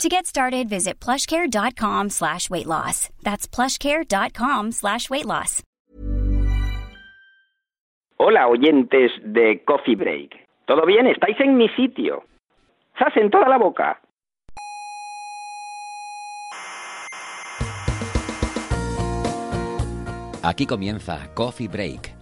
To get started, visit plushcare.com slash weight loss. That's plushcare.com slash weight loss. Hola, oyentes de Coffee Break. ¿Todo bien? ¿Estáis en mi sitio? ¡Sas en toda la boca! Aquí comienza Coffee Break,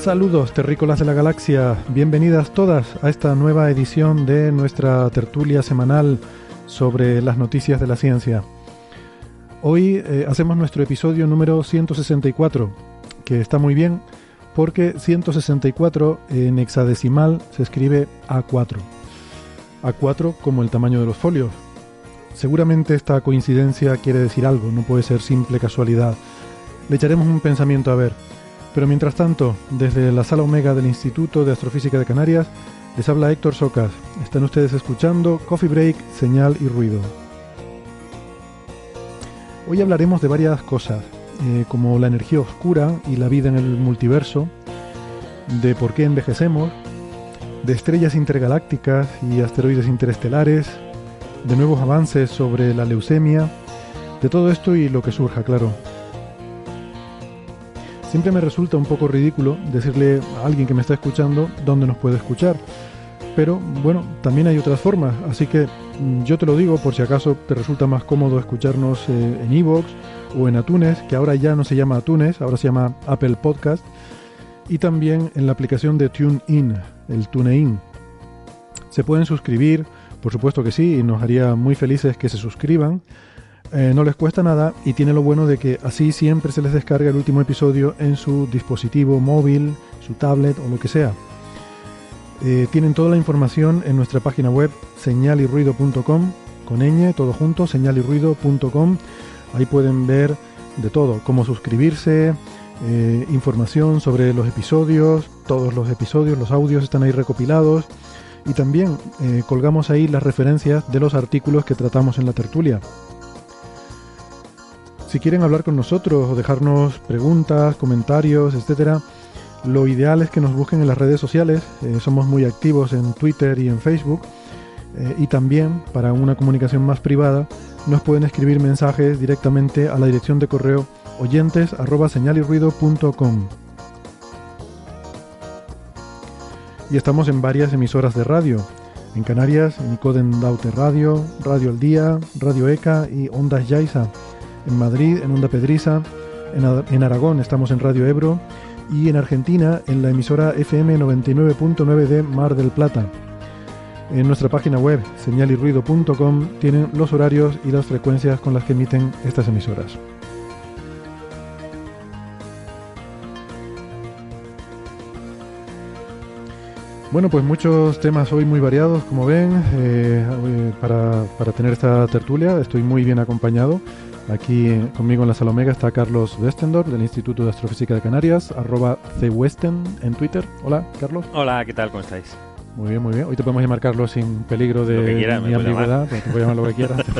Saludos, terrícolas de la galaxia. Bienvenidas todas a esta nueva edición de nuestra tertulia semanal sobre las noticias de la ciencia. Hoy eh, hacemos nuestro episodio número 164, que está muy bien porque 164 en hexadecimal se escribe A4. A4 como el tamaño de los folios. Seguramente esta coincidencia quiere decir algo, no puede ser simple casualidad. Le echaremos un pensamiento a ver. Pero mientras tanto, desde la sala Omega del Instituto de Astrofísica de Canarias, les habla Héctor Socas. Están ustedes escuchando Coffee Break, Señal y Ruido. Hoy hablaremos de varias cosas, eh, como la energía oscura y la vida en el multiverso, de por qué envejecemos, de estrellas intergalácticas y asteroides interestelares, de nuevos avances sobre la leucemia, de todo esto y lo que surja, claro. Siempre me resulta un poco ridículo decirle a alguien que me está escuchando dónde nos puede escuchar. Pero bueno, también hay otras formas, así que mm, yo te lo digo por si acaso te resulta más cómodo escucharnos eh, en Evox o en Atunes, que ahora ya no se llama Atunes, ahora se llama Apple Podcast, y también en la aplicación de TuneIn, el TuneIn. Se pueden suscribir, por supuesto que sí, y nos haría muy felices que se suscriban. Eh, no les cuesta nada y tiene lo bueno de que así siempre se les descarga el último episodio en su dispositivo móvil, su tablet o lo que sea. Eh, tienen toda la información en nuestra página web señalirruido.com con ñ, todo junto, señalirruido.com. Ahí pueden ver de todo, cómo suscribirse, eh, información sobre los episodios, todos los episodios, los audios están ahí recopilados y también colgamos ahí las referencias de los artículos que tratamos en la tertulia. Si quieren hablar con nosotros o dejarnos preguntas, comentarios, etcétera, lo ideal es que nos busquen en las redes sociales. eh, somos muy activos en Twitter y en Facebook. eh, y también, para una comunicación más privada, nos pueden escribir mensajes directamente a la dirección de correo oyentes. Y estamos en varias emisoras de radio. En Canarias, Nicoden Daute Radio, Radio El Día, Radio ECA y Ondas Yaiza en Madrid, en Onda Pedriza, en, Aragón estamos en Radio Ebro y en Argentina en la emisora FM 99.9 de Mar del Plata. En nuestra página web señalirruido.com tienen los horarios y las frecuencias con las que emiten estas emisoras. Bueno, pues muchos temas hoy muy variados, como ven, eh, eh, para, para tener esta tertulia estoy muy bien acompañado. Aquí eh, conmigo en la sala Omega está Carlos Westendorf del Instituto de Astrofísica de Canarias, arroba cwesten en Twitter. Hola, Carlos. Hola, ¿qué tal? ¿Cómo estáis? Muy bien, muy bien. Hoy te podemos llamar Carlos sin peligro de ni puedes ambigüedad, te puedo llamar lo que quieras.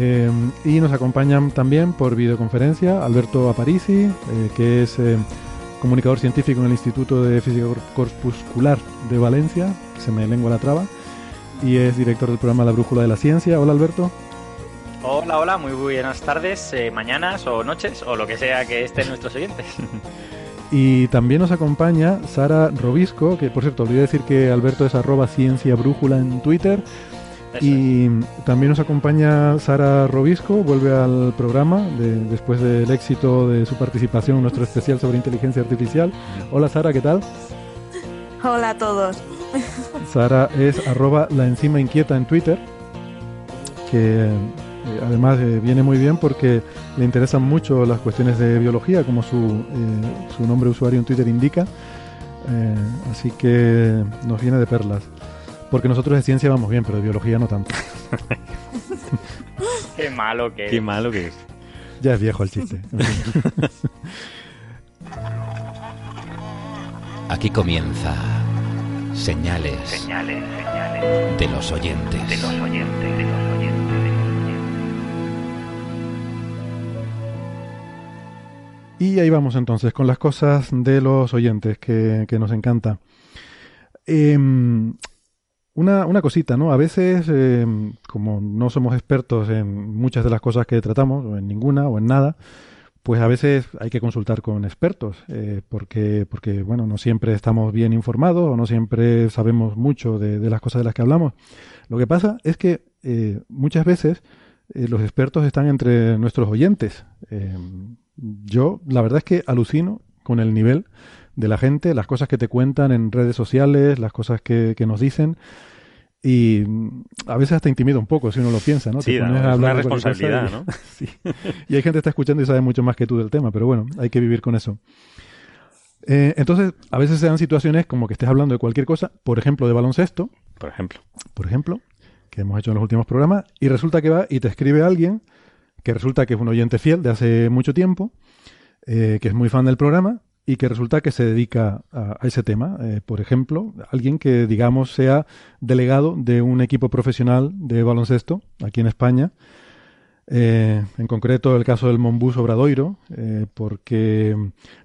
Eh, y nos acompañan también por videoconferencia Alberto Aparici, eh, que es eh, comunicador científico en el Instituto de Física Cor- Corpuscular de Valencia, se me lengua la traba, y es director del programa La Brújula de la Ciencia. Hola Alberto. Hola, hola, muy buenas tardes, eh, mañanas o noches o lo que sea que estén nuestros oyentes. Y también nos acompaña Sara Robisco, que por cierto, olvidé decir que Alberto es arroba ciencia brújula en Twitter. y también nos acompaña Sara Robisco, vuelve al programa después del éxito de su participación en nuestro especial sobre inteligencia artificial. Hola Sara, ¿qué tal? Hola a todos. Sara es arroba la encima inquieta en Twitter, que eh, además eh, viene muy bien porque le interesan mucho las cuestiones de biología, como su, eh, su nombre de usuario en Twitter indica. así que nos viene de perlas. Porque nosotros de ciencia vamos bien, pero de biología no tanto. Qué malo que es. Qué malo que es. Ya es viejo el chiste. Aquí comienza señales, señales, señales de los oyentes. De los oyentes, de los Y ahí vamos entonces con las cosas de los oyentes que, nos encanta. Em, una, una, cosita, ¿no? A veces, em, como no somos expertos en muchas de las cosas que tratamos, o en ninguna, o en nada, pues a veces hay que consultar con expertos, eh, porque, porque, bueno, no siempre estamos bien informados o no siempre sabemos mucho de, las cosas de las que hablamos. Lo que pasa es que eh, muchas veces eh, los expertos están entre nuestros oyentes. Yo, la verdad es que alucino con el nivel de la gente, las cosas que te cuentan en redes sociales, las cosas que, nos dicen. Y a veces hasta intimida un poco si uno lo piensa, ¿no? Sí, es una responsabilidad, ¿no? sí. Y hay gente que está escuchando y sabe mucho más que tú del tema, pero bueno, hay que vivir con eso. Eh, entonces, a veces se dan situaciones como que estés hablando de cualquier cosa, por ejemplo, de baloncesto. Por ejemplo. Por ejemplo, que hemos hecho en los últimos programas, y resulta que va y te escribe alguien que resulta que es un oyente fiel de hace mucho tiempo, eh, que es muy fan del programa y que resulta que se dedica a, ese tema. Eh, por ejemplo, alguien que, digamos, sea delegado de un equipo profesional de baloncesto aquí en España. Eh, en concreto, el caso del Monbus Obradoiro, porque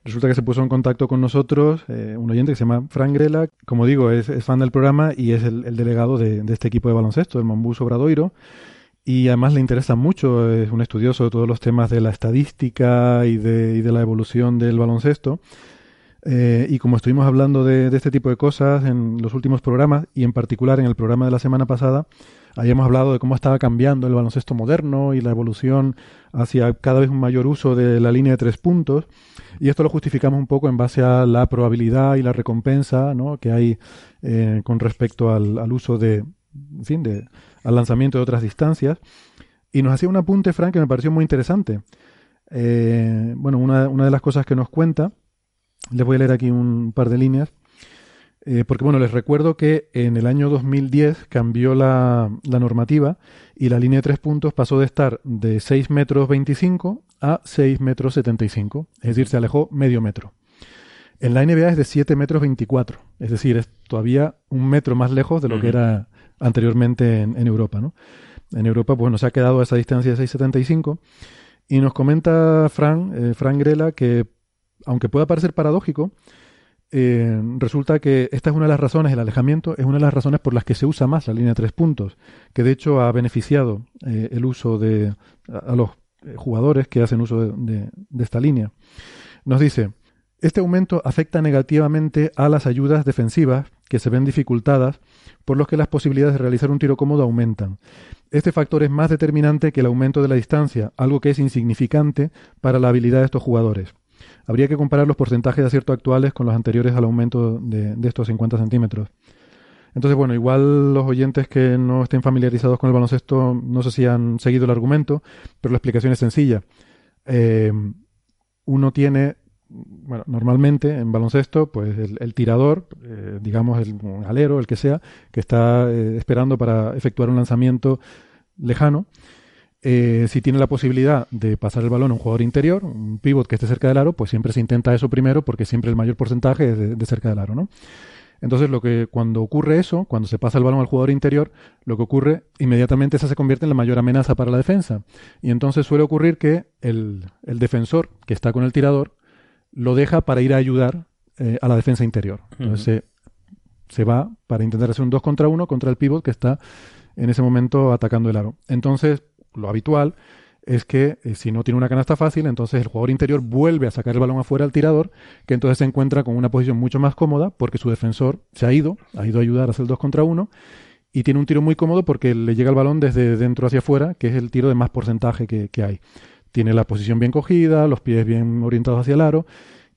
resulta que se puso en contacto con nosotros un oyente que se llama Frank Grela, como digo, es, fan del programa y es el, delegado de, de, este equipo de baloncesto, el Monbus Obradoiro y además le interesa mucho, es un estudioso de todos los temas de la estadística y de, y de la evolución del baloncesto. Eh, y como estuvimos hablando de, este tipo de cosas en los últimos programas, y en particular en el programa de la semana pasada, habíamos hablado de cómo estaba cambiando el baloncesto moderno y la evolución hacia cada vez un mayor uso de la línea de tres puntos. Y esto lo justificamos un poco en base a la probabilidad y la recompensa ¿no? que hay eh, con respecto al, al uso de, en fin, de, al lanzamiento de otras distancias. Y nos hacía un apunte, Frank, que me pareció muy interesante. Eh, bueno, una, una, de las cosas que nos cuenta, les voy a leer aquí un par de líneas, eh, porque bueno, les recuerdo que en el año 2010 cambió la, la, normativa y la línea de tres puntos pasó de estar de 6 metros 25 a 6 metros 75, es decir, se alejó medio metro. En la NBA es de 7 metros 24, es decir, es todavía un metro más lejos de lo que era anteriormente en, Europa. ¿no? En Europa, bueno, se ha quedado a esa distancia de 6,75. Y nos comenta Fran, eh, Fran Grela que, aunque pueda parecer paradójico, eh, resulta que esta es una de las razones, el alejamiento es una de las razones por las que se usa más la línea de tres puntos, que de hecho ha beneficiado eh, el uso de a, los jugadores que hacen uso de esta línea. Nos dice, este aumento afecta negativamente a las ayudas defensivas que se ven dificultadas por los que las posibilidades de realizar un tiro cómodo aumentan. Este factor es más determinante que el aumento de la distancia, algo que es insignificante para la habilidad de estos jugadores. Habría que comparar los porcentajes de acierto actuales con los anteriores al aumento de, estos 50 centímetros. Entonces, bueno, igual los oyentes que no estén familiarizados con el baloncesto, no sé si han seguido el argumento, pero la explicación es sencilla. Eh, uno tiene bueno, normalmente en baloncesto, pues el, tirador, eh, digamos el alero, el que sea, que está eh, esperando para efectuar un lanzamiento lejano, eh, si tiene la posibilidad de pasar el balón a un jugador interior, un pivot que esté cerca del aro, pues siempre se intenta eso primero porque siempre el mayor porcentaje es de, cerca del aro, ¿no? Entonces, lo que cuando ocurre eso, cuando se pasa el balón al jugador interior, lo que ocurre inmediatamente esa se convierte en la mayor amenaza para la defensa. Y entonces suele ocurrir que el, el defensor que está con el tirador lo deja para ir a ayudar eh, a la defensa interior. Entonces se, va para intentar hacer un 2 contra 1 contra el pivot que está en ese momento atacando el aro. Entonces, lo habitual es que eh, si no tiene una canasta fácil, entonces el jugador interior vuelve a sacar el balón afuera al tirador, que entonces se encuentra con una posición mucho más cómoda porque su defensor se ha ido, ha ido a ayudar a hacer el 2 contra 1 y tiene un tiro muy cómodo porque le llega el balón desde dentro hacia afuera, que es el tiro de más porcentaje que, que hay. Tiene la posición bien cogida, los pies bien orientados hacia el aro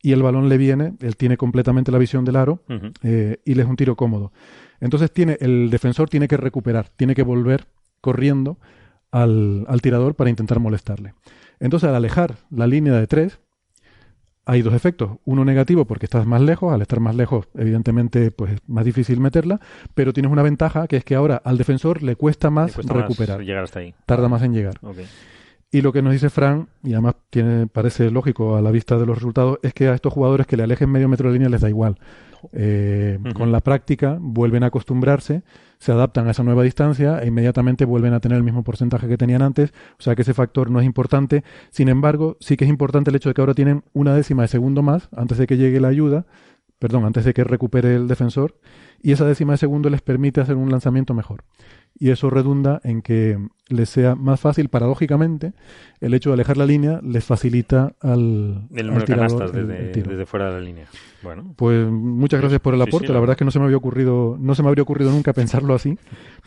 y el balón le viene, él tiene completamente la visión del aro eh, y le es un tiro cómodo. Entonces tiene, el defensor tiene que recuperar, tiene que volver corriendo al, al tirador para intentar molestarle. Entonces al alejar la línea de tres, hay dos efectos. Uno negativo porque estás más lejos, al estar más lejos evidentemente pues es más difícil meterla, pero tienes una ventaja que es que ahora al defensor le cuesta más Le cuesta recuperar. más llegar hasta ahí. Tarda más en llegar. Y lo que nos dice Fran, y además tiene, parece lógico a la vista de los resultados, es que a estos jugadores que le alejen medio metro de línea les da igual. Eh. Con la práctica vuelven a acostumbrarse, se adaptan a esa nueva distancia e inmediatamente vuelven a tener el mismo porcentaje que tenían antes. O sea que ese factor no es importante. Sin embargo, sí que es importante el hecho de que ahora tienen una décima de segundo más antes de que llegue la ayuda, perdón, antes de que recupere el defensor, y esa décima de segundo les permite hacer un lanzamiento mejor. Y eso redunda en que les sea más fácil, paradójicamente, el hecho de alejar la línea les facilita al, El al número de tirador el- desde, el tiro. desde fuera de la línea. Bueno, Pues muchas gracias por el Sí, sí, aporte. la verdad. es que no se me había ocurrido, no se me habría ocurrido nunca pensarlo así,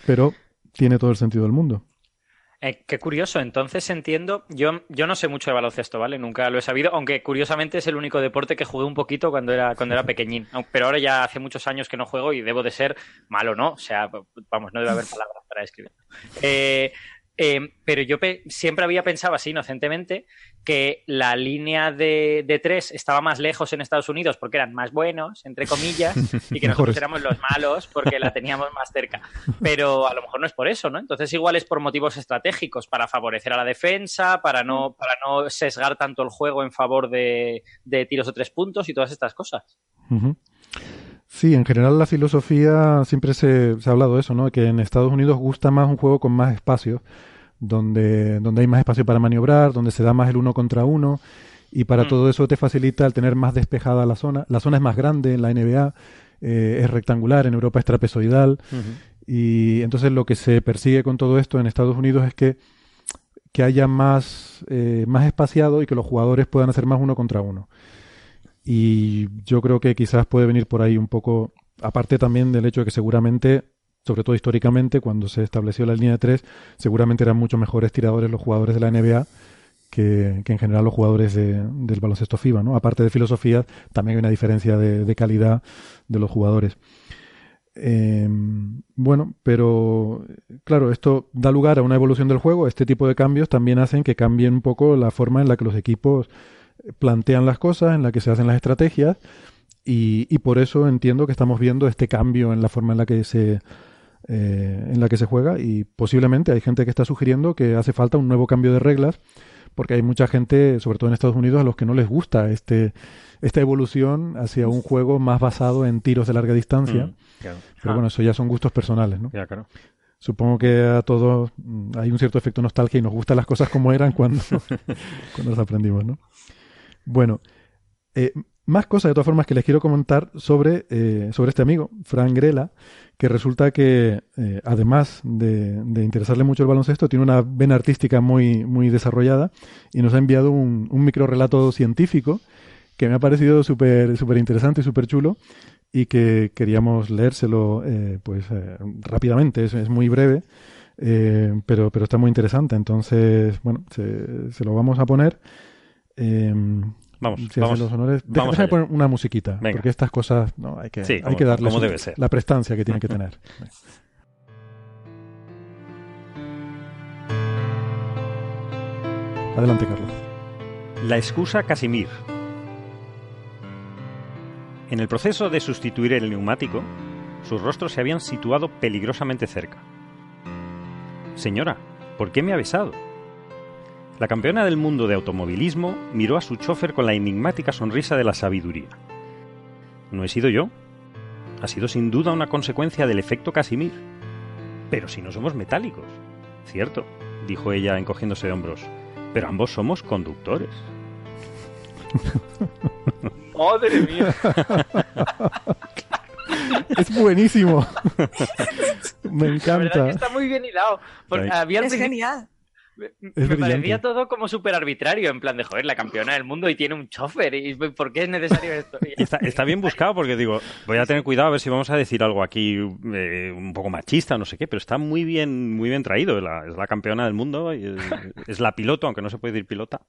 pero tiene todo el sentido del mundo. Eh, qué curioso, entonces entiendo, yo, yo no sé mucho de baloncesto, ¿vale? Nunca lo he sabido, aunque curiosamente es el único deporte que jugué un poquito cuando era, cuando era pequeñín, pero ahora ya hace muchos años que no juego y debo de ser malo, ¿no? O sea, vamos, no debe haber palabras para describirlo. Eh, eh, pero yo siempre había pensado así inocentemente que la línea de, de tres estaba más lejos en Estados Unidos porque eran más buenos, entre comillas, y que nosotros éramos los malos porque la teníamos más cerca. Pero a lo mejor no es por eso, ¿no? Entonces igual es por motivos estratégicos, para favorecer a la defensa, para no, para no sesgar tanto el juego en favor de, de tiros de tres puntos y todas estas cosas. Ujú. Sí, en general la filosofía siempre se, se ha hablado de eso, ¿no? Que en Estados Unidos gusta más un juego con más espacio, donde, donde hay más espacio para maniobrar, donde se da más el uno contra uno, y para Mm. todo eso te facilita el tener más despejada la zona. La zona es más grande en la NBA, eh, es rectangular, en Europa es trapezoidal, y entonces lo que se persigue con todo esto en Estados Unidos es que, que haya más, eh, más espaciado y que los jugadores puedan hacer más uno contra uno. Y yo creo que quizás puede venir por ahí un poco, aparte también del hecho de que seguramente, sobre todo históricamente, cuando se estableció la línea de tres, seguramente eran mucho mejores tiradores los jugadores de la NBA que, que en general los jugadores de- del baloncesto FIBA, ¿no? Aparte de filosofía, también hay una diferencia de, calidad de los jugadores. Eh, bueno, pero claro, esto da lugar a una evolución del juego. Este tipo de cambios también hacen que cambien un poco la forma en la que los equipos plantean las cosas, en la que se hacen las estrategias, y, y por eso entiendo que estamos viendo este cambio en la forma en la que se eh, en la que se juega y posiblemente hay gente que está sugiriendo que hace falta un nuevo cambio de reglas porque hay mucha gente, sobre todo en Estados Unidos, a los que no les gusta este esta evolución hacia un juego más basado en tiros de larga distancia. Mm, claro. Pero Ah. bueno, eso ya son gustos personales, ¿no? Ya, claro. Supongo que a todos mm, hay un cierto efecto nostalgia y nos gustan las cosas como eran cuando, cuando las aprendimos, ¿no? Bueno, eh, más cosas de todas formas que les quiero comentar sobre, eh, sobre este amigo, Fran Grela, que resulta que eh, además de, de interesarle mucho el baloncesto, tiene una vena artística muy, muy desarrollada y nos ha enviado un, un micro relato científico que me ha parecido súper súper interesante y súper chulo y que queríamos leérselo eh, pues eh, rápidamente, es, es muy breve, eh, pero, pero está muy interesante, entonces, bueno, se, se lo vamos a poner. Eh, Vamos, si vamos. los honores. Deja- vamos poner una musiquita, Venga. porque estas cosas no, hay que, Sí, hay como- que darle como su- debe ser. la prestancia que tiene que tener. Adelante, Carlos. La excusa Casimir. En el proceso de sustituir el neumático, sus rostros se habían situado peligrosamente cerca. Señora, ¿por qué me ha besado? La campeona del mundo de automovilismo miró a su chofer con la enigmática sonrisa de la sabiduría. No he sido yo. Ha sido sin duda una consecuencia del efecto Casimir. Pero si no somos metálicos. Cierto, dijo ella encogiéndose de hombros. Pero ambos somos conductores. ¡Madre mía! Es buenísimo. Me La verdad encanta. que está muy bien hilado. Porque había Es genial. Me parecía todo como súper arbitrario, en plan de, joder, la campeona del mundo y tiene un chofer, ¿y por qué es necesario esto? Está, bien buscado porque digo, voy a tener cuidado a ver si vamos a decir algo aquí eh, un poco machista, no sé qué, pero está muy bien muy bien traído, es la campeona del mundo, es, la piloto, aunque no se puede decir pilota,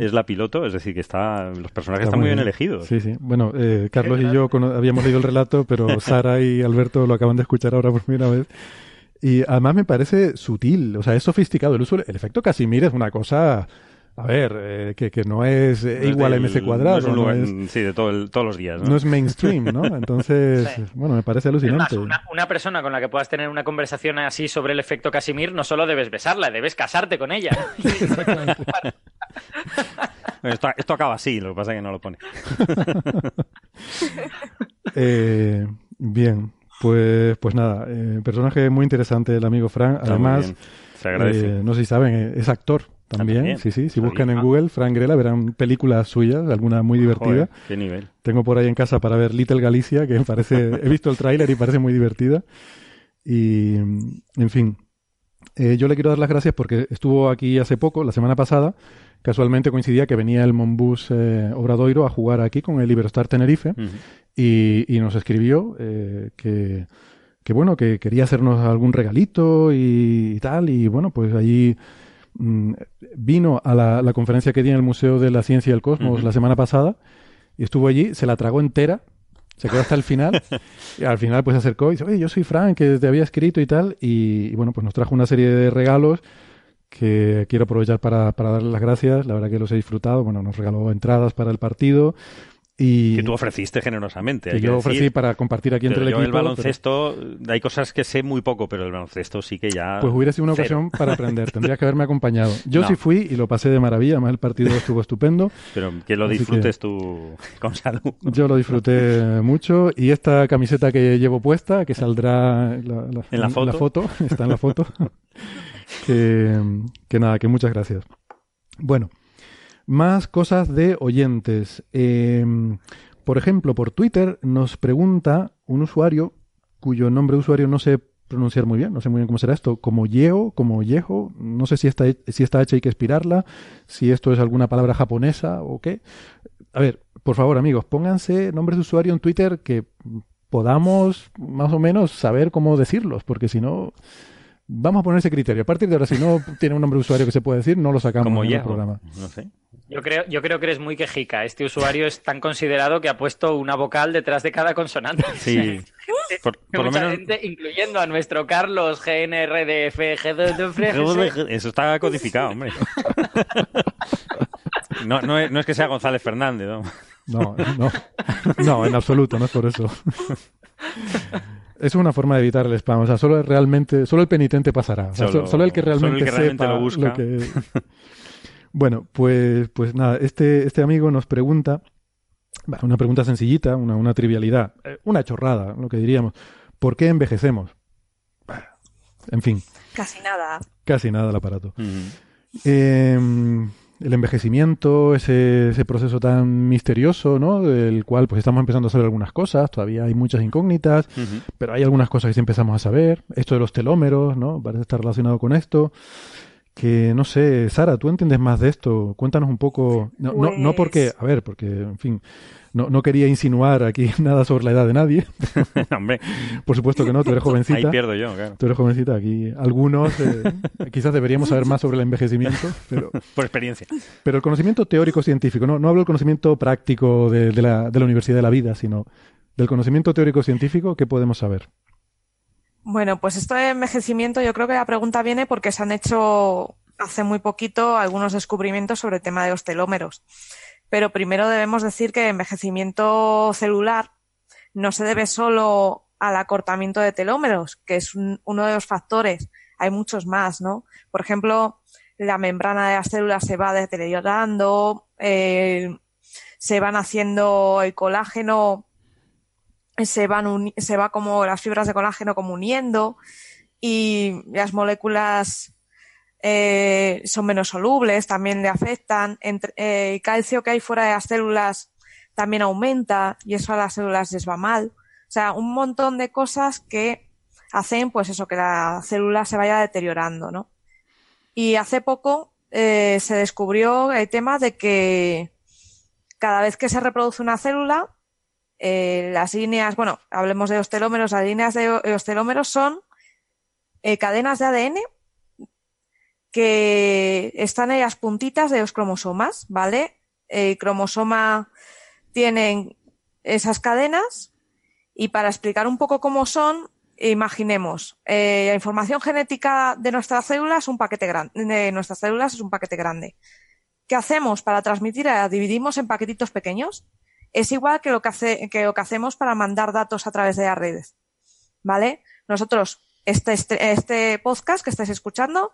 es la piloto, es decir, que está los personajes están muy bien, elegidos. Sí, sí. Bueno, eh, Carlos y yo habíamos leído el relato, pero Sara y Alberto lo acaban de escuchar ahora por primera vez. Y además me parece sutil, o sea, es sofisticado. El, uso, el efecto Casimir es una cosa, a ver, eh, que, que, no es igual a MC cuadrado. No es sí, de todo todos los días. ¿no? no es mainstream, ¿no? Entonces, bueno, me parece alucinante. una, una, persona con la que puedas tener una conversación así sobre el efecto Casimir, no solo debes besarla, debes casarte con ella. esto, esto, acaba así, lo que pasa es que no lo pone. eh, bien, pues, pues nada, eh, personaje muy interesante el amigo Frank. Además, eh, no sé si saben, eh, es actor también. Sí, sí. Si buscan en Google Frank Grela verán películas suyas, alguna muy divertida. qué nivel. Tengo por ahí en casa para ver Little Galicia, que parece, he visto el tráiler y parece muy divertida. Y, en fin, yo le quiero dar las gracias porque estuvo aquí hace poco, la semana pasada. Casualmente coincidía que venía el Monbus Obradoiro a jugar aquí con el Iberostar Tenerife y, nos escribió eh, que, que, bueno, que quería hacernos algún regalito y, tal, y bueno, pues allí mm, vino a la, conferencia que di en el Museo de la Ciencia y el Cosmos la semana pasada y estuvo allí, se la tragó entera, se quedó hasta el final y al final pues se acercó y dice, oye, yo soy Frank, que te había escrito y tal, y, bueno, pues nos trajo una serie de regalos que quiero aprovechar para, para darle las gracias, la verdad que los he disfrutado, bueno, nos regaló entradas para el partido, y que tú ofreciste generosamente. Que yo ofrecí para compartir aquí entre el equipo. el baloncesto, hay cosas que sé muy poco, pero el baloncesto sí que ya. Pues hubiera sido una ocasión para aprender. Tendría que haberme acompañado. Yo sí fui y lo pasé de maravilla. Además, el partido estuvo estupendo. Pero que lo disfrutes tú con salud. Yo lo disfruté mucho. Y esta camiseta que llevo puesta, que saldrá en la foto, la foto está en la foto. que, que nada, que muchas gracias. Bueno. Más cosas de oyentes. Em, por ejemplo, por Twitter nos pregunta un usuario cuyo nombre de usuario no sé pronunciar muy bien, no sé muy bien cómo será esto, como Yeo, como Yeho, no sé si está, si está hecha hay que expirarla, si esto es alguna palabra japonesa o qué. A ver, por favor amigos, pónganse nombres de usuario en Twitter que podamos más o menos saber cómo decirlos, porque si no, vamos a poner ese criterio. A partir de ahora, si no tiene un nombre de usuario que se puede decir, no lo sacamos como en el programa. No sé. Yo creo, yo creo que eres muy quejica. Este usuario es tan considerado que ha puesto una vocal detrás de cada consonante. Sí. por, lo menos... gente, incluyendo a nuestro Carlos GNRDF. Eso está codificado, hombre. No, no, es, que sea González Fernández, ¿no? No, no, no, en absoluto, no es por eso. Es una forma de evitar el spam. O sea, solo realmente, solo el penitente pasará. solo, el que realmente, sepa lo, busca. que. Bueno, pues, pues nada, este, este amigo nos pregunta, una pregunta sencillita, una, una trivialidad, eh, una chorrada, lo que diríamos. ¿Por qué envejecemos? En fin. Casi nada. Casi nada el aparato. Em, el envejecimiento, ese, ese, proceso tan misterioso, ¿no? Del cual pues estamos empezando a saber algunas cosas, todavía hay muchas incógnitas, pero hay algunas cosas que sí empezamos a saber. Esto de los telómeros, ¿no? Parece estar relacionado con esto que no sé, Sara, tú entiendes más de esto. Cuéntanos un poco. No, no, no porque, a ver, porque, en fin, no, no quería insinuar aquí nada sobre la edad de nadie. Hombre. Por supuesto que no, tú eres jovencita. Ahí pierdo yo, claro. Tú eres jovencita. Aquí algunos eh, quizás deberíamos saber más sobre el envejecimiento. Pero, Por experiencia. Pero el conocimiento teórico científico, no, no hablo del conocimiento práctico de, de, la, de la Universidad de la Vida, sino del conocimiento teórico científico, ¿qué podemos saber? Bueno, pues esto de envejecimiento, yo creo que la pregunta viene porque se han hecho hace muy poquito algunos descubrimientos sobre el tema de los telómeros. Pero primero debemos decir que el envejecimiento celular no se debe solo al acortamiento de telómeros, que es uno de los factores. Hay muchos más, ¿no? Por ejemplo, la membrana de las células se va deteriorando, eh, se van haciendo el colágeno se van se va como las fibras de colágeno como uniendo y las moléculas eh, son menos solubles, también le afectan. Entre, eh, el calcio que hay fuera de las células también aumenta y eso a las células les va mal. O sea, un montón de cosas que hacen, pues eso, que la célula se vaya deteriorando, ¿no? Y hace poco eh, se descubrió el tema de que cada vez que se reproduce una célula, eh, las líneas, bueno, hablemos de ostelómeros, las líneas de ostelómeros son eh, cadenas de ADN que están en las puntitas de los cromosomas, ¿vale? El cromosoma tienen esas cadenas y para explicar un poco cómo son, imaginemos, eh, la información genética de nuestras células es un paquete grande, de nuestras células es un paquete grande. ¿Qué hacemos para transmitirla? La dividimos en paquetitos pequeños. Es igual que lo que, hace, que lo que hacemos para mandar datos a través de las redes. ¿Vale? Nosotros, este, este, este podcast que estáis escuchando,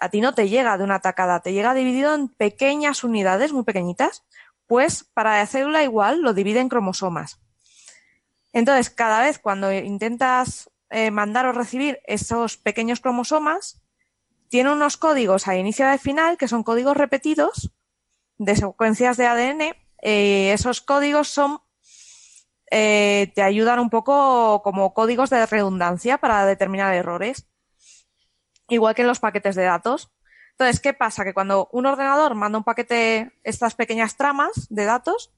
a ti no te llega de una tacada, te llega dividido en pequeñas unidades muy pequeñitas. Pues para la célula igual lo divide en cromosomas. Entonces, cada vez cuando intentas eh, mandar o recibir esos pequeños cromosomas, tiene unos códigos a inicio y al final que son códigos repetidos de secuencias de ADN. Eh, esos códigos son eh, te ayudan un poco como códigos de redundancia para determinar errores, igual que en los paquetes de datos. Entonces, ¿qué pasa? Que cuando un ordenador manda un paquete, estas pequeñas tramas de datos,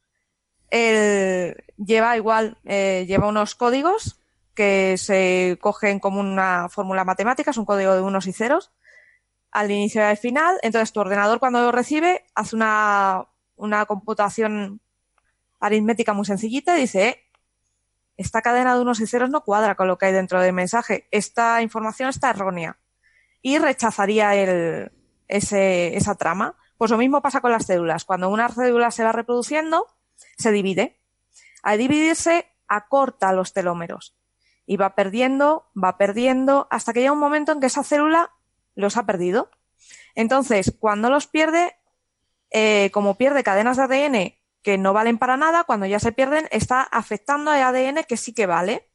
lleva igual, eh, lleva unos códigos que se cogen como una fórmula matemática, es un código de unos y ceros, al inicio y al final. Entonces, tu ordenador cuando lo recibe hace una, una computación aritmética muy sencillita y dice, eh, esta cadena de unos y ceros no cuadra con lo que hay dentro del mensaje. Esta información está errónea. Y rechazaría el, ese, esa trama. Pues lo mismo pasa con las células. Cuando una célula se va reproduciendo, se divide. Al dividirse, acorta los telómeros y va perdiendo, va perdiendo, hasta que llega un momento en que esa célula los ha perdido. Entonces, cuando los pierde, eh, como pierde cadenas de ADN que no valen para nada, cuando ya se pierden, está afectando al ADN que sí que vale.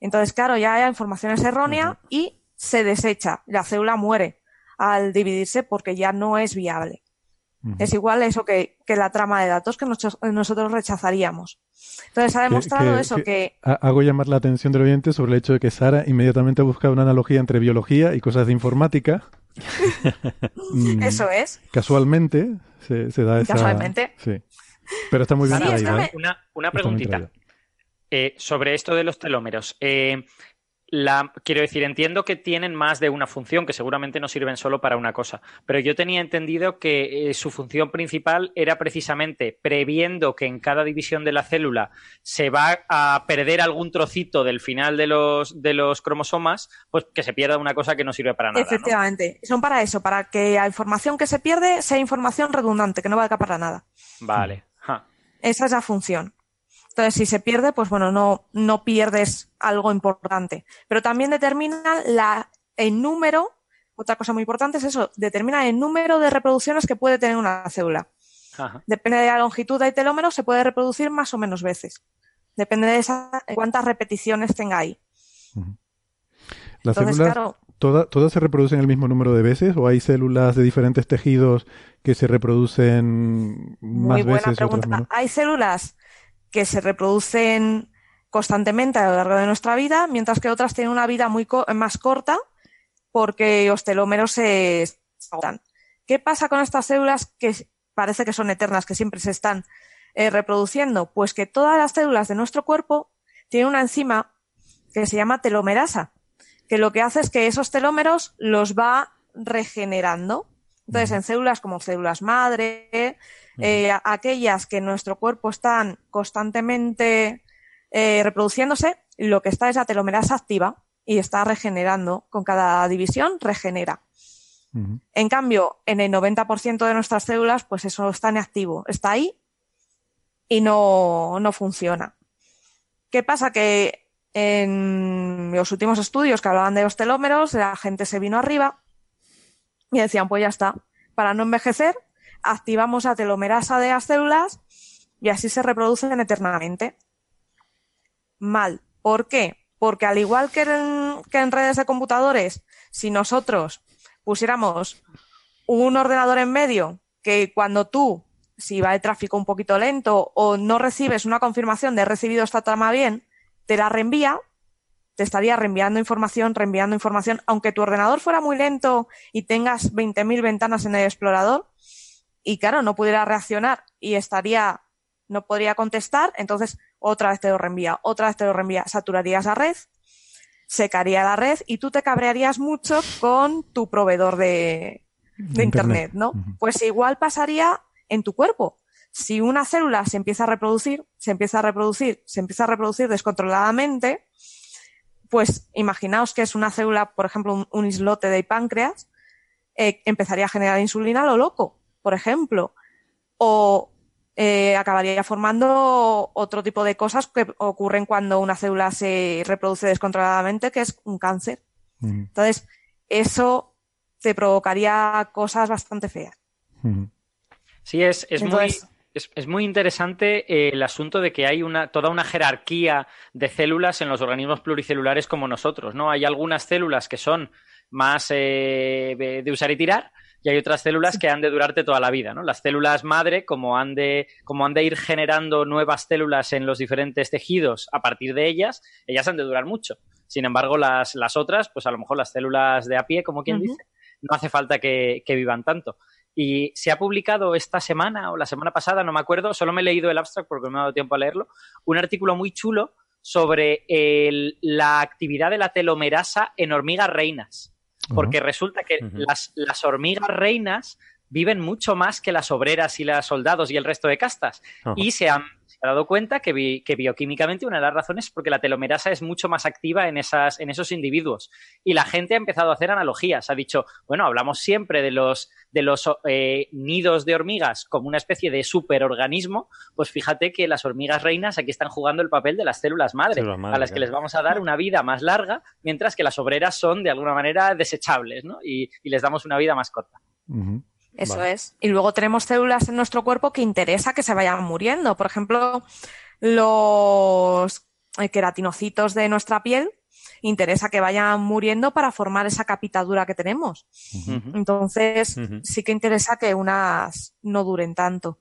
Entonces, claro, ya hay información errónea y se desecha, la célula muere al dividirse porque ya no es viable. Es igual eso que, la trama de datos que nosotros, rechazaríamos. Entonces ha demostrado eso que, Hago llamar la atención del oyente sobre el hecho de que Sara inmediatamente ha buscado una analogía entre biología y cosas de informática. Mm, eso es. Casualmente se, da esa... Casualmente. Sí. Pero está muy bien ¿eh? Una, una preguntita. Eh, sobre esto de los telómeros. Eh, la, quiero decir, entiendo que tienen más de una función, que seguramente no sirven solo para una cosa, pero yo tenía entendido que eh, su función principal era precisamente previendo que en cada división de la célula se va a perder algún trocito del final de los, de los cromosomas, pues que se pierda una cosa que no sirve para nada. Efectivamente, son para eso, para que la información que se pierde sea información redundante, que no valga para nada. Vale. Esa es la función. Entonces, si se pierde, pues bueno, no, no pierdes algo importante. Pero también determina la, el número, otra cosa muy importante es eso, determina el número de reproducciones que puede tener una célula. Depende de la longitud del telómero, se puede reproducir más o menos veces. Depende de esa, cuántas repeticiones tenga ahí. ¿Las células todas se reproducen el mismo número de veces o hay células de diferentes tejidos que se reproducen más veces? Pregunta. Hay células que se reproducen constantemente a lo largo de nuestra vida, mientras que otras tienen una vida muy más corta porque los telómeros se agotan. ¿Qué pasa con estas células que parece que son eternas, que siempre se están eh, reproduciendo? Pues que todas las células de nuestro cuerpo tienen una enzima que se llama telomerasa, que lo que hace es que esos telómeros los va regenerando. Entonces, en células como células madre, eh, aquellas que en nuestro cuerpo están constantemente eh, reproduciéndose, lo que está es la telomerasa activa y está regenerando. Con cada división regenera. En cambio, en el 90% de nuestras células, pues eso está inactivo. Está ahí y no, no funciona. ¿Qué pasa? Que en los últimos estudios que hablaban de los telómeros, la gente se vino arriba y decían, pues ya está, para no envejecer, activamos la telomerasa de las células y así se reproducen eternamente. Mal. ¿Por qué? Porque al igual que en, redes de computadores, si nosotros pusiéramos un ordenador en medio que cuando tú, si va el tráfico un poquito lento o no recibes una confirmación de he recibido esta trama bien, te la reenvía, te estaría reenviando información, reenviando información, aunque tu ordenador fuera muy lento y tengas 20.000 ventanas en el explorador, y claro, no pudiera reaccionar y estaría, no podría contestar, entonces otra vez te lo reenvía, otra vez te lo reenvía, saturarías la red, secaría la red y tú te cabrearías mucho con tu proveedor de, de internet. ¿no? Pues igual pasaría en tu cuerpo. Si una célula se empieza a reproducir, se empieza a reproducir, se empieza a reproducir descontroladamente, pues imaginaos que es una célula, por ejemplo, un, islote de páncreas, eh, empezaría a generar insulina a lo loco, por ejemplo. O eh, acabaría formando otro tipo de cosas que ocurren cuando una célula se reproduce descontroladamente, que es un cáncer. Entonces, eso te provocaría cosas bastante feas. Sí, es, es muy... Es, muy interesante eh, el asunto de que hay una, toda una jerarquía de células en los organismos pluricelulares como nosotros, ¿no? Hay algunas células que son más eh, de usar y tirar y hay otras células que han de durarte toda la vida, ¿no? Las células madre, como han de, como han de ir generando nuevas células en los diferentes tejidos a partir de ellas, ellas han de durar mucho. Sin embargo, las, las otras, pues a lo mejor las células de a pie, como quien dice, no hace falta que, vivan tanto. Y se ha publicado esta semana o la semana pasada, no me acuerdo, solo me he leído el abstract porque no me ha dado tiempo a leerlo, un artículo muy chulo sobre la actividad de la telomerasa en hormigas reinas. Porque resulta que las, las hormigas reinas viven mucho más que las obreras y las soldados y el resto de castas. Y se han, dado cuenta que, que, bioquímicamente una de las razones es porque la telomerasa es mucho más activa en, esas, en esos individuos. Y la gente ha empezado a hacer analogías. Ha dicho, bueno, hablamos siempre de los, de los eh, nidos de hormigas como una especie de superorganismo. Pues fíjate que las hormigas reinas aquí están jugando el papel de las células madre, a las que les vamos a dar una vida más larga, mientras que las obreras son de alguna manera desechables, ¿no? Y, les damos una vida más corta. Eso es. Y luego tenemos células en nuestro cuerpo que interesa que se vayan muriendo. Por ejemplo, los eh, queratinocitos de nuestra piel interesa que vayan muriendo para formar esa capitadura que tenemos. Entonces, sí que interesa que unas no duren tanto.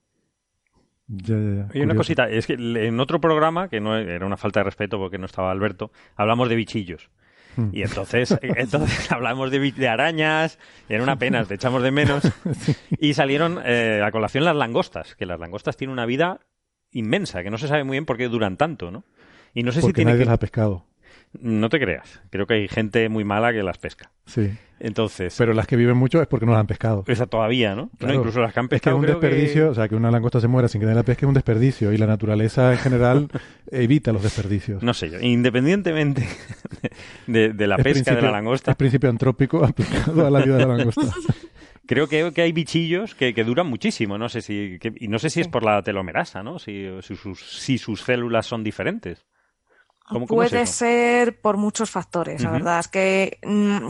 Y una cosita, es que en otro programa, que no era una falta de respeto porque no estaba Alberto, hablamos de bichillos. Hmm. Y entonces, entonces hablamos de, de, arañas, y era una pena, te echamos de menos. Y salieron eh, a colación las langostas, que las langostas tienen una vida inmensa, que no se sabe muy bien por qué duran tanto, ¿no? Y no sé si tiene nadie las ha pescado. No te creas. Creo que hay gente muy mala que las pesca. Sí. Entonces. Pero las que viven mucho es porque no las han pescado. Esa todavía, ¿no? Incluso las que han pescado. Es que un desperdicio, o sea, que una langosta se muera sin que nadie la pesque es un desperdicio. Y la naturaleza en general evita los desperdicios. No sé yo. Independientemente de, la pesca de la langosta. Es principio antrópico aplicado a la vida de la langosta. Creo que, que hay bichillos que, duran muchísimo. No sé si. y no sé si es por la telomerasa, ¿no? Si, si sus células son diferentes. Puede ser por muchos factores, la verdad. Es que mm,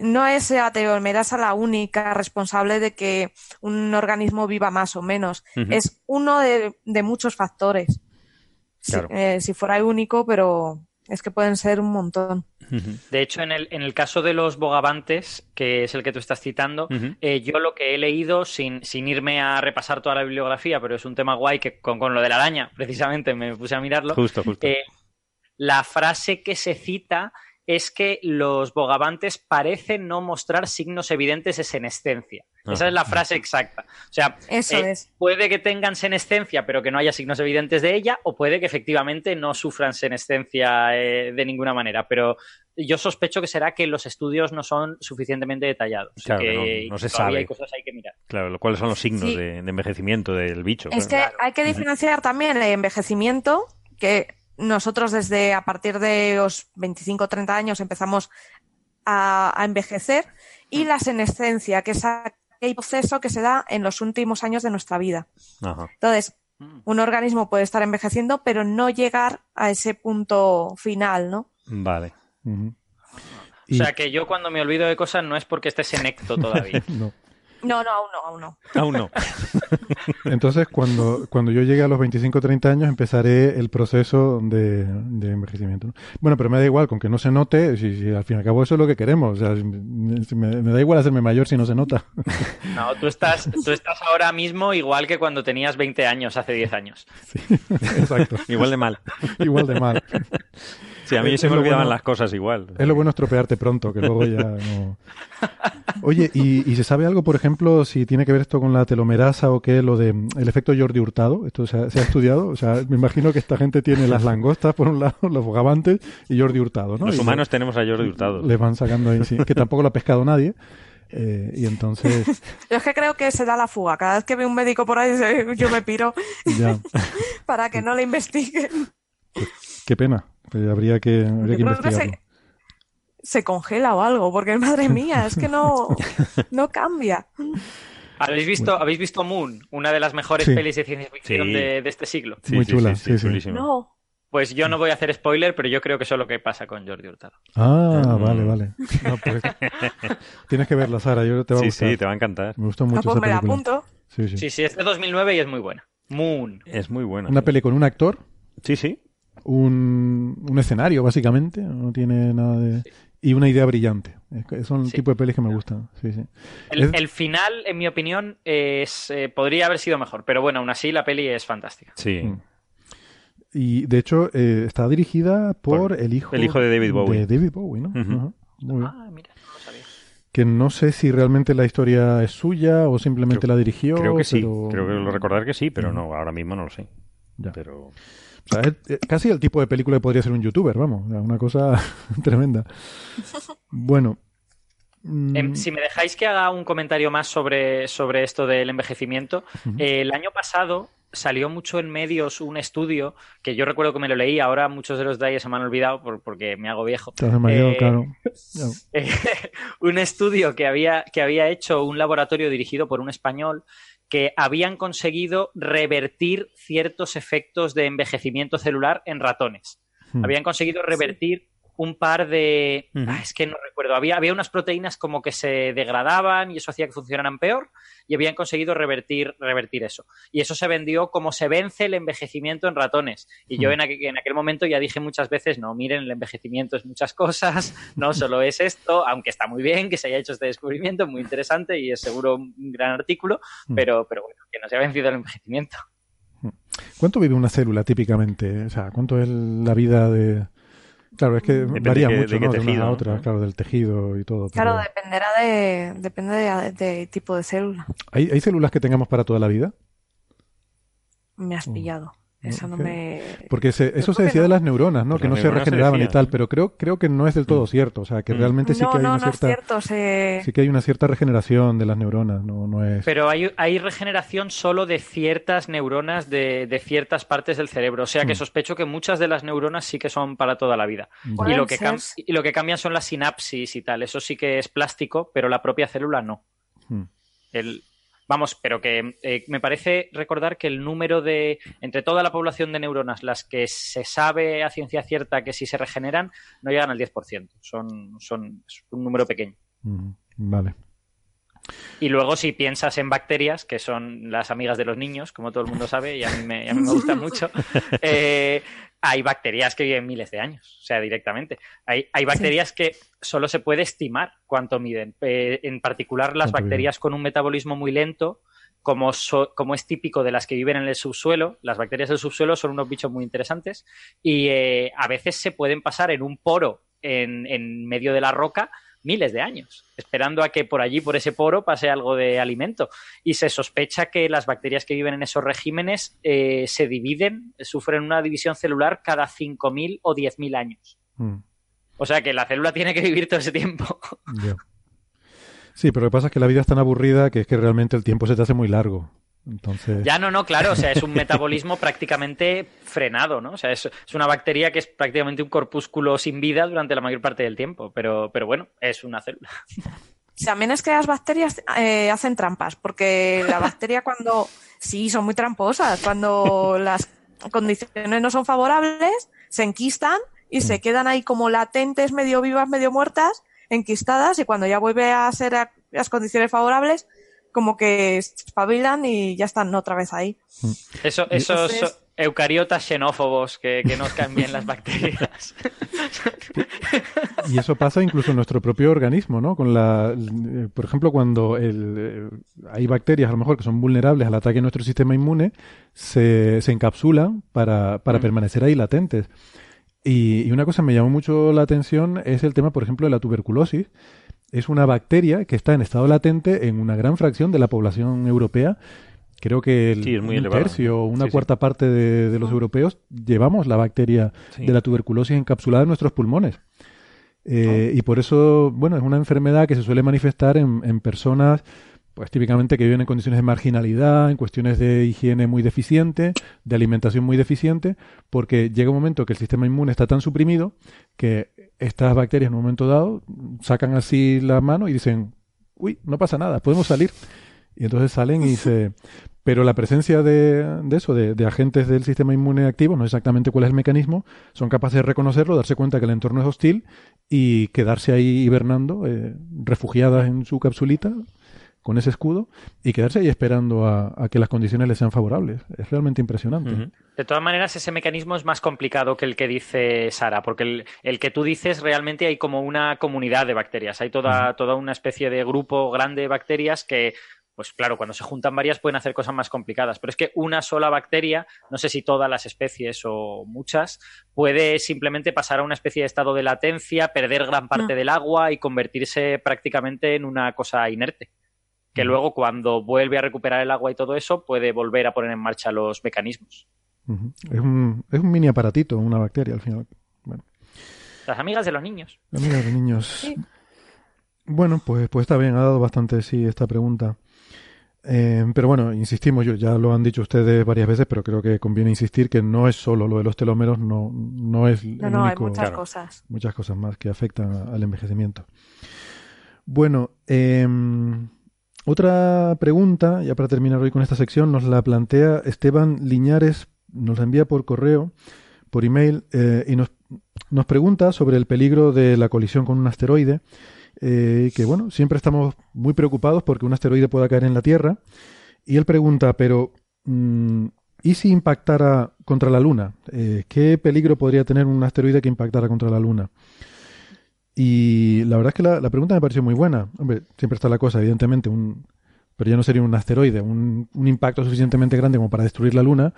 no es la telomerasa la única responsable de que un organismo viva más o menos. Es uno de, muchos factores. Eh, si, fuera el único, pero es que pueden ser un montón. De hecho, en el, en el caso de los bogavantes, que es el que tú estás citando, eh, yo lo que he leído, sin, sin irme a repasar toda la bibliografía, pero es un tema guay que con, lo de la araña, precisamente, me puse a mirarlo. Justo, justo. Eh, la frase que se cita es que los bogavantes parecen no mostrar signos evidentes de senescencia. Esa es la frase exacta. O sea, eh, puede que tengan senescencia, pero que no haya signos evidentes de ella, o puede que efectivamente no sufran senescencia eh, de ninguna manera. Pero yo sospecho que será que los estudios no son suficientemente detallados. Claro, no, se sabe. Hay cosas hay que mirar. Claro, cuáles son los signos de, envejecimiento del bicho. Es que hay que diferenciar también el envejecimiento, que nosotros desde a partir de los 25 o 30 años empezamos a, envejecer y la senescencia, que es aquel proceso que se da en los últimos años de nuestra vida. Entonces, mm. un organismo puede estar envejeciendo, pero no llegar a ese punto final, ¿no? Vale. O sea que yo cuando me olvido de cosas no es porque esté senecto todavía. no. No, no, aún no, aún no. Aún no. Entonces, cuando, cuando yo llegue a los 25 o 30 años, empezaré el proceso de, envejecimiento. Bueno, pero me da igual, con que no se note, si, al fin y al cabo eso es lo que queremos. O sea, me, da igual hacerme mayor si no se nota. No, tú estás, tú estás ahora mismo igual que cuando tenías 20 años, hace 10 años. Sí, exacto. igual de mal. igual de mal. Sí, a mí Es- se me lo olvidaban bueno- las cosas igual. Es lo bueno estropearte pronto, que luego ya no... Oye, ¿y, y se sabe algo, por ejemplo, si tiene que ver esto con la telomerasa o qué, lo de mm, el efecto Jordi Hurtado? ¿Esto se ha, se ha estudiado? O sea, me imagino que esta gente tiene las langostas por un lado, los bogavantes y Jordi Hurtado, ¿no? Los Y humanos tenemos a Jordi Hurtado. Le van sacando ahí, sí, que tampoco lo ha pescado nadie. eh, y entonces, Yo es que creo que se da la fuga. Cada vez que ve un médico por ahí, se- yo me piro ya, para que no le investiguen. Qué pena. Habría que, habría que investigarlo. se, se congela o algo, porque madre mía, es que no, no cambia. ¿Habéis visto, ¿Habéis visto Moon? Una de las mejores Sí. pelis de ciencia ficción Sí. de, de este siglo. Sí, Muy sí, chula, sí, sí, sí, sí. No. Pues yo no voy a hacer spoiler, pero yo creo que eso es lo que pasa con Jordi Hurtado. Ah, Mm. vale, vale. No, pues, tienes que verla, Sara, yo te va a Sí, gustar. sí, te va a encantar. Me gustó Ah, mucho pues esa me la película. apunto. Sí, sí. Sí, sí, es de 2009 y es muy buena. Moon. Es muy buena. Una peli con un actor, Sí, sí. Un, un escenario, básicamente, no tiene nada de... Y una idea brillante. Son el Sí. tipo de pelis que me gustan. Sí, sí. El, Es- el final, en mi opinión, es, eh, podría haber sido mejor, pero bueno, aún así la peli es fantástica. Sí. Mm. Y de hecho eh, está dirigida por, Por el hijo el hijo de David Bowie. de David Bowie, ¿no? Muy bien. Ah, mira, no lo sabía. Que no sé si realmente la historia es suya o simplemente Creo- la dirigió. Creo que sí. Creo que lo recordar que sí, pero no, ahora mismo no lo sé. Ya. Pero O sea, es, es casi el tipo de película que podría ser un youtuber, vamos. Una cosa tremenda. Bueno. mm, Em, si me dejáis que haga un comentario más sobre, sobre esto del envejecimiento, eh, el año pasado salió mucho en medios un estudio que yo recuerdo que me lo leí, ahora muchos de los detalles se me han olvidado por- porque me hago viejo. te Eh, claro. Eh, un estudio que había, que había hecho un laboratorio dirigido por un español que habían conseguido revertir ciertos efectos de envejecimiento celular en ratones. Hmm. Habían conseguido revertir un par de... Ah, es que no recuerdo. Había, había unas proteínas como que se degradaban y eso hacía que funcionaran peor y habían conseguido revertir, revertir eso. Y eso se vendió como se vence el envejecimiento en ratones. Y yo en aquel, en aquel momento ya dije muchas veces, no, miren, el envejecimiento es muchas cosas, no solo es esto, aunque está muy bien que se haya hecho este descubrimiento, muy interesante y es seguro un gran artículo, pero, pero bueno, que no se ha vencido el envejecimiento. ¿Cuánto vive una célula típicamente? O sea, ¿cuánto es la vida de...? Claro, es que Depende varía mucho, de ¿no? De una a ¿no? otra, claro, del tejido y todo. Claro, pero- dependerá de, depende de, de tipo de célula. ¿Hay, ¿Hay células que tengamos para toda la vida? Me has Mm. pillado. Eso no me... Porque se- eso se decía no. de las neuronas, ¿no? Pues que no se regeneraban y tal, pero creo, creo que no es del todo Mm. cierto. O sea, que Mm. realmente sí no, que hay no, una no es cierta... cierto. Se... Sí que hay una cierta regeneración de las neuronas, no, no es... Pero hay, hay regeneración solo de ciertas neuronas de, de ciertas partes del cerebro. O sea que Mm. sospecho que muchas de las neuronas sí que son para toda la vida. Y lo, que cam- y lo que cambian son las sinapsis y tal. Eso sí que es plástico, pero la propia célula no. Mm. El, vamos, pero que eh, me parece recordar que el número de. Entre toda la población de neuronas, las que se sabe a ciencia cierta que si se regeneran, no llegan al 10%. Son, son es un número pequeño. Vale. Y luego, si piensas en bacterias, que son las amigas de los niños, como todo el mundo sabe, y a mí me, a mí me gustan mucho, eh, hay bacterias que viven miles de años, o sea, directamente. Hay, hay bacterias que solo se puede estimar cuánto miden. Eh, en particular, las ¿Cuánto bacterias con un metabolismo muy lento, como, so- como es típico de las que viven en el subsuelo, las bacterias del subsuelo son unos bichos muy interesantes y eh, a veces se pueden pasar en un poro en, en medio de la roca miles de años, esperando a que por allí, por ese poro, pase algo de alimento. Y se sospecha que las bacterias que viven en esos regímenes eh, se dividen, sufren una división celular cada 5.000 o 10.000 años. Mm, O sea que la célula tiene que vivir todo ese tiempo. Sí, pero lo que pasa es que la vida es tan aburrida que es que realmente el tiempo se te hace muy largo. Entonces... Ya no, no, claro, o sea, es un metabolismo prácticamente frenado, ¿no? O sea, es, es una bacteria que es prácticamente un corpúsculo sin vida durante la mayor parte del tiempo, pero, pero bueno, es una célula. También es que las bacterias eh, hacen trampas, porque la bacteria cuando... Sí, son muy tramposas. Cuando las condiciones no son favorables, se enquistan y se quedan ahí como latentes, medio vivas, medio muertas, enquistadas, y cuando ya vuelve a ser a- las condiciones favorables, como que se espabilan y ya están otra vez ahí. Eso, esos Entonces- eucariotas xenófobos que, que nos caen bien las bacterias. Y eso pasa incluso en nuestro propio organismo, ¿no? Con la, eh, por ejemplo, cuando el, eh, hay bacterias a lo mejor que son vulnerables al ataque de nuestro sistema inmune, se, se encapsulan para, para Mm. permanecer ahí latentes. Y, y una cosa que me llamó mucho la atención es el tema, por ejemplo, de la tuberculosis. Es una bacteria que está en estado latente en una gran fracción de la población europea. Creo que el Sí, es muy un elevado. tercio o una Sí, sí. cuarta parte de, de los europeos llevamos la bacteria Sí. de la tuberculosis encapsulada en nuestros pulmones. Eh, Y por eso, bueno, es una enfermedad que se suele manifestar en, en personas, pues típicamente que viven en condiciones de marginalidad, en cuestiones de higiene muy deficiente, de alimentación muy deficiente, porque llega un momento que el sistema inmune está tan suprimido que estas bacterias en un momento dado sacan así la mano y dicen, uy, no pasa nada, podemos salir. Y entonces salen y se... Pero la presencia de, de eso, de, agentes del sistema inmune activo, no sé exactamente cuál es el mecanismo, son capaces de reconocerlo, darse cuenta que el entorno es hostil y quedarse ahí hibernando, eh, refugiadas en su capsulita, con ese escudo, y quedarse ahí esperando a, a que las condiciones les sean favorables. Es realmente impresionante. De todas maneras, ese mecanismo es más complicado que el que dice Sara, porque el, el que tú dices realmente hay como una comunidad de bacterias, hay toda, toda una especie de grupo grande de bacterias que, pues claro, cuando se juntan varias pueden hacer cosas más complicadas, pero es que una sola bacteria, no sé si todas las especies o muchas, puede simplemente pasar a una especie de estado de latencia, perder gran parte Mm. del agua y convertirse prácticamente en una cosa inerte. Que luego, cuando vuelve a recuperar el agua y todo eso, puede volver a poner en marcha los mecanismos. Es, un, es un mini aparatito, una bacteria al final. Bueno, Las amigas de los niños. amigas de niños. Bueno, pues, pues está bien, ha dado bastante sí esta pregunta. Eh, pero bueno, insistimos, yo, ya lo han dicho ustedes varias veces, pero creo que conviene insistir que no es solo lo de los telómeros, no, no es el No, no, hay muchas claro. cosas. muchas cosas más que afectan a- al envejecimiento. Bueno, em, otra pregunta, ya para terminar hoy con esta sección, nos la plantea Esteban Liñares, nos la envía por correo, por email, eh, y nos, nos pregunta sobre el peligro de la colisión con un asteroide, eh, que bueno, siempre estamos muy preocupados porque un asteroide pueda caer en la Tierra, y él pregunta, pero mm, ¿y si impactara contra la Luna? Eh, ¿Qué peligro podría tener un asteroide que impactara contra la Luna? Y la verdad es que la, pregunta me pareció muy buena. Hombre, siempre está la cosa, evidentemente, un, pero ya no sería un asteroide, un, un impacto suficientemente grande como para destruir la Luna,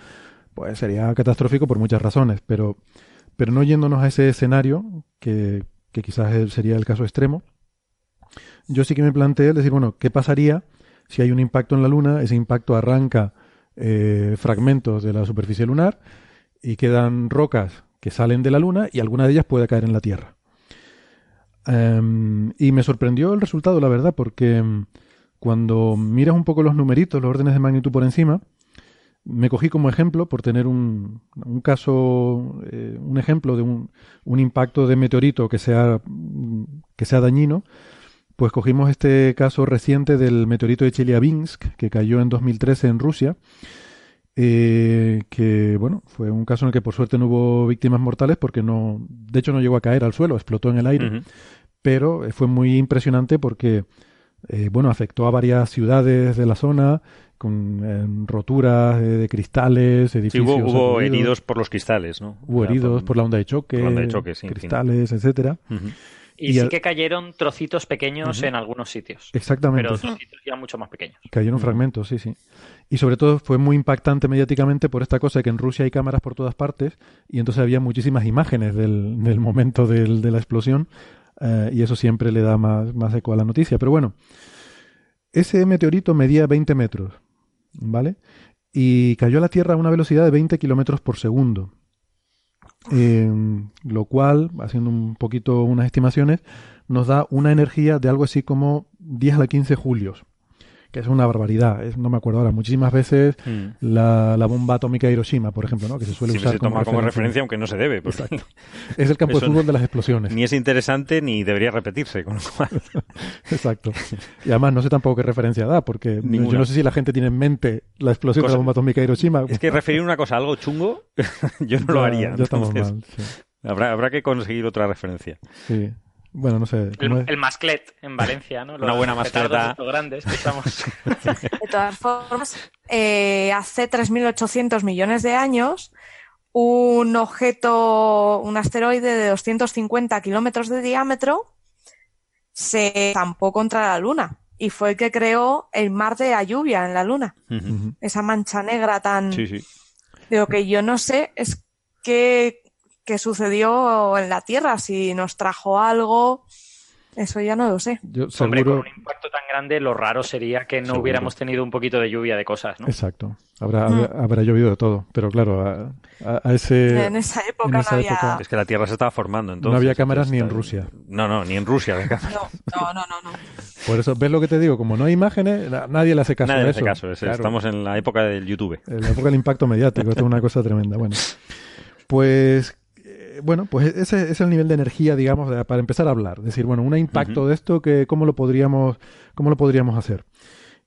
pues sería catastrófico por muchas razones, pero, pero no yéndonos a ese escenario, que, que quizás sería el caso extremo, yo sí que me planteé decir, bueno, ¿qué pasaría si hay un impacto en la Luna? Ese impacto arranca eh, fragmentos de la superficie lunar y quedan rocas que salen de la Luna y alguna de ellas puede caer en la Tierra. Em, y me sorprendió el resultado, la verdad, porque em, cuando miras un poco los numeritos, los órdenes de magnitud por encima, me cogí como ejemplo, por tener un, un caso, eh, un ejemplo de un, un impacto de meteorito que sea, que sea dañino, pues cogimos este caso reciente del meteorito de Chelyabinsk, que cayó en 2013 en Rusia, eh, que bueno, fue un caso en el que por suerte no hubo víctimas mortales porque no, de hecho no llegó a caer al suelo, explotó en el aire, pero eh, fue muy impresionante porque eh, bueno, afectó a varias ciudades de la zona con eh, roturas eh, de cristales, Sí, edificios. hubo, hubo sacudidos. heridos por los cristales, ¿no? Hubo heridos por la onda de choque, por la onda de choque, sí, en fin. cristales, etcétera. Y, Y sí que cayeron trocitos pequeños en algunos sitios. Exactamente. Pero trocitos ya mucho más pequeños. Cayeron fragmentos, sí, sí. Y sobre todo fue muy impactante mediáticamente por esta cosa de que en Rusia hay cámaras por todas partes y entonces había muchísimas imágenes del, del momento del- de la explosión eh, y eso siempre le da más, más eco a la noticia. Pero bueno, ese meteorito medía 20 metros, ¿vale? Y cayó a la Tierra a una velocidad de 20 kilómetros por segundo. Eh, lo cual, haciendo un poquito unas estimaciones, nos da una energía de algo así como 10 a la 15 julios, que es una barbaridad. Es, no me acuerdo ahora, muchísimas veces Mm. la, la bomba atómica de Hiroshima, por ejemplo, ¿no? que se suele Siempre usar se toma como referencia. referencia, aunque no se debe. Exacto. Es el campo de fútbol de las explosiones. Ni es interesante ni debería repetirse. Con lo cual, Exacto. Y además no sé tampoco qué referencia da, porque Ninguna. yo no sé si la gente tiene en mente la explosión de la bomba atómica de Hiroshima. es que referir una cosa a algo chungo, yo no Ya- lo haría. Ya entonces, mal. Sí. habrá, habrá que conseguir otra referencia. Sí. Bueno, no sé. El, el masclet en Valencia, ¿no? Una buena mascleta. grandes que estamos. De todas formas, eh, hace 3.800 millones de años, un objeto, un asteroide de 250 kilómetros de diámetro, se zampó contra la Luna y fue el que creó el mar de la lluvia en la Luna. Esa mancha negra tan... Sí, sí. De lo que yo no sé es qué, qué sucedió en la Tierra, si nos trajo algo. Eso ya no lo sé. Yo Hombre, con seguro... un impacto tan grande, lo raro sería que no Seguro. hubiéramos tenido un poquito de lluvia de cosas, ¿no? Exacto. Habrá, Mm. habrá, habrá llovido de todo. Pero claro, a, a- a ese... en esa época en esa no había. época- Es que la Tierra se estaba formando entonces. no había cámaras ni en Rusia. No, no, ni en Rusia había cámaras. No, no, no, no. no. Por eso, ¿ves lo que te digo? Como no hay imágenes, na- nadie le hace caso Nadie a le eso. hace caso. es- Claro. Estamos en la época del YouTube. En la época del impacto mediático, esto es una cosa tremenda. Bueno, pues bueno, pues ese es el nivel de energía, digamos, de- para empezar a hablar. Es decir, bueno, un impacto de esto, que cómo lo podríamos, cómo lo podríamos hacer.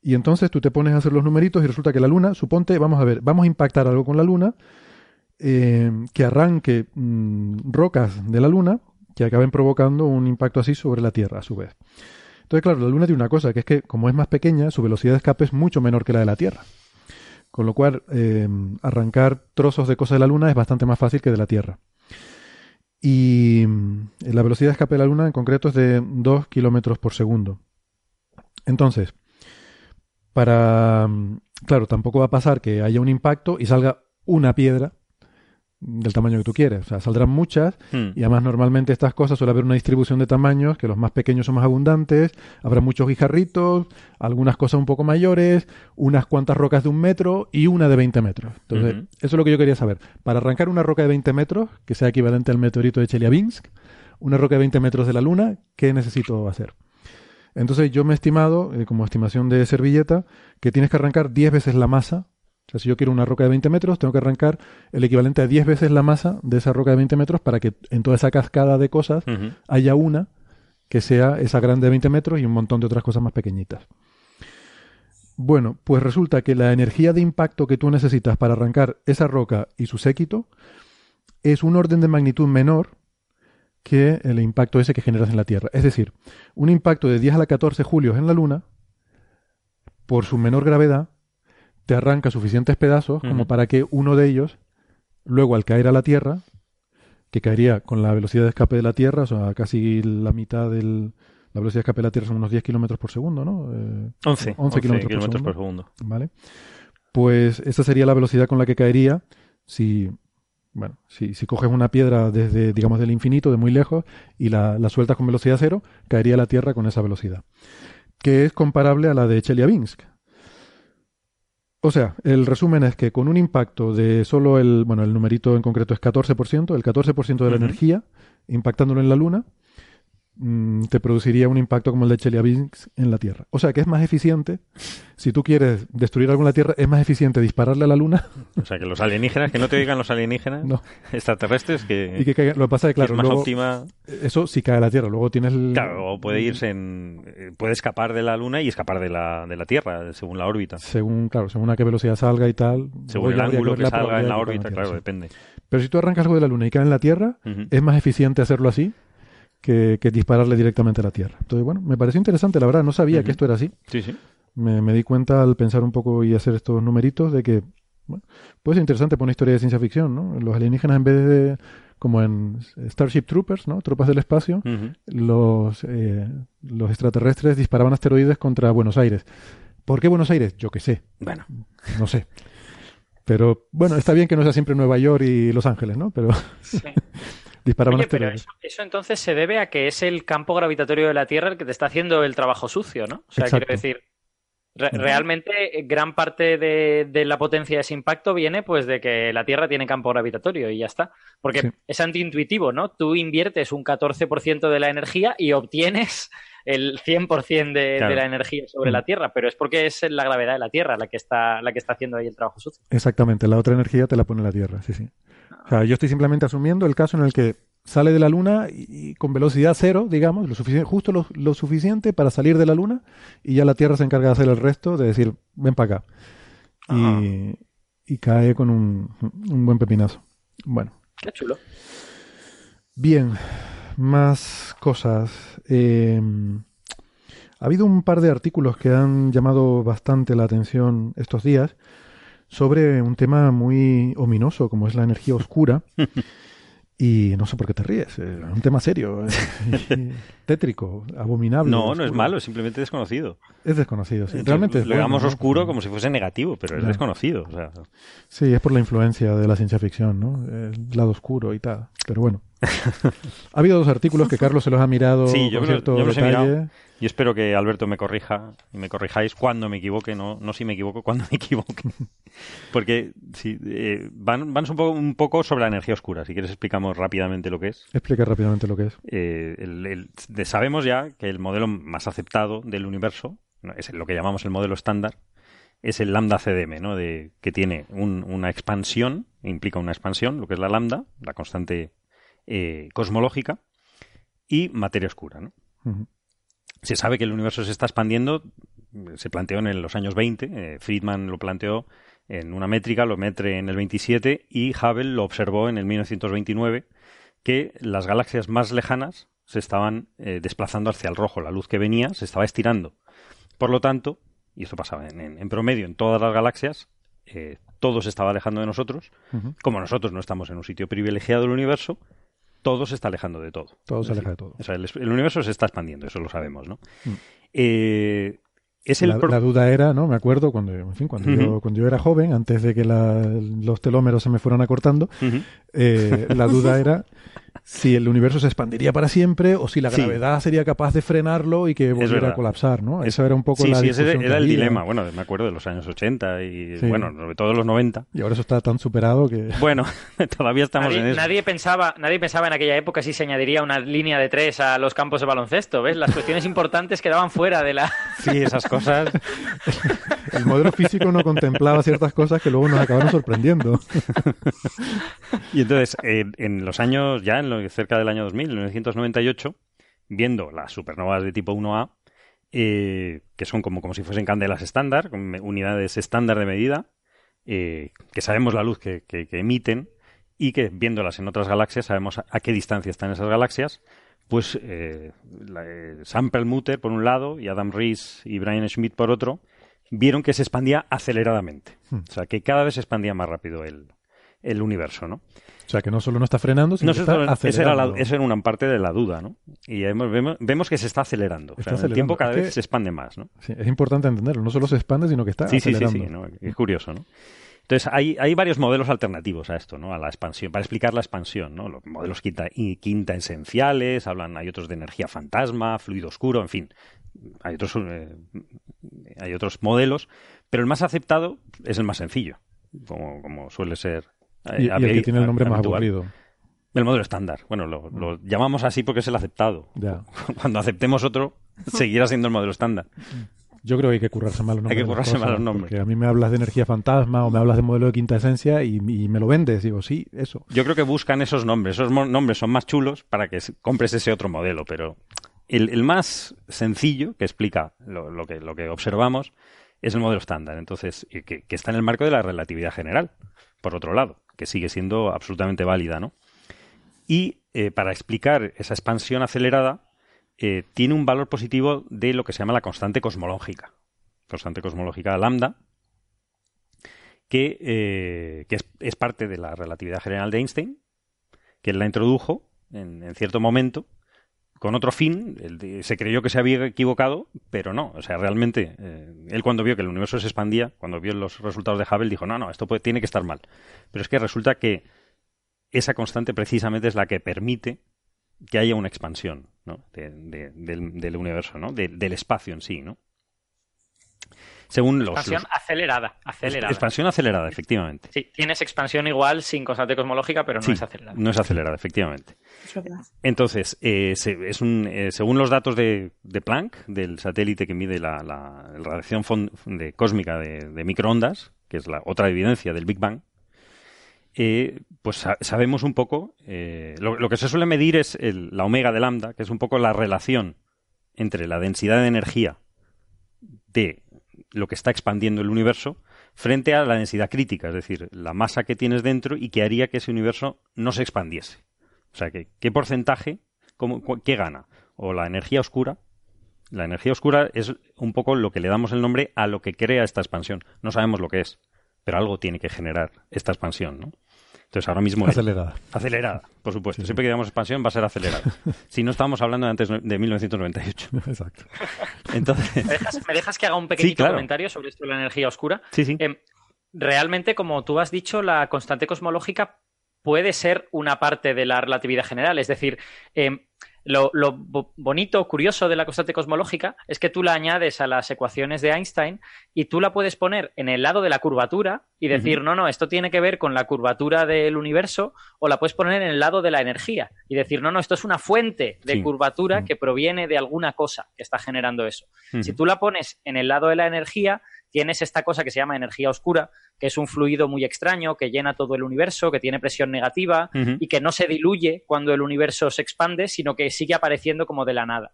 Y entonces tú te pones a hacer los numeritos y resulta que la Luna, suponte, vamos a ver, vamos a impactar algo con la Luna, eh, que arranque mm, rocas de la Luna, que acaben provocando un impacto así sobre la Tierra, a su vez. Entonces, claro, la Luna tiene una cosa, que es que como es más pequeña, su velocidad de escape es mucho menor que la de la Tierra. Con lo cual, eh, arrancar trozos de cosas de la Luna es bastante más fácil que de la Tierra. Y mm, la velocidad de escape de la Luna en concreto es de 2 kilómetros por segundo. Entonces, para... mm, Claro, tampoco va a pasar que haya un impacto y salga una piedra del tamaño que tú quieres. O sea, saldrán muchas Hmm. y además normalmente estas cosas suele haber una distribución de tamaños, que los más pequeños son más abundantes, habrá muchos guijarritos, algunas cosas un poco mayores, unas cuantas rocas de un metro y una de 20 metros. Entonces, eso es lo que yo quería saber. Para arrancar una roca de 20 metros, que sea equivalente al meteorito de Chelyabinsk, una roca de 20 metros de la Luna, ¿qué necesito hacer? Entonces yo me he estimado, eh, como estimación de servilleta, que tienes que arrancar 10 veces la masa. O sea, si yo quiero una roca de 20 metros, tengo que arrancar el equivalente a 10 veces la masa de esa roca de 20 metros para que en toda esa cascada de cosas haya una que sea esa grande de 20 metros y un montón de otras cosas más pequeñitas. Bueno, pues resulta que la energía de impacto que tú necesitas para arrancar esa roca y su séquito es un orden de magnitud menor que el impacto ese que generas en la Tierra. Es decir, un impacto de 10 a la 14 julios en la Luna, por su menor gravedad, te arranca suficientes pedazos como para que uno de ellos, luego al caer a la Tierra, que caería con la velocidad de escape de la Tierra, o sea, casi la mitad del... La velocidad de escape de la Tierra son unos 10 kilómetros por segundo, ¿no? Eh, 11, 11 kilómetros por kilómetros por segundo. segundo. ¿Vale? Pues esa sería la velocidad con la que caería si, bueno, si, si coges una piedra desde, digamos, del infinito, de muy lejos, y la, la sueltas con velocidad cero, caería a la Tierra con esa velocidad. Que es comparable a la de Chelyabinsk. O sea, el resumen es que con un impacto de solo el, bueno, el numerito en concreto es 14%, el 14% de la energía, impactándolo en la Luna, mm, te produciría un impacto como el de Chelyabinsk en la Tierra. O sea que es más eficiente, si tú quieres destruir algo en la Tierra, es más eficiente dispararle a la Luna O sea, que los alienígenas, que no te digan los alienígenas No. extraterrestres, que, y que. Lo que pasa es que, que claro, es más luego, óptima. eso sí cae a la Tierra. Luego tienes el. Claro, o puede irse en. eh, Puede escapar de la Luna y escapar de la, de la Tierra, según la órbita. Según, claro, según a qué velocidad salga y tal. Según luego el ángulo que salga en la órbita, claro, sí. depende. Pero si tú arrancas algo de la Luna y cae en la Tierra, es más eficiente hacerlo así que, que dispararle directamente a la Tierra. Entonces, bueno, me pareció interesante, la verdad, no sabía que esto era así. Sí, sí. Me, me di cuenta al pensar un poco y hacer estos numeritos de que bueno, puede ser interesante para una historia de ciencia ficción, ¿no? Los alienígenas en vez de, como en Starship Troopers, ¿no? Tropas del espacio, los, eh, los extraterrestres disparaban asteroides contra Buenos Aires. ¿Por qué Buenos Aires? Yo qué sé, Bueno, no sé. Pero bueno, está bien que no sea siempre Nueva York y Los Ángeles, ¿no? Pero Sí. disparaban Oye, pero eso, eso entonces se debe a que es el campo gravitatorio de la Tierra el que te está haciendo el trabajo sucio, ¿no? O sea, Exacto. quiero decir, re- realmente eh, gran parte de, de la potencia de ese impacto viene pues de que la Tierra tiene campo gravitatorio y ya está. Porque Sí. es antiintuitivo, ¿no? Tú inviertes un 14% de la energía y obtienes el 100% de, Claro. de la energía sobre la Tierra, pero es porque es la gravedad de la Tierra la que está, la que está haciendo ahí el trabajo sucio. Exactamente, la otra energía te la pone la Tierra, sí, sí. O sea, yo estoy simplemente asumiendo el caso en el que sale de la Luna y, y con velocidad cero, digamos, lo justo lo, lo suficiente para salir de la Luna y ya la Tierra se encarga de hacer el resto, de decir, ven para acá. Y, y cae con un, un buen pepinazo. Bueno, Qué chulo. bien, más cosas. Eh, ha habido un par de artículos que han llamado bastante la atención estos días sobre un tema muy ominoso como es la energía oscura. Y no sé por qué te ríes, es un tema serio, eh, tétrico, abominable. No, no es malo, es simplemente desconocido. Es desconocido, sí. Realmente lo bueno, llamamos ¿no? oscuro como si fuese negativo, pero es desconocido. O sea, Sí, es por la influencia de la ciencia ficción, ¿no? El lado oscuro y tal. Pero bueno. Ha habido dos artículos que Carlos se los ha mirado Sí, yo con lo- los he mirado. Y espero que Alberto me corrija y me corrijáis cuando me equivoque, no, no si me equivoco, cuando me equivoque. Porque sí, eh, van, van un, poco, un poco sobre la energía oscura. Si quieres explicamos rápidamente lo que es. Explica rápidamente lo que es. Eh, el- el- de- sabemos ya que el modelo más aceptado del universo, es lo que llamamos el modelo estándar, es el lambda CDM, ¿no? de, que tiene un- una expansión, implica una expansión, lo que es la lambda, la constante eh, cosmológica, y materia oscura. Se sabe que el universo se está expandiendo, se planteó en los años 20, eh, Friedman lo planteó en una métrica, lo metre en el 27 y Hubble lo observó en el 1929, que las galaxias más lejanas se estaban eh, desplazando hacia el rojo, la luz que venía se estaba estirando. Por lo tanto, y esto pasaba en, en- en promedio en todas las galaxias, eh, todo se estaba alejando de nosotros, como nosotros no estamos en un sitio privilegiado del universo, todo se está alejando de todo. Todo se aleja de todo. o sea, el, el universo se está expandiendo, eso lo sabemos, ¿no? Mm. Eh, es el La, duda era, ¿no? Me acuerdo cuando, en fin, cuando, yo, cuando yo era joven, antes de que la- los telómeros se me fueran acortando, eh, la duda era si el universo se expandiría para siempre o si la Sí. gravedad sería capaz de frenarlo y que volviera a colapsar, ¿no? Eso era un poco sí, la sí, ese que era el había. dilema. Bueno, me acuerdo de los años 80 y, Sí. bueno, sobre todo los 90. Y ahora eso está tan superado que... Bueno, todavía estamos en Nadie, eso. nadie pensaba, nadie pensaba en aquella época si se añadiría una línea de tres a los campos de baloncesto, ¿ves? Las cuestiones importantes quedaban fuera de la... Sí, esas cosas. El modelo físico no contemplaba ciertas cosas que luego nos acabaron sorprendiendo. Y entonces, eh, en los años, ya en cerca del año 2000, 1998, viendo las supernovas de tipo 1A, eh, que son como, como si fuesen candelas estándar, unidades estándar de medida, eh, que sabemos la luz que, que- que emiten y que viéndolas en otras galaxias sabemos a, a qué distancia están esas galaxias, pues eh, la, eh, Sam Perlmutter por un lado y Adam Rees y Brian Schmidt por otro, vieron que se expandía aceleradamente. Hmm. O sea, que cada vez se expandía más rápido el, el universo, ¿no? O sea, que no solo no está frenando, sino No que está acelerando. esa era una parte de la duda, ¿no? Y vemos, vemos que se está acelerando. O el acelerando. tiempo cada Es vez que- se expande más, ¿no? Sí, es importante entenderlo. No solo se expande, sino que está Sí, sí, sí, acelerando. sí, ¿no? Es curioso, ¿no? Entonces, hay, hay varios modelos alternativos a esto, ¿no? A la expansión, para explicar la expansión, ¿no? Los modelos quinta, y quinta esenciales, hablan, hay otros de energía fantasma, fluido oscuro, en fin. Hay otros, eh, hay otros modelos, pero el más aceptado es el más sencillo, como, como suele ser. Eh, Y, y el que tiene el nombre más habitual. aburrido. El modelo estándar. Bueno, lo, lo llamamos así porque es el aceptado. Ya. Cuando aceptemos otro, seguirá siendo el modelo estándar. Yo creo que hay que currarse más los Hay nombres. que de las currarse más cosas, los nombres. Porque a mí me hablas de energía fantasma o me hablas de modelo de quinta esencia y, y me lo vendes. Digo, sí, eso. Yo creo que buscan esos nombres. Esos nombres son más chulos para que compres ese otro modelo, pero el, el más sencillo, que explica lo, lo que, lo que observamos, es el modelo estándar. Entonces, y que, que está en el marco de la relatividad general, por otro lado, que sigue siendo absolutamente válida, ¿no? Y eh, para explicar esa expansión acelerada, eh, tiene un valor positivo de lo que se llama la constante cosmológica. Constante cosmológica lambda, que, eh, es, parte de la relatividad general de Einstein, que él la introdujo en cierto momento con otro fin. Él se creyó que se había equivocado, pero no. O sea, realmente, eh, él cuando vio que el universo se expandía, cuando vio los resultados de Hubble, dijo, no, no, esto tiene que estar mal. Pero es que resulta que esa constante precisamente es la que permite que haya una expansión ¿no? de- de- del, universo, ¿no? De- del espacio en sí, ¿no? Según los, Expansión los- acelerada, acelerada. expansión acelerada, efectivamente. Sí, tienes expansión igual sin constante cosmológica, pero no Sí, es acelerada. No es acelerada, efectivamente. Entonces, eh, se- es un, eh, según los datos de, de Planck, del satélite que mide la, la radiación de, cósmica de, de microondas, que es la otra evidencia del Big Bang, eh, pues sa- sabemos un poco, eh, lo, lo que se suele medir es el- la omega de lambda, que es un poco la relación entre la densidad de energía de lo que está expandiendo el universo frente a la densidad crítica, es decir, la masa que tienes dentro y que haría que ese universo no se expandiese. O sea, que, ¿qué porcentaje, qué gana? O la energía oscura. La energía oscura es un poco lo que le damos el nombre a lo que crea esta expansión. No sabemos lo que es, pero algo tiene que generar esta expansión, ¿no? Entonces ahora mismo... Acelerada. acelerada, por supuesto. Siempre que digamos expansión va a ser acelerada. si no estábamos hablando de antes de 1998. Exacto. Entonces... ¿Me dejas, que haga un pequeñito comentario sobre esto de la energía oscura? Sí, sí. Em, realmente, como tú has dicho, la constante cosmológica puede ser una parte de la relatividad general. Es decir, eh, lo, bonito, curioso de la constante cosmológica es que tú la añades a las ecuaciones de Einstein y tú la puedes poner en el lado de la curvatura y decir, no, no, esto tiene que ver con la curvatura del universo, o la puedes poner en el lado de la energía y decir, no, no, esto es una fuente de curvatura que proviene de alguna cosa que está generando eso. Si tú la pones en el lado de la energía, tienes esta cosa que se llama energía oscura, que es un fluido muy extraño que llena todo el universo, que tiene presión negativa y que no se diluye cuando el universo se expande, sino que sigue apareciendo como de la nada.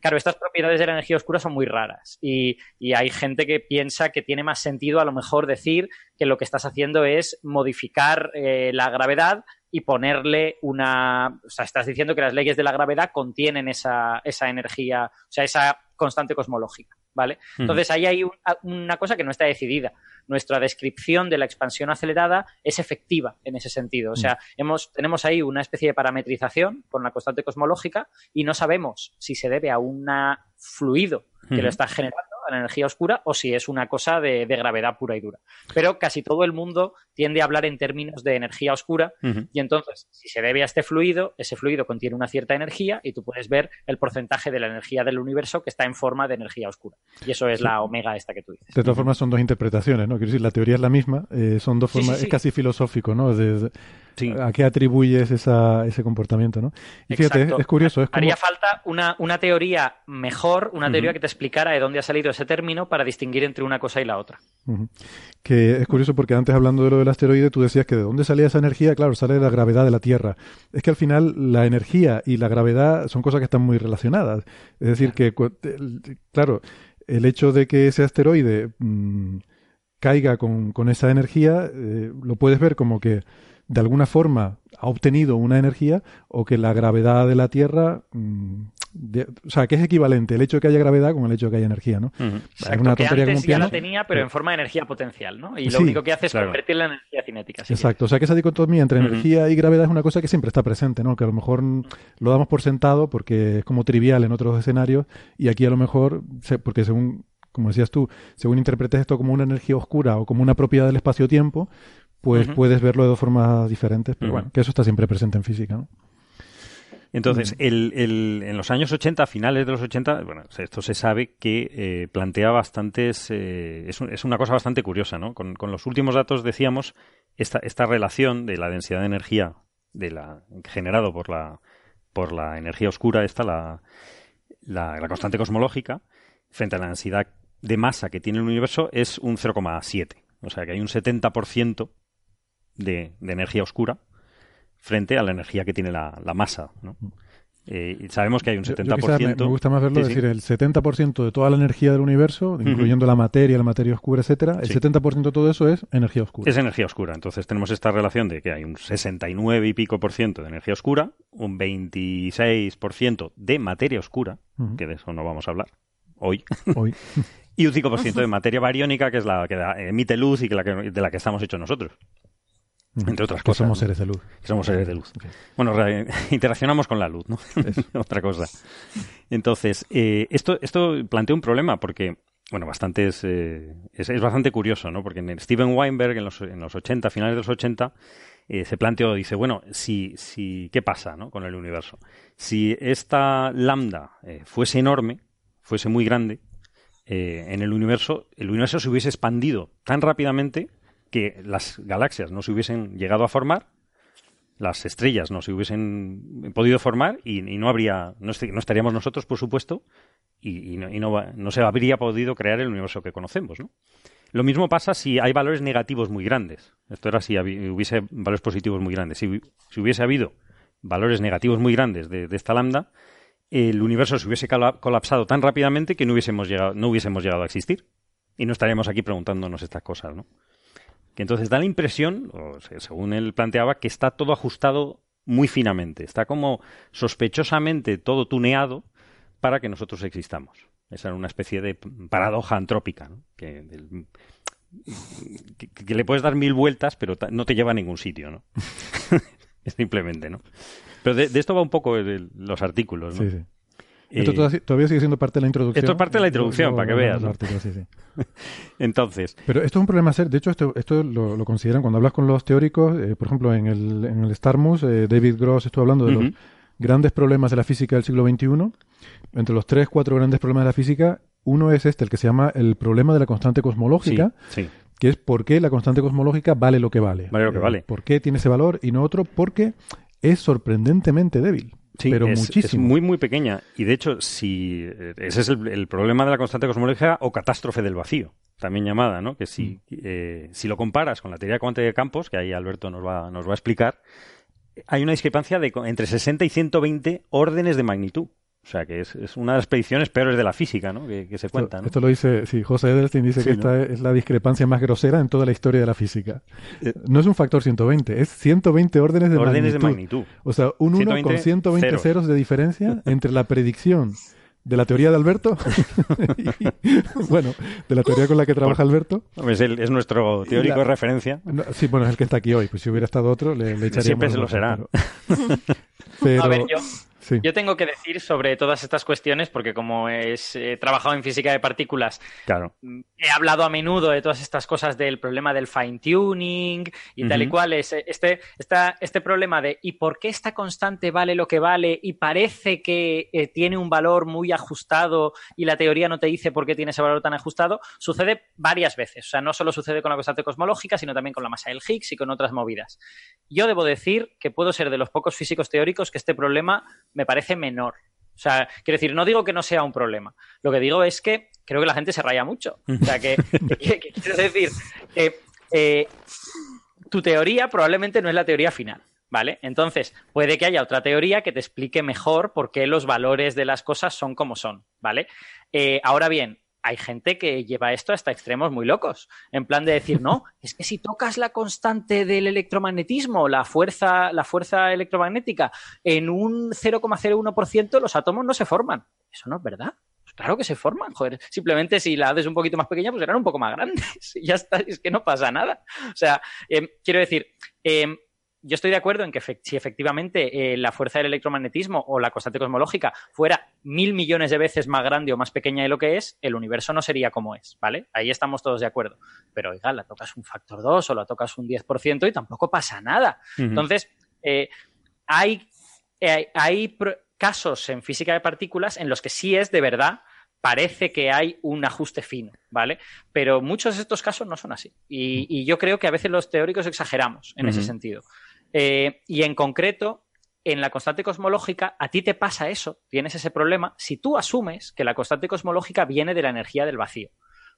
Claro, estas propiedades de la energía oscura son muy raras y, hay gente que piensa que tiene más sentido a lo mejor decir que lo que estás haciendo es modificar eh, la gravedad y ponerle una... O sea, estás diciendo que las leyes de la gravedad contienen esa, esa energía, o sea, esa constante cosmológica. ¿Vale? Entonces ahí hay una cosa que no está decidida. Nuestra descripción de la expansión acelerada es efectiva en ese sentido. O sea, hemos, tenemos ahí una especie de parametrización con la constante cosmológica y no sabemos si se debe a un fluido que lo está generando la energía oscura o si es una cosa de, gravedad pura y dura. Pero casi todo el mundo tiende a hablar en términos de energía oscura y entonces, si se debe a este fluido, ese fluido contiene una cierta energía y tú puedes ver el porcentaje de la energía del universo que está en forma de energía oscura. Y eso es la omega esta que tú dices. De todas formas, son dos interpretaciones, ¿no? Quiero decir, la teoría es la misma, eh, son dos formas, es casi filosófico, ¿no? ¿A qué atribuyes ese comportamiento, no? Y fíjate, es, curioso. Es Haría falta una, una teoría mejor, una teoría que te explicara de dónde ha salido ese término para distinguir entre una cosa y la otra. Que es curioso porque antes hablando de lo del asteroide, tú decías que de dónde salía esa energía, claro, sale de la gravedad de la Tierra. Es que al final la energía y la gravedad son cosas que están muy relacionadas. Es decir, que, claro, el hecho de que ese asteroide mm, caiga con, esa energía, eh, lo puedes ver como que de alguna forma ha obtenido una energía o que la gravedad de la Tierra, mm, o sea, que es equivalente el hecho de que haya gravedad con el hecho de que haya energía, ¿no? una que antes ya la tenía, pero en forma de energía potencial, ¿no? Y lo único que hace es convertirla en energía cinética. Exacto, o sea que esa dicotomía entre energía y gravedad es una cosa que siempre está presente, ¿no? Que a lo mejor lo damos por sentado porque es como trivial en otros escenarios y aquí a lo mejor, porque según como decías tú, según interpretes esto como una energía oscura o como una propiedad del espacio-tiempo, pues puedes verlo de dos formas diferentes, pero bueno, que eso está siempre presente en física, ¿no? Entonces, el, el, en los años 80, finales de los 80, bueno, esto se sabe que eh, plantea bastantes. Eh, es, es, una cosa bastante curiosa, ¿no? Con, con, los últimos datos decíamos esta, esta relación de la densidad de energía de la, generado por la, por la energía oscura, esta, la, la, la constante cosmológica, frente a la densidad de masa que tiene el universo, es un 0,7. O sea que hay un 70% de, energía oscura frente a la energía que tiene la, masa. ¿no? Eh, sabemos que hay un 70%. me, gusta más verlo, decir, el 70% de toda la energía del universo, incluyendo la materia, la materia oscura, etcétera, el 70% de todo eso es energía oscura. Es energía oscura. Entonces tenemos esta relación de que hay un 69 y pico por ciento de energía oscura, un 26% de materia oscura, que de eso no vamos a hablar hoy. Hoy. y un 5% de materia bariónica, que es la que emite luz y que de la que estamos hechos nosotros. Entre otras cosas. somos seres de luz. somos seres de luz. Bueno, interaccionamos con la luz, ¿no? Otra cosa. Entonces, eh, esto, esto plantea un problema porque, bueno, bastante es, eh, es, bastante curioso, ¿no? Porque Steven Weinberg en los, en los 80, finales de los 80, eh, se planteó, dice, bueno, si, si, ¿qué pasa ¿no? con el universo? Si esta lambda fuese enorme, fuese muy grande, en el universo, el universo se hubiese expandido tan rápidamente que las galaxias no se hubiesen llegado a formar, las estrellas no se hubiesen podido formar y, no habría, no, estaríamos nosotros, por supuesto, y, no, se habría podido crear el universo que conocemos, ¿no? Lo mismo pasa si hay valores negativos muy grandes. Esto era si hubiese valores positivos muy grandes. Si, hubiese habido valores negativos muy grandes de, esta lambda, el universo se hubiese colapsado tan rápidamente que no hubiésemos llegado, no hubiésemos llegado a existir. Y no estaríamos aquí preguntándonos estas cosas, ¿no? Que entonces da la impresión, según él planteaba, que está todo ajustado muy finamente. Está como sospechosamente todo tuneado para que nosotros existamos. Esa era una especie de paradoja antrópica, que que, le puedes dar mil vueltas, pero no te lleva a ningún sitio, ¿no? Simplemente, ¿no? Pero de, esto va un poco los artículos, ¿no? Sí. Esto todavía sigue siendo parte de la introducción. Esto es parte de la introducción, para que veas. Entonces. Pero esto es un problema serio. De hecho, esto, esto lo, consideran cuando hablas con los teóricos. Eh, por ejemplo, en el, en el Starmus, eh, David Gross estuvo hablando de los grandes problemas de la física del siglo XXI. Entre los tres, cuatro grandes problemas de la física, uno es este, el que se llama el problema de la constante cosmológica. Que es por qué la constante cosmológica vale lo que vale. Vale lo que eh, vale. ¿Por qué tiene ese valor y no otro? Porque es sorprendentemente débil. Sí, pero es, muchísimo. Es muy, muy pequeña. Y de hecho, si eh, ese es el, problema de la constante cosmológica o catástrofe del vacío, también llamada, ¿no? Que si, mm. eh, si lo comparas con la teoría cuántica de campos, que ahí Alberto nos va, nos va a explicar, hay una discrepancia de entre 60 y 120 órdenes de magnitud. O sea, que es, una de las predicciones peores de la física, ¿no? Que, se cuenta, Esto lo dice, sí, José Edelstein dice que esta es la discrepancia más grosera en toda la historia de la física. Eh, no es un factor 120, es 120 órdenes de órdenes magnitud. de magnitud. O sea, un 1 con 120 ceros. de diferencia entre la predicción de la teoría de Alberto, bueno, de la teoría con la que trabaja Alberto. Es, es nuestro teórico de referencia. sí, bueno, es el que está aquí hoy. Pues si hubiera estado otro, le, le echaríamos... Siempre se lo será. Pero... A ver, yo, yo tengo que decir sobre todas estas cuestiones, porque como he trabajado en física de partículas, claro. he hablado a menudo de todas estas cosas del problema del fine tuning y tal y cual. Es este, este problema de ¿y por qué esta constante vale lo que vale y parece que eh, tiene un valor muy ajustado y la teoría no te dice por qué tiene ese valor tan ajustado? Sucede varias veces. O sea, no solo sucede con la constante cosmológica, sino también con la masa del Higgs y con otras movidas. Yo debo decir que puedo ser de los pocos físicos teóricos que este problema me parece menor. O sea, quiero decir, no digo que no sea un problema. Lo que digo es que creo que la gente se raya mucho. O sea, que, quiero decir, eh, tu teoría probablemente no es la teoría final. ¿Vale? Entonces, puede que haya otra teoría que te explique mejor por qué los valores de las cosas son como son, ¿vale? Eh, ahora bien, hay gente que lleva esto hasta extremos muy locos, en plan de decir, no, es que si tocas la constante del electromagnetismo, la fuerza, la fuerza electromagnética, en un 0,01% los átomos no se forman. Eso no es verdad. Pues claro que se forman, joder. Simplemente si la haces un poquito más pequeña, pues serán un poco más grandes. Y ya está, es que no pasa nada. O sea, em, quiero decir, eh, yo estoy de acuerdo en que si efectivamente eh, la fuerza del electromagnetismo o la constante cosmológica fuera mil millones de veces más grande o más pequeña de lo que es, el universo no sería como es, ¿vale? Ahí estamos todos de acuerdo. Pero, oiga, la tocas un factor 2 o la tocas un 10% y tampoco pasa nada. Entonces, eh, hay, eh, hay casos en física de partículas en los que sí es de verdad parece que hay un ajuste fino, ¿vale? Pero muchos de estos casos no son así. Y, yo creo que a veces los teóricos exageramos en ese sentido. Eh, y en concreto, en la constante cosmológica, a ti te pasa eso, tienes ese problema, si tú asumes que la constante cosmológica viene de la energía del vacío.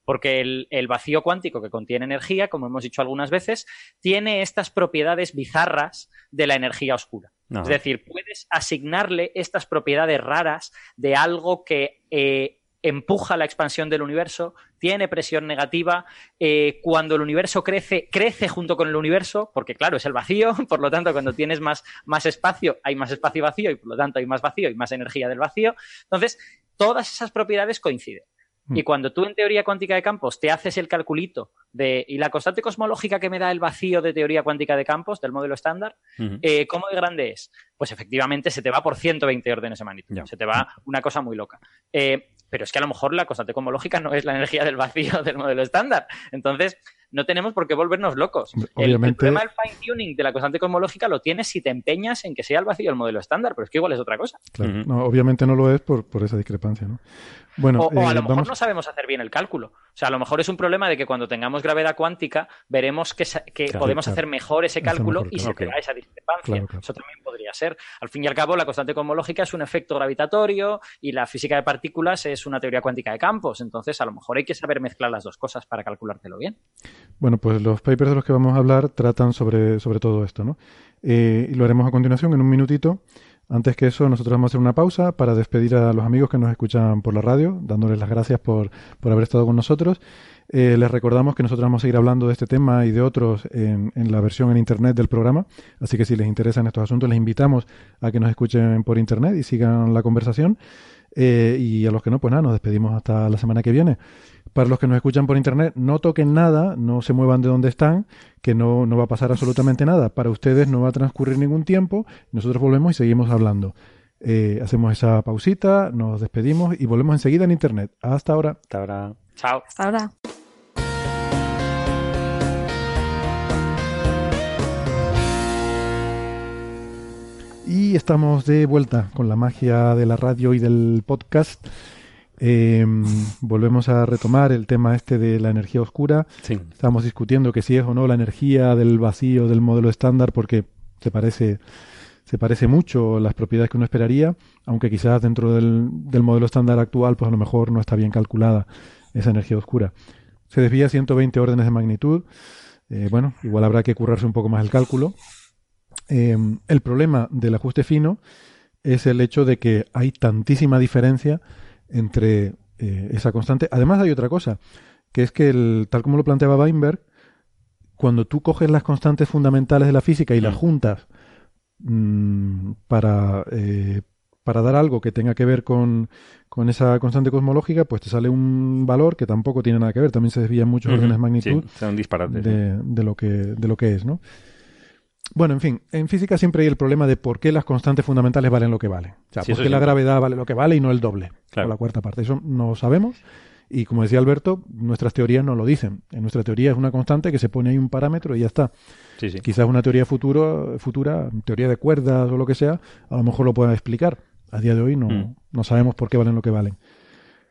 Porque el, vacío cuántico que contiene energía, como hemos dicho algunas veces, tiene estas propiedades bizarras de la energía oscura. Es decir, puedes asignarle estas propiedades raras de algo que eh, empuja la expansión del universo, tiene presión negativa, eh, cuando el universo crece, crece junto con el universo, porque claro, es el vacío, por lo tanto, cuando tienes más, más espacio, hay más espacio vacío y por lo tanto hay más vacío y más energía del vacío. Entonces, todas esas propiedades coinciden. Mm. Y cuando tú en teoría cuántica de campos te haces el calculito de, y la constante cosmológica que me da el vacío de teoría cuántica de campos del modelo estándar, eh, ¿cómo de grande es? Pues efectivamente se te va por 120 órdenes de magnitud. Se te va una cosa muy loca. Eh, pero es que a lo mejor la constante cosmológica no es la energía del vacío del modelo estándar. Entonces, no tenemos por qué volvernos locos. El, problema del fine tuning de la constante cosmológica lo tienes si te empeñas en que sea el vacío el modelo estándar, pero es que igual es otra cosa. Claro. obviamente no lo es por, por esa discrepancia, ¿no? Bueno, o, a eh, lo mejor no sabemos hacer bien el cálculo. O sea, a lo mejor es un problema de que cuando tengamos gravedad cuántica veremos que, podemos hacer mejor ese cálculo y se crea esa discrepancia. Eso también podría ser. Al fin y al cabo, la constante cosmológica es un efecto gravitatorio y la física de partículas es una teoría cuántica de campos. Entonces, a lo mejor hay que saber mezclar las dos cosas para calculártelo bien. Bueno, pues los papers de los que vamos a hablar tratan sobre, sobre todo esto, ¿no? Eh, y lo haremos a continuación en un minutito. Antes que eso, nosotros vamos a hacer una pausa para despedir a los amigos que nos escuchan por la radio, dándoles las gracias por, por haber estado con nosotros. Eh, les recordamos que nosotros vamos a seguir hablando de este tema y de otros en, en, la versión en Internet del programa, así que si les interesan estos asuntos, les invitamos a que nos escuchen por Internet y sigan la conversación. Eh, y a los que no, pues nada, nos despedimos hasta la semana que viene. Para los que nos escuchan por internet, no toquen nada, no se muevan de donde están, que no, no va a pasar absolutamente nada. Para ustedes no va a transcurrir ningún tiempo, nosotros volvemos y seguimos hablando. Eh, hacemos esa pausita, nos despedimos y volvemos enseguida en internet. Hasta ahora. Hasta ahora. Chao. Hasta ahora. Y estamos de vuelta con la magia de la radio y del podcast. Eh, volvemos a retomar el tema este de la energía oscura. Sí. Estamos discutiendo que si es o no la energía del vacío del modelo estándar porque se parece se parece mucho las propiedades que uno esperaría, aunque quizás dentro del, del modelo estándar actual pues a lo mejor no está bien calculada esa energía oscura. Se desvía 120 órdenes de magnitud. Eh, bueno, igual habrá que currarse un poco más el cálculo. Eh, el problema del ajuste fino es el hecho de que hay tantísima diferencia entre eh, esa constante. Además hay otra cosa, que es que el, tal como lo planteaba Weinberg, cuando tú coges las constantes fundamentales de la física y las juntas mm, para, eh, para dar algo que tenga que ver con, con esa constante cosmológica, pues te sale un valor que tampoco tiene nada que ver. También se desvían muchos Ujú, órdenes de magnitud Sí, son disparates. de, de lo que, de lo que es, ¿no? Bueno, en fin, en física siempre hay el problema de por qué las constantes fundamentales valen lo que valen. O sea, Sí, por qué la gravedad vale lo que vale y no el doble, Claro. o la cuarta parte. Eso no lo sabemos. Y como decía Alberto, nuestras teorías no lo dicen. En nuestra teoría es una constante que se pone ahí un parámetro y ya está. Sí. Quizás una teoría futuro, futura, teoría de cuerdas o lo que sea, a lo mejor lo pueda explicar. A día de hoy no, Mm. no sabemos por qué valen lo que valen.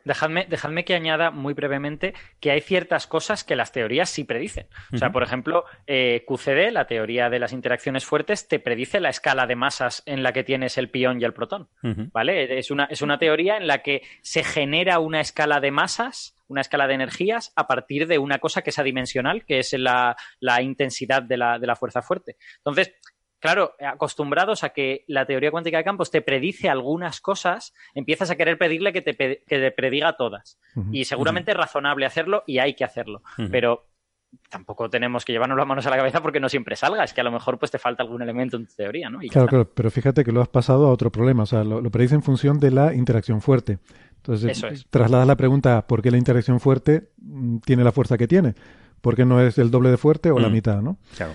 Dejadme, dejadme que añada muy brevemente que hay ciertas cosas que las teorías sí predicen. O sea, por ejemplo, eh, QCD, la teoría de las interacciones fuertes, te predice la escala de masas en la que tienes el pión y el protón. ¿Vale? Es una, es una teoría en la que se genera una escala de masas, una escala de energías, a partir de una cosa que es adimensional, que es la, la intensidad de la, de la fuerza fuerte. Entonces, claro, acostumbrados a que la teoría cuántica de campos te predice algunas cosas, empiezas a querer pedirle que te, que te prediga todas. Y seguramente es razonable hacerlo y hay que hacerlo. Pero tampoco tenemos que llevarnos las manos a la cabeza porque no siempre salga. Es que a lo mejor pues te falta algún elemento en tu teoría, ¿no? Y Claro, claro, pero fíjate que lo has pasado a otro problema, o sea, lo, lo predice en función de la interacción fuerte. Entonces, Eso es. trasladas la pregunta a por qué la interacción fuerte mm, tiene la fuerza que tiene, por qué no es el doble de fuerte o la mitad, ¿no? Claro.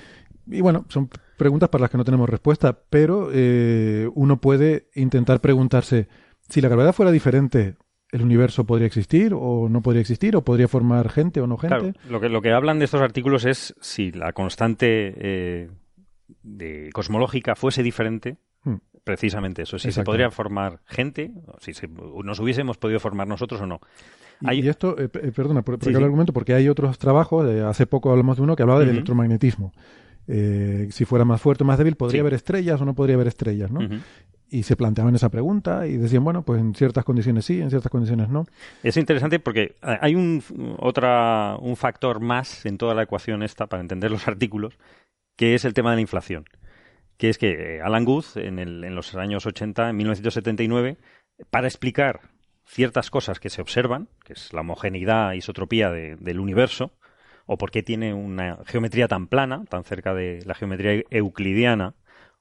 Y bueno, son preguntas para las que no tenemos respuesta, pero eh, uno puede intentar preguntarse, si la gravedad fuera diferente, ¿el universo podría existir o no podría existir? ¿O podría formar gente o no gente? Claro, lo que, lo que hablan de estos artículos es si la constante eh, de cosmológica fuese diferente, Hmm. precisamente eso, si se podría formar gente, si se- nos hubiésemos podido formar nosotros o no. Y, Hay- y esto, eh, eh, perdona, por, por Sí, sí. argumento, porque hay otros trabajos, hace poco hablamos de uno que hablaba del electromagnetismo. Eh, si fuera más fuerte o más débil, ¿podría Sí. haber estrellas o no podría haber estrellas? ¿no? Y se planteaban esa pregunta y decían, bueno, pues en ciertas condiciones sí, en ciertas condiciones no. Es interesante porque hay un, otra, un factor más en toda la ecuación esta para entender los artículos, que es el tema de la inflación. Que es que eh, Alan Guth, en, el- en los años 80, en 1979, para explicar ciertas cosas que se observan, que es la homogeneidad, isotropía de- del universo, o por qué tiene una geometría tan plana, tan cerca de la geometría euclidiana,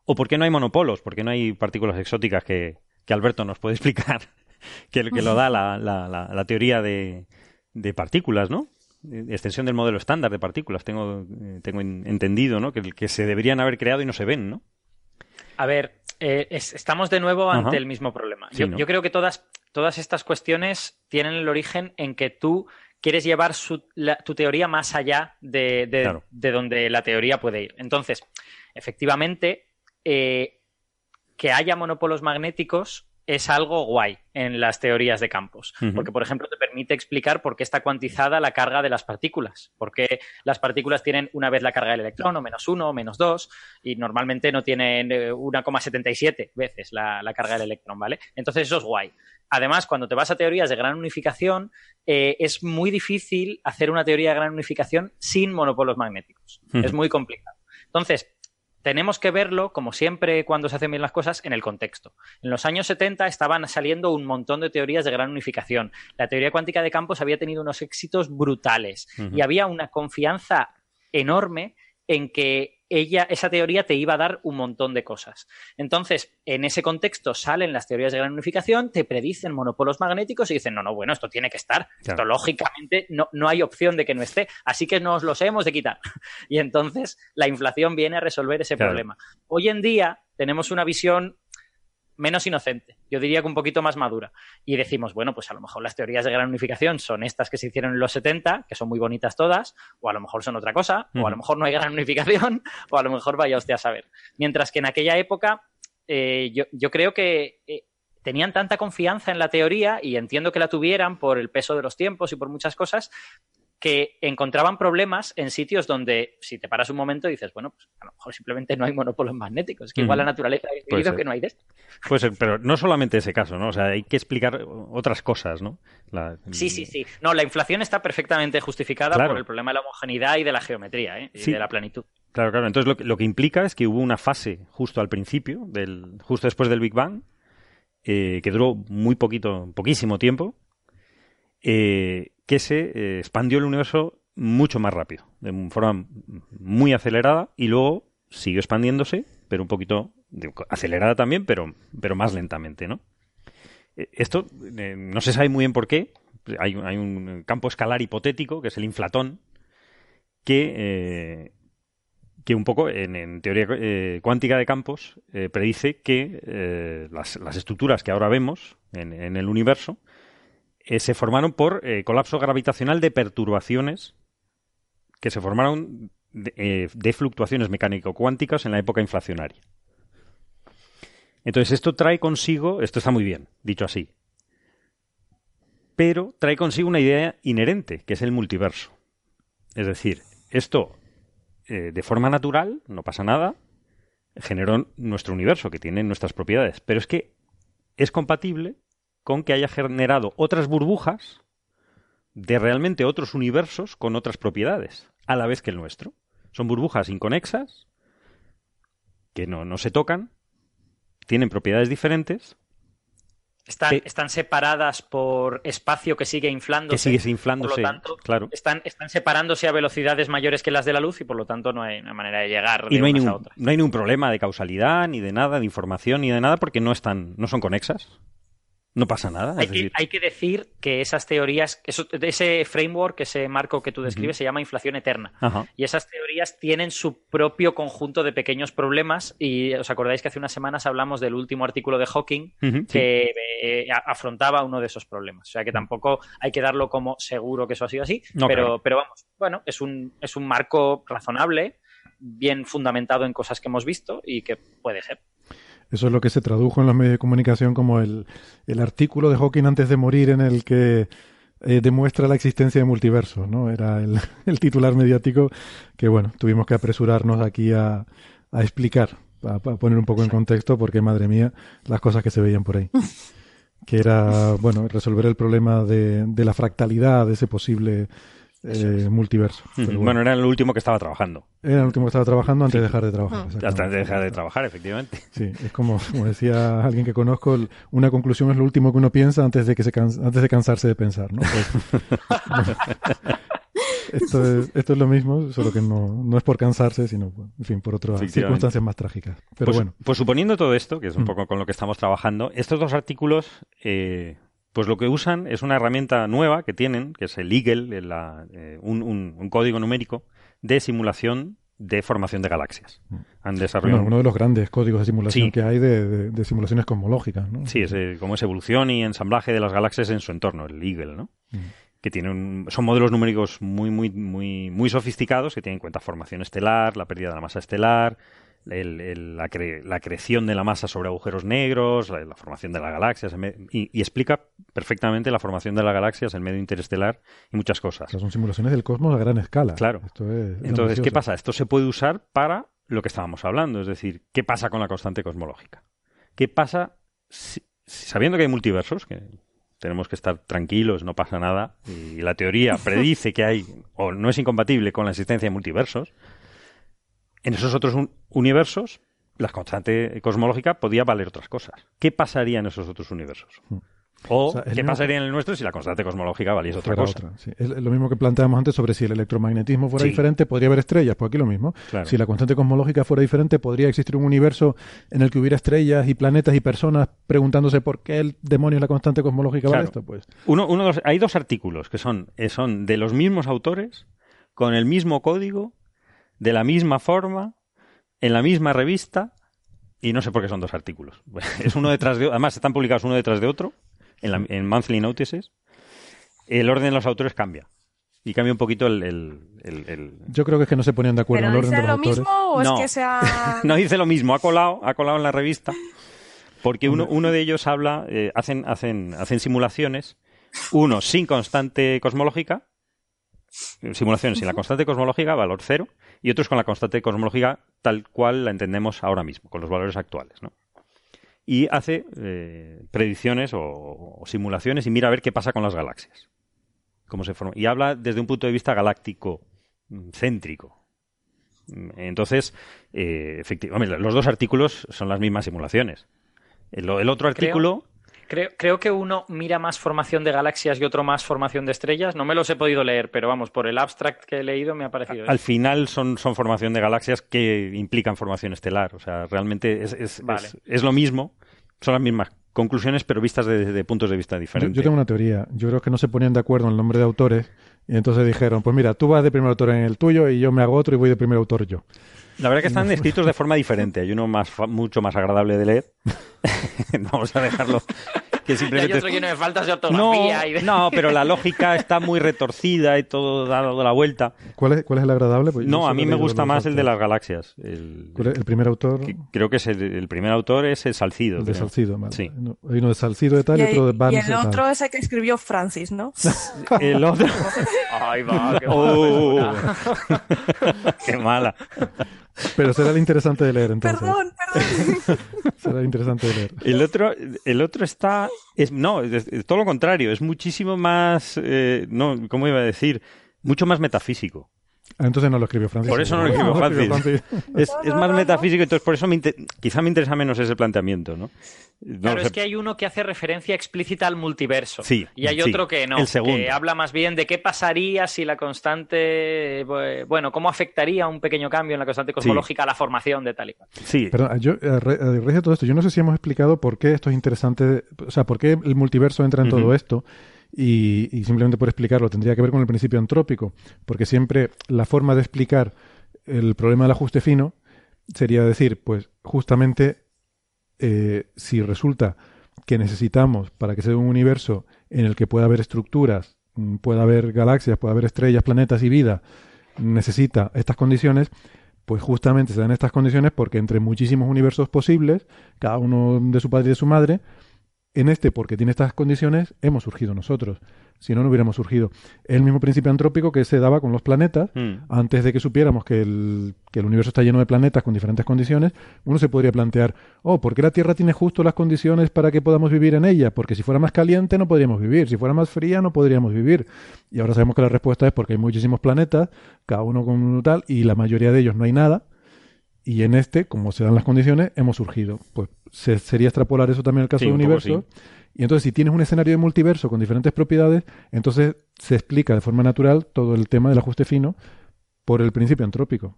o por qué no hay monopolos, por qué no hay partículas exóticas que, que Alberto nos puede explicar, que, que lo da la, la- la- la teoría de, de partículas, ¿no? Eh, Extensión del modelo estándar de partículas, tengo, eh, tengo entendido, ¿no? Que, que se deberían haber creado y no se ven, ¿no? A ver, eh, es- estamos de nuevo ante Ajá. el mismo problema. Sí, yo, ¿no? yo creo que todas, todas estas cuestiones tienen el origen en que tú quieres llevar su- la- tu teoría más allá de, de- Claro. de donde la teoría puede ir. Entonces, efectivamente, eh, que haya monopolos magnéticos es algo guay en las teorías de campos. Porque, por ejemplo, te permite explicar por qué está cuantizada la carga de las partículas. Porque las partículas tienen una vez la carga del electrón, o menos uno, o menos dos, y normalmente no tienen eh, 1,77 veces la, la carga del electrón, ¿vale? Entonces eso es guay. Además, cuando te vas a teorías de gran unificación, eh, es muy difícil hacer una teoría de gran unificación sin monopolos magnéticos. Ujú. Es muy complicado. Entonces, tenemos que verlo, como siempre cuando se hacen bien las cosas, en el contexto. En los años 70 estaban saliendo un montón de teorías de gran unificación. La teoría cuántica de campos había tenido unos éxitos brutales y había una confianza enorme en que ella, esa teoría te iba a dar un montón de cosas. Entonces, en ese contexto salen las teorías de gran unificación, te predicen monopolos magnéticos y dicen, no, no, bueno, esto tiene que estar. Esto lógicamente no, no hay opción de que no esté, así que nos los hemos de quitar. Y entonces la inflación viene a resolver ese problema. Hoy en día tenemos una visión menos inocente, yo diría que un poquito más madura. Y decimos, bueno, pues a lo mejor las teorías de gran unificación son estas que se hicieron en los 70, que son muy bonitas todas, o a lo mejor son otra cosa, o a lo mejor no hay gran unificación, o a lo mejor vaya usted a saber. Mientras que en aquella época eh, yo, creo que eh, tenían tanta confianza en la teoría, y entiendo que la tuvieran por el peso de los tiempos y por muchas cosas, que encontraban problemas en sitios donde, si te paras un momento, dices, bueno, pues a lo mejor simplemente no hay monopolos magnéticos, que igual la naturaleza ha decidido que no hay de esto. Pues, pero no solamente ese caso, ¿no? O sea, hay que explicar otras cosas, ¿no? Sí, sí, sí. No, la inflación está perfectamente justificada por el problema de la homogeneidad y de la geometría, ¿eh? Y de la planitud. Claro, claro. Entonces, lo, lo, que implica es que hubo una fase justo al principio, del, justo después del Big Bang, eh, que duró muy poquito, poquísimo tiempo, eh, que se eh, expandió el universo mucho más rápido, de forma muy acelerada, y luego siguió expandiéndose, pero un poquito acelerada también, pero, pero más lentamente, ¿no? Eh, esto no se sabe muy bien por qué. Hay, un campo escalar hipotético, que es el inflatón, que, que un poco en, teoría cuántica de campos predice que las, estructuras que ahora vemos en el universo eh, se formaron por eh, colapso gravitacional de perturbaciones que se formaron de, eh, fluctuaciones mecánico-cuánticas en la época inflacionaria. Entonces esto trae consigo, esto está muy bien, dicho así, pero trae consigo una idea inherente, que es el multiverso. Es decir, esto de forma natural, no pasa nada, generó nuestro universo, que tiene nuestras propiedades, pero es que es compatible con que haya generado otras burbujas de realmente otros universos con otras propiedades, a la vez que el nuestro. Son burbujas inconexas, que no, no se tocan, tienen propiedades diferentes. Están, están, separadas por espacio que sigue inflándose. Que sigue inflándose, claro. Están, están separándose a velocidades mayores que las de la luz y por lo tanto no hay una manera de llegar y no hay, ningún, no hay ningún problema de causalidad, ni de nada, de información, ni de nada, porque no están, no son conexas. No pasa nada. Hay, que, hay que, decir que esas teorías, ese framework, ese marco que tú describes, se llama inflación eterna. Y esas teorías tienen su propio conjunto de pequeños problemas. Y os acordáis que hace unas semanas hablamos del último artículo de Hawking que eh, afrontaba uno de esos problemas. O sea que tampoco hay que darlo como seguro que eso ha sido así. pero, pero vamos, bueno, es un, es un marco razonable, bien fundamentado en cosas que hemos visto y que puede ser. Eso es lo que se tradujo en los medios de comunicación como el, artículo de Hawking antes de morir en el que eh, demuestra la existencia de multiverso, ¿no? Era el, titular mediático que, bueno, tuvimos que apresurarnos aquí a, explicar, a, poner un poco en contexto, porque, madre mía, las cosas que se veían por ahí. Que era, bueno, resolver el problema de, de la fractalidad de ese posible eh, multiverso. bueno. era el último que estaba trabajando. Era el último que estaba trabajando antes de dejar de trabajar. Antes de dejar de trabajar, efectivamente. Sí, es como, como decía alguien que conozco, una conclusión es lo último que uno piensa antes de que se antes de cansarse de pensar, ¿no? Pues, esto, es, esto es lo mismo, solo que no, no es por cansarse, sino, en fin, por otras circunstancias más trágicas. Pero pues, bueno. Pues suponiendo todo esto, que es un mm. poco con lo que estamos trabajando, estos dos artículos eh, pues lo que usan es una herramienta nueva que tienen, que es el Eagle, eh, un, código numérico de simulación de formación de galaxias. Han desarrollado... uno de los grandes códigos de simulación que hay de, simulaciones cosmológicas. ¿no? Sí, es eh, como es evolución y ensamblaje de las galaxias en su entorno, el Eagle, ¿no? Mm. que tienen son modelos numéricos muy muy muy muy sofisticados que tienen en cuenta formación estelar, la pérdida de la masa estelar, la, creación de la masa sobre agujeros negros, la, formación de las galaxias, y, explica perfectamente la formación de las galaxias, el medio interestelar y muchas cosas. son simulaciones del cosmos a gran escala. Claro. Entonces, ¿qué pasa? Esto se puede usar para lo que estábamos hablando, es decir, ¿qué pasa con la constante cosmológica? ¿Qué pasa sabiendo que hay multiversos, que tenemos que estar tranquilos, no pasa nada, y la teoría predice que hay, o no es incompatible con la existencia de multiversos, en esos otros universos, la constante cosmológica podía valer otras cosas. ¿Qué pasaría en esos otros universos? Hmm. O, O sea, el qué pasaría en el nuestro si la constante cosmológica valiese otra cosa. otra, sí. Es lo mismo que planteamos antes sobre si el electromagnetismo fuera Sí. diferente, podría haber estrellas, pues aquí lo mismo. Claro. Si la constante cosmológica fuera diferente, podría existir un universo en el que hubiera estrellas y planetas y personas preguntándose por qué el demonio es la constante cosmológica Claro. vale esto, pues. Uno, uno hay dos artículos que son, eh, son de los mismos autores, con el mismo código, de la misma forma, en la misma revista, y no sé por qué son dos artículos. Es uno detrás de además están publicados uno detrás de otro, en, la- en Monthly Notices. El orden de los autores cambia. Y cambia un poquito el... el- el- el- Yo creo que es que no se ponían de acuerdo ¿Pero en el orden de los lo autores. mismo o No. es que sea...? no dice lo mismo, ha colado, ha colado en la revista, porque uno, uno de ellos habla, eh, hacen, hacen, hacen simulaciones, uno sin constante cosmológica, simulaciones sin la constante cosmológica, valor cero, y otros con la constante cosmológica tal cual la entendemos ahora mismo, con los valores actuales, ¿no? Y hace eh, predicciones o, o simulaciones y mira a ver qué pasa con las galaxias. Cómo se. Y habla desde un punto de vista galáctico, mm, céntrico. Mm, Entonces, eh, efectivamente, los dos artículos son las mismas simulaciones. El, el otro artículo, Creo, creo que uno mira más formación de galaxias y otro más formación de estrellas. No me los he podido leer, pero vamos, por el abstract que he leído me ha parecido. al eso. final, son, son formación de galaxias que implican formación estelar. O sea, realmente es, es, Vale. es, es lo mismo, son las mismas conclusiones, pero vistas desde de puntos de vista Yo, diferentes. yo tengo una teoría. Yo creo que no se ponían de acuerdo en el nombre de autores y entonces dijeron, pues mira, tú vas de primer autor en el tuyo y yo me hago otro y voy de primer autor yo. La verdad que están escritos de forma diferente. Hay uno más fa- mucho más agradable de leer. Vamos a dejarlo. Que Y hay simplemente otro lleno de faltas de No, y de- no, pero la lógica está muy retorcida y todo dado la vuelta. ¿Cuál es, cuál es el agradable? Pues No, a mí me gusta más el de las galaxias. El, ¿Cuál es el primer autor? que- creo que es el, el primer autor es el Salcido. El de creo. Salcido, vale. Sí. Hay uno de Salcido de tal y, Y, otro de y Barnes el de tal. otro es el que escribió Francis, ¿no? El otro. Ay, va, qué Oh, mala. qué mala. Pero será interesante de leer entonces. perdón, perdón. Será interesante de leer. El otro, el otro está. Es, no, es, es todo lo contrario. Es muchísimo más. eh, no, ¿cómo iba a decir? Mucho más metafísico. Entonces no lo escribió Francis. Por eso no lo escribió Francis. Francis. Es, más metafísico, entonces por eso me inter- quizá me interesa menos ese planteamiento, ¿no? No Claro, es que hay uno que hace referencia explícita al multiverso. Sí, Y hay sí, otro que no. el segundo. Que habla más bien de qué pasaría si la constante. Bueno, cómo afectaría un pequeño cambio en la constante cosmológica a la formación de tal y cual. Sí, Perdón, yo, a ra- a raíz de todo esto, yo no sé si hemos explicado por qué esto es interesante, o sea, por qué el multiverso entra en todo esto. Y, y simplemente por explicarlo, tendría que ver con el principio antrópico, porque siempre la forma de explicar el problema del ajuste fino sería decir, pues justamente eh, si resulta que necesitamos para que sea un universo en el que pueda haber estructuras, mm, pueda haber galaxias, pueda haber estrellas, planetas y vida, necesita estas condiciones, pues justamente se dan estas condiciones porque entre muchísimos universos posibles, cada uno de su padre y de su madre, en este, porque tiene estas condiciones, hemos surgido nosotros. Si no, no hubiéramos surgido. Es el mismo principio antrópico que se daba con los planetas. Mm. Antes de que supiéramos que el, que el universo está lleno de planetas con diferentes condiciones, uno se podría plantear, oh, ¿por qué la Tierra tiene justo las condiciones para que podamos vivir en ella? Porque si fuera más caliente no podríamos vivir, si fuera más fría no podríamos vivir. Y ahora sabemos que la respuesta es porque hay muchísimos planetas, cada uno con un tal, y la mayoría de ellos no hay nada. Y en este, como se dan las condiciones, hemos surgido. Pues se, sería extrapolar eso también al caso Sí, poco universo. Y entonces, si tienes un escenario de multiverso con diferentes propiedades, entonces se explica de forma natural todo el tema del ajuste fino por el principio antrópico.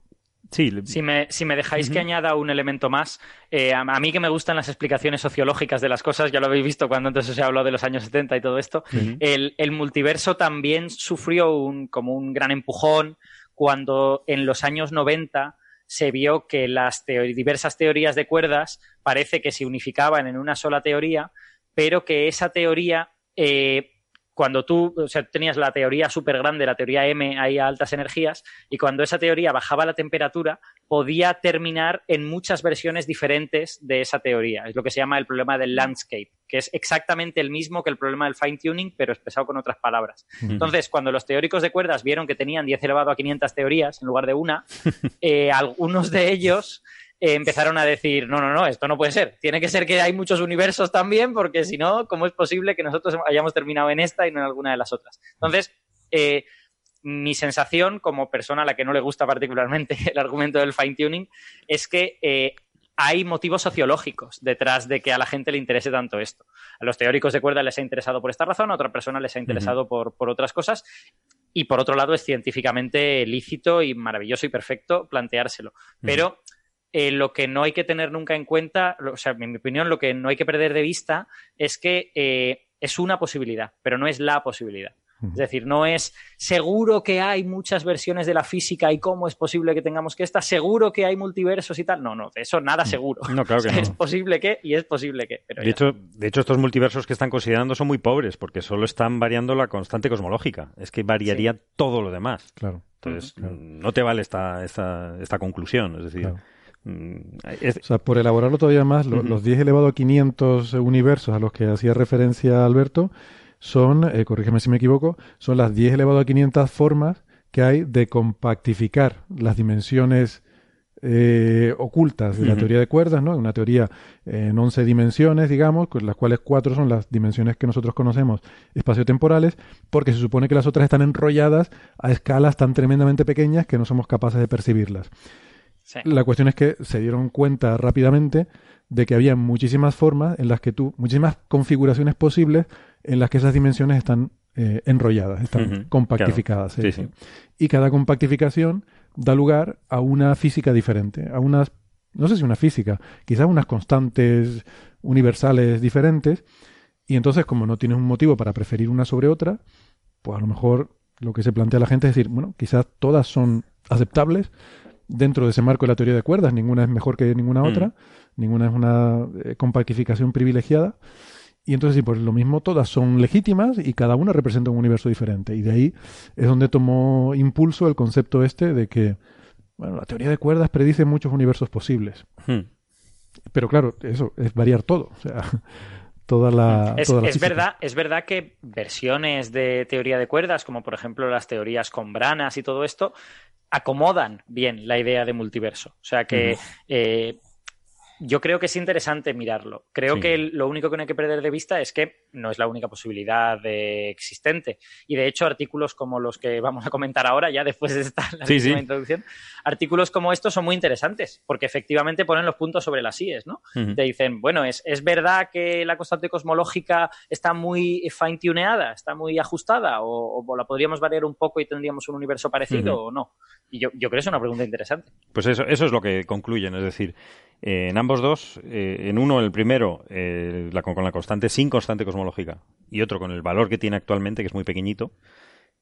sí, Si me, si me dejáis que añada un elemento más, eh, a, a mí que me gustan las explicaciones sociológicas de las cosas, ya lo habéis visto cuando antes os he hablado de los años 70 y todo esto, el, el multiverso también sufrió un, como un gran empujón cuando en los años 90 se vio que las diversas teorías de cuerdas parece que se unificaban en una sola teoría, pero que esa teoría, eh, cuando tú o sea, tenías la teoría súper grande, la teoría M ahí a altas energías, y cuando esa teoría bajaba la temperatura, podía terminar en muchas versiones diferentes de esa teoría. Es lo que se llama el problema del landscape, que es exactamente el mismo que el problema del fine tuning, pero expresado con otras palabras. Entonces, cuando los teóricos de cuerdas vieron que tenían 10 elevado a 500 teorías en lugar de una, eh, algunos de ellos eh, empezaron a decir, no, no, no, esto no puede ser. Tiene que ser que hay muchos universos también, porque si no, ¿cómo es posible que nosotros hayamos terminado en esta y no en alguna de las otras? Entonces, eh, mi sensación como persona a la que no le gusta particularmente el argumento del fine tuning es que eh, hay motivos sociológicos detrás de que a la gente le interese tanto esto. A los teóricos de cuerdas les ha interesado por esta razón, a otra persona les ha interesado por, por otras cosas. Y por otro lado, es científicamente lícito y maravilloso y perfecto planteárselo. Pero eh, lo que no hay que tener nunca en cuenta, o sea, en mi opinión, lo que no hay que perder de vista es que eh, es una posibilidad, pero no es la posibilidad. Es decir, no es seguro que hay muchas versiones de la física y cómo es posible que tengamos que esta, seguro que hay multiversos y tal. No, no, de eso nada seguro. No, claro que no. Es posible que y es posible que. de, hecho, de hecho, estos multiversos que están considerando son muy pobres porque solo están variando la constante cosmológica. Es que variaría todo lo demás. Claro. Entonces, no te vale esta, esta, esta conclusión. Es decir. Mm, o sea, por elaborarlo todavía más, los 10 elevado a 500 universos a los que hacía referencia Alberto, son, eh, corrígeme si me equivoco, son las 10 elevado a 500 formas que hay de compactificar las dimensiones eh, ocultas de la teoría de cuerdas, ¿no? Una teoría en 11 dimensiones, digamos, con las cuales cuatro son las dimensiones que nosotros conocemos espaciotemporales, porque se supone que las otras están enrolladas a escalas tan tremendamente pequeñas que no somos capaces de percibirlas. La cuestión es que se dieron cuenta rápidamente de que había muchísimas formas en las que tú, muchísimas configuraciones posibles en las que esas dimensiones están eh, enrolladas, están compactificadas. Y cada compactificación da lugar a una física diferente, a unas, no sé si una física, quizás unas constantes universales diferentes. Y entonces, como no tienes un motivo para preferir una sobre otra, pues a lo mejor lo que se plantea la gente es decir, bueno, quizás todas son aceptables dentro de ese marco de la teoría de cuerdas, ninguna es mejor que ninguna otra, ninguna es una eh, compactificación privilegiada. Y entonces, sí, pues lo mismo, todas son legítimas y cada una representa un universo diferente. Y de ahí es donde tomó impulso el concepto este de que, bueno, la teoría de cuerdas predice muchos universos posibles. Hmm. Pero claro, eso es variar todo. O sea, toda la. Es, toda es verdad, es verdad que versiones de teoría de cuerdas, como por ejemplo las teorías con branas y todo esto, acomodan bien la idea de multiverso. O sea que yo creo que es interesante mirarlo. Creo que lo único que no hay que perder de vista es que no es la única posibilidad existente. Y de hecho, artículos como los que vamos a comentar ahora, ya después de esta la introducción, artículos como estos son muy interesantes, porque efectivamente ponen los puntos sobre las IES, ¿no? Te dicen, bueno, es, es verdad que la constante cosmológica está muy fine-tuneada, está muy ajustada, o, la podríamos variar un poco y tendríamos un universo parecido, o no. Y yo, yo creo que es una pregunta interesante. Pues eso, eso es lo que concluyen, es decir, eh, en ambos dos, eh, en uno, el primero, eh, con, la constante sin constante cosmológica, y otro con el valor que tiene actualmente, que es muy pequeñito,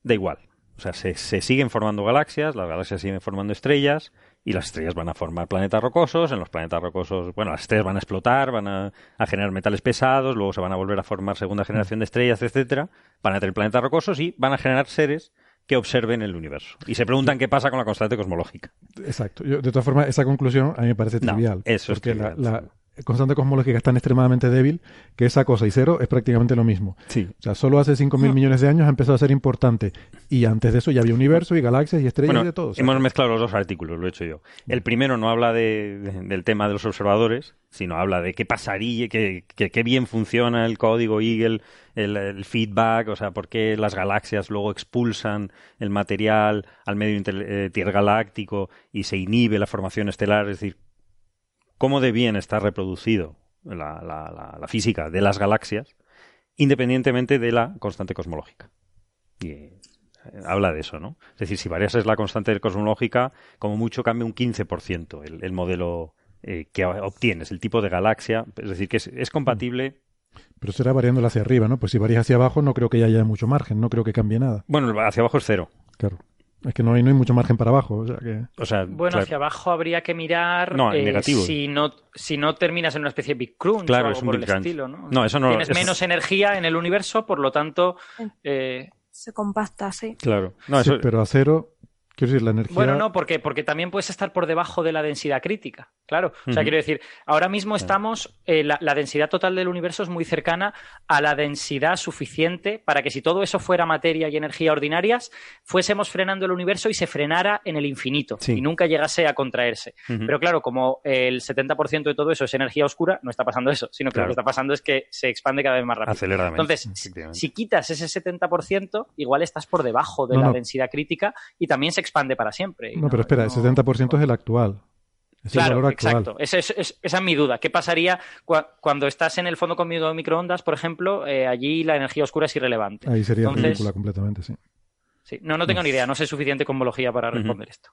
da igual. O sea, se, siguen formando galaxias, las galaxias siguen formando estrellas, y las estrellas van a formar planetas rocosos, en los planetas rocosos, bueno, las estrellas van a explotar, van a, a generar metales pesados, luego se van a volver a formar segunda generación de estrellas, etcétera, van a tener planetas rocosos y van a generar seres que observen el universo. Y se preguntan qué pasa con la constante cosmológica. Exacto. de todas formas, esa conclusión a mí me parece trivial. eso es trivial, la, constante cosmológica es tan extremadamente débil que esa cosa y cero es prácticamente lo mismo. Sí. O sea, solo hace 5.000 millones de años ha empezado a ser importante. Y antes de eso ya había universo y galaxias y estrellas y de todo. Hemos mezclado los dos artículos, lo he hecho yo. El primero no habla del tema de los observadores, sino habla de qué pasaría, que, qué bien funciona el código Eagle, el, feedback, o sea, por qué las galaxias luego expulsan el material al medio intergaláctico eh, y se inhibe la formación estelar, es decir, cómo de bien está reproducido la, la, física de las galaxias, independientemente de la constante cosmológica. Y eh, habla de eso, ¿no? Es decir, si varias la constante cosmológica, como mucho cambia un 15% el, el modelo eh, que obtienes, el tipo de galaxia. Es decir, que es, compatible. Pero será variándola hacia arriba, ¿no? Pues si varías hacia abajo, no creo que haya mucho margen, no creo que cambie nada. Bueno, hacia abajo es cero. Claro. Es que no hay, no hay mucho margen para abajo. O sea que... o sea, bueno, hacia abajo habría que mirar no, eh, negativo. si, no, si no terminas en una especie de Big Crunch claro, o es un por el estilo. ¿no? no, eso no Tienes menos energía en el universo, por lo tanto. Eh... Se compacta, sí. Claro. No, eso... pero a cero Quiero decir, la energía. Bueno, no, porque, porque también puedes estar por debajo de la densidad crítica. Claro. O sea, quiero decir, ahora mismo estamos. Eh, la, densidad total del universo es muy cercana a la densidad suficiente para que si todo eso fuera materia y energía ordinarias, fuésemos frenando el universo y se frenara en el infinito y nunca llegase a contraerse. Pero claro, como el 70% de todo eso es energía oscura, no está pasando eso, sino que lo que está pasando es que se expande cada vez más rápido. Aceleradamente. Entonces, si quitas ese 70%, igual estás por debajo de la densidad crítica y también se expande para siempre. No, pero espera, el 70% es el actual. claro, exacto. Esa es, mi duda. ¿Qué pasaría cuando estás en el fondo con microondas, por ejemplo? Eh, allí la energía oscura es irrelevante. Ahí sería película completamente, sí. sí. No, no tengo ni idea. No sé suficiente cosmología para responder esto.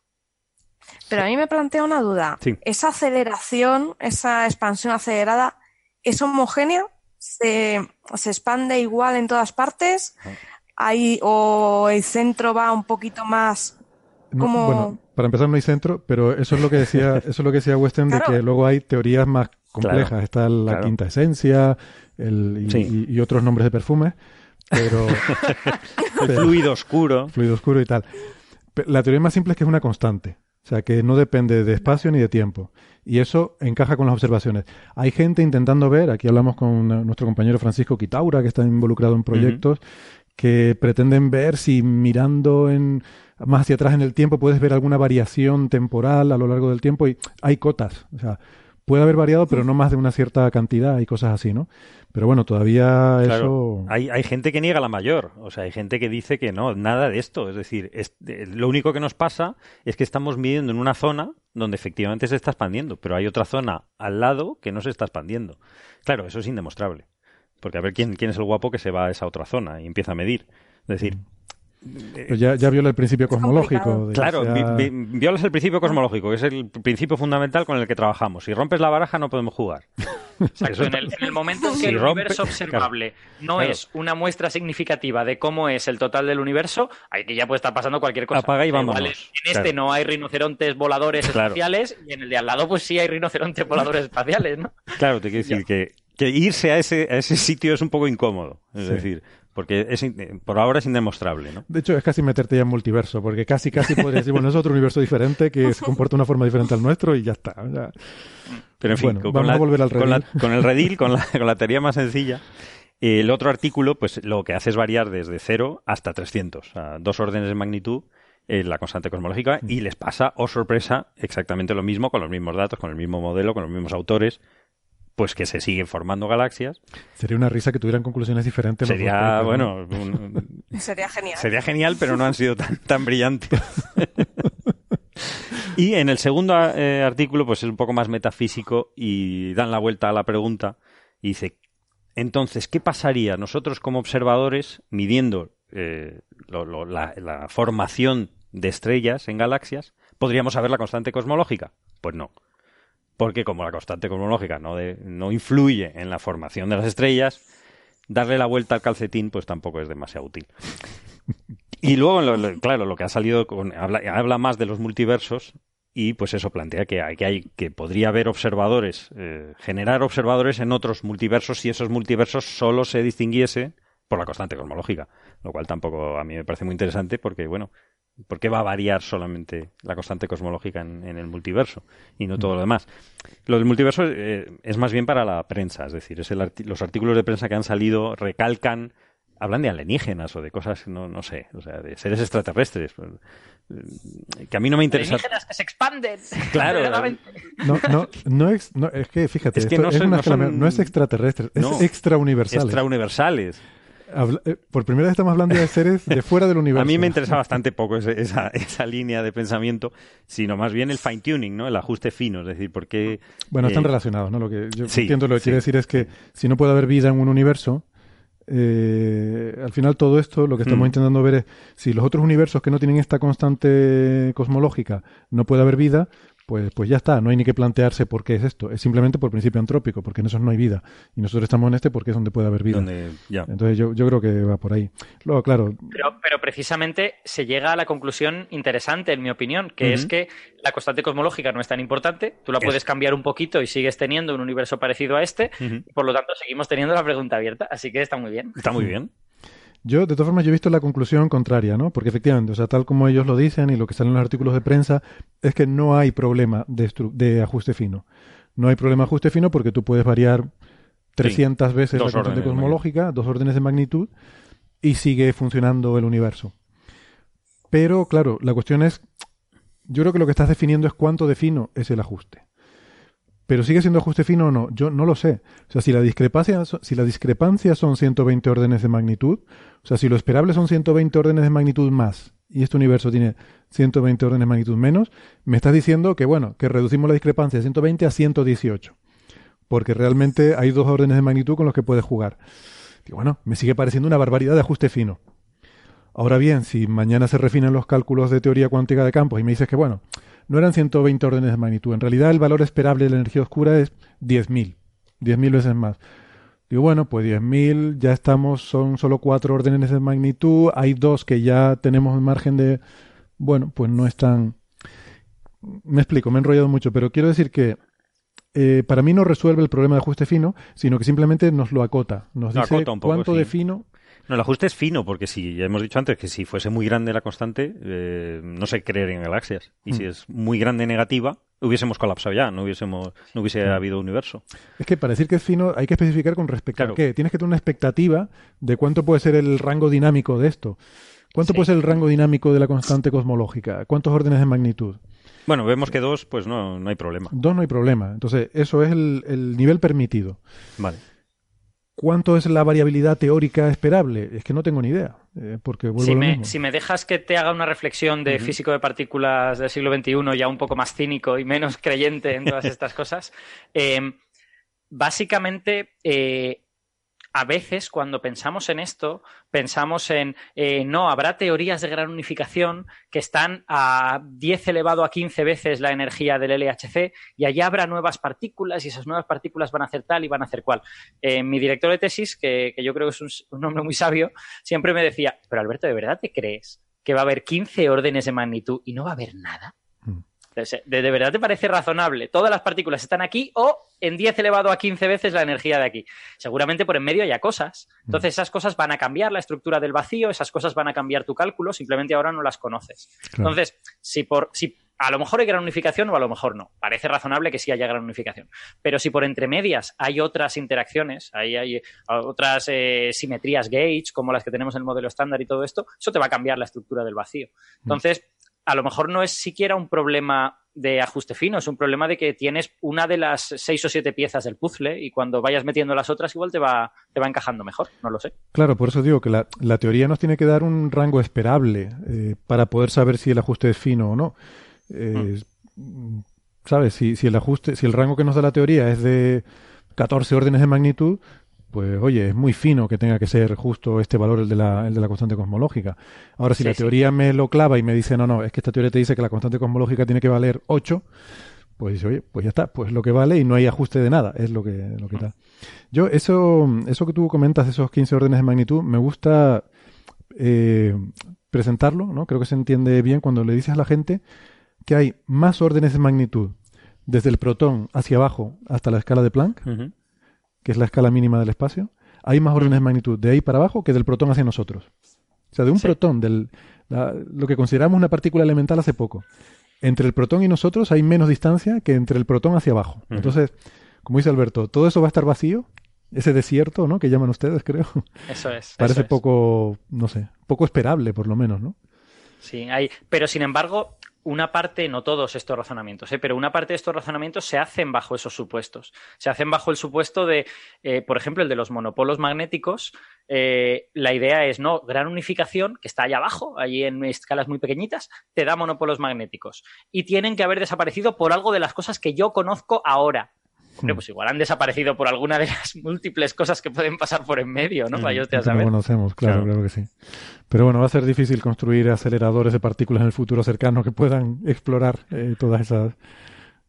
Pero a mí me plantea una duda. ¿Esa aceleración, esa expansión acelerada, es homogénea? ¿Se, expande igual en todas partes? ¿Hay, ¿O el centro va un poquito más como... bueno, para empezar no hay centro, pero eso es lo que decía, eso es lo que decía Weston de que luego hay teorías más complejas. Está la quinta esencia y, otros nombres de perfumes, pero, fluido oscuro, fluido oscuro y tal. La teoría más simple es que es una constante. O sea, que no depende de espacio ni de tiempo. Y eso encaja con las observaciones. Hay gente intentando ver, aquí hablamos con nuestro compañero Francisco Quitaura, que está involucrado en proyectos, que pretenden ver si mirando en, más hacia atrás en el tiempo puedes ver alguna variación temporal a lo largo del tiempo. Y hay cotas. O sea, puede haber variado, pero no más de una cierta cantidad y cosas así, ¿no? Pero bueno, todavía eso... Hay, hay gente que niega la mayor, o sea, hay gente que dice que no, nada de esto. Es decir, es, lo único que nos pasa es que estamos midiendo en una zona donde efectivamente se está expandiendo, pero hay otra zona al lado que no se está expandiendo. Claro, eso es indemostrable. Porque a ver quién, quién es el guapo que se va a esa otra zona y empieza a medir. Es decir, ya, ya, viola el principio cosmológico. claro, violas el principio cosmológico, que es el principio fundamental con el que trabajamos. Si rompes la baraja no podemos jugar. En, el, momento en que el universo observable no es una muestra significativa de cómo es el total del universo, aquí ya puede estar pasando cualquier cosa. Apaga y vamos. En este no hay rinocerontes voladores espaciales y en el de al lado pues sí hay rinocerontes voladores espaciales, ¿no? Claro, te quiero decir que, que irse a ese, a ese sitio es un poco incómodo. Es decir, porque es, por ahora es indemostrable, ¿no? De hecho, es casi meterte ya en multiverso, porque casi, casi podrías decir, bueno, es otro universo diferente que se comporta de una forma diferente al nuestro y ya está. Pero en fin, con, vamos a volver al con, con, el redil, con la, con la teoría más sencilla, el otro artículo, pues lo que hace es variar desde 0 hasta 300, a dos órdenes de magnitud en la constante cosmológica, y les pasa, oh sorpresa, exactamente lo mismo, con los mismos datos, con el mismo modelo, con los mismos autores, pues que se siguen formando galaxias. Sería una risa que tuvieran conclusiones diferentes. Sería, bueno, sería genial. Sería genial, pero no han sido tan, tan brillantes. y en el segundo eh, artículo, pues es un poco más metafísico y dan la vuelta a la pregunta y dice, entonces, ¿qué pasaría nosotros como observadores midiendo eh, la, la formación de estrellas en galaxias? ¿Podríamos saber la constante cosmológica? Pues no porque como la constante cosmológica no, no influye en la formación de las estrellas, darle la vuelta al calcetín pues tampoco es demasiado útil. Y luego, claro, lo que ha salido con, habla, más de los multiversos y pues eso plantea que hay que, hay, que podría haber observadores, eh, generar observadores en otros multiversos si esos multiversos solo se distinguiese por la constante cosmológica, lo cual tampoco a mí me parece muy interesante porque, bueno, ¿Por qué va a variar solamente la constante cosmológica en, el multiverso y no todo lo demás? Lo del multiverso eh, es más bien para la prensa, es decir, es los artículos de prensa que han salido recalcan, hablan de alienígenas o de cosas, no, no sé, o sea, de seres extraterrestres. Pues, eh, que a mí no me interesa. Alienígenas que se expanden. Claro. no, no, no, es, es que fíjate, es que no, es extraterrestre, es extrauniversales. Extrauniversales. Eh, por primera vez estamos hablando de seres de fuera del universo. A mí me interesa bastante poco esa, esa, línea de pensamiento, sino más bien el fine tuning, ¿no? El ajuste fino, es decir, porque bueno están eh, relacionados, ¿no? Lo que yo entiendo lo que quiere decir es que si no puede haber vida en un universo, eh, al final todo esto lo que estamos mm. intentando ver es si los otros universos que no tienen esta constante cosmológica no puede haber vida, pues, pues ya está, no hay ni que plantearse por qué es esto, es simplemente por principio antrópico, porque en esos no hay vida. Y nosotros estamos en este porque es donde puede haber vida. Entonces yo, yo creo que va por ahí. Luego, claro. Pero, pero precisamente se llega a la conclusión interesante, en mi opinión, que es que la constante cosmológica no es tan importante, tú la puedes cambiar un poquito y sigues teniendo un universo parecido a este, por lo tanto seguimos teniendo la pregunta abierta, así que está muy bien. Está muy bien. Yo, de todas formas, yo he visto la conclusión contraria, ¿no? Porque efectivamente, o sea, tal como ellos lo dicen y lo que sale en los artículos de prensa, es que no hay problema de, de ajuste fino. No hay problema de ajuste fino porque tú puedes variar 300 veces la constante cosmológica, dos órdenes de magnitud, y sigue funcionando el universo. Pero, claro, la cuestión es, yo creo que lo que estás definiendo es cuánto de fino es el ajuste. Pero sigue siendo ajuste fino o no, yo no lo sé. O sea, si la discrepancia, si la discrepancia son 120 órdenes de magnitud, o sea, si lo esperable son 120 órdenes de magnitud más y este universo tiene 120 órdenes de magnitud menos, me estás diciendo que, bueno, que reducimos la discrepancia de 120 a 118. Porque realmente hay dos órdenes de magnitud con los que puedes jugar. Y bueno, me sigue pareciendo una barbaridad de ajuste fino. Ahora bien, si mañana se refinan los cálculos de teoría cuántica de campos y me dices que, bueno, no eran 120 órdenes de magnitud, en realidad el valor esperable de la energía oscura es 10.000, 10.000 veces más. Digo, bueno, pues 10.000, ya estamos, son solo cuatro órdenes de magnitud, hay dos que ya tenemos margen de... Bueno, pues no es tan... Me explico, me he enrollado mucho, pero quiero decir que eh, para mí no resuelve el problema de ajuste fino, sino que simplemente nos lo acota. Nos dice cuánto de fino no, el ajuste es fino, porque si ya hemos dicho antes que si fuese muy grande la constante, eh, no se creería en galaxias. Y si mm. es muy grande negativa, hubiésemos colapsado ya, no hubiésemos, no hubiese habido universo. Es que para decir que es fino hay que especificar con respecto a qué. Tienes que tener una expectativa de cuánto puede ser el rango dinámico de esto. ¿Cuánto puede ser el rango dinámico de la constante cosmológica? ¿Cuántos órdenes de magnitud? Bueno, vemos que dos, pues no, no hay problema. Dos no hay problema. Entonces, eso es el, el nivel permitido. Vale. ¿Cuánto es la variabilidad teórica esperable? Es que no tengo ni idea. Eh, porque si, me, si me dejas que te haga una reflexión de físico de partículas del siglo XXI, ya un poco más cínico y menos creyente en todas estas cosas, eh, básicamente eh, a veces cuando pensamos en esto, pensamos en, eh, no, habrá teorías de gran unificación que están a 10 elevado a 15 veces la energía del LHC y allá habrá nuevas partículas y esas nuevas partículas van a hacer tal y van a hacer cual. Eh, mi director de tesis, que, yo creo que es un, hombre muy sabio, siempre me decía, pero Alberto, ¿de verdad te crees que va a haber 15 órdenes de magnitud y no va a haber nada? ¿De, verdad te parece razonable? ¿Todas las partículas están aquí o en 10 elevado a 15 veces la energía de aquí? Seguramente por en medio haya cosas. Entonces esas cosas van a cambiar la estructura del vacío, esas cosas van a cambiar tu cálculo, simplemente ahora no las conoces. Entonces, si por... Si a lo mejor hay gran unificación o a lo mejor no. Parece razonable que sí haya gran unificación. Pero si por entre medias hay otras interacciones, hay, hay otras eh, simetrías gauge, como las que tenemos en el modelo estándar y todo esto, eso te va a cambiar la estructura del vacío. Entonces, a lo mejor no es siquiera un problema de ajuste fino, es un problema de que tienes una de las seis o siete piezas del puzzle y cuando vayas metiendo las otras igual te va, te va encajando mejor, no lo sé. Claro, por eso digo que la, la teoría nos tiene que dar un rango esperable eh, para poder saber si el ajuste es fino o no. Eh, mm. ¿Sabes? Si, si el ajuste, si el rango que nos da la teoría es de 14 órdenes de magnitud, pues oye, es muy fino que tenga que ser justo este valor el de la, el de la constante cosmológica. Ahora, si la teoría me lo clava y me dice, no, no, es que esta teoría te dice que la constante cosmológica tiene que valer 8, pues dice, oye, pues ya está, pues lo que vale y no hay ajuste de nada, es lo que, lo que da. Yo, eso, eso que tú comentas esos 15 órdenes de magnitud, me gusta eh, presentarlo, ¿no? Creo que se entiende bien cuando le dices a la gente que hay más órdenes de magnitud desde el protón hacia abajo hasta la escala de Planck que es la escala mínima del espacio, hay más órdenes de magnitud de ahí para abajo que del protón hacia nosotros. O sea, de un protón, del, lo que consideramos una partícula elemental hace poco. Entre el protón y nosotros hay menos distancia que entre el protón hacia abajo. Entonces, como dice Alberto, todo eso va a estar vacío, ese desierto, ¿no? Que llaman ustedes, creo. Eso es. Parece poco, no sé, poco esperable, por lo menos, ¿no? Sí, hay, pero sin embargo, una parte, no todos estos razonamientos, ¿eh? pero una parte de estos razonamientos se hacen bajo esos supuestos. Se hacen bajo el supuesto de, eh, por ejemplo, el de los monopolos magnéticos. Eh, la idea es, no, gran unificación, que está allá abajo, allí en escalas muy pequeñitas, te da monopolos magnéticos. Y tienen que haber desaparecido por algo de las cosas que yo conozco ahora. Hombre, hmm. pues igual han desaparecido por alguna de las múltiples cosas que pueden pasar por en medio, ¿no? Para ellos te no conocemos, claro, claro, que sí. Pero bueno, va a ser difícil construir aceleradores de partículas en el futuro cercano que puedan explorar eh, todas esas.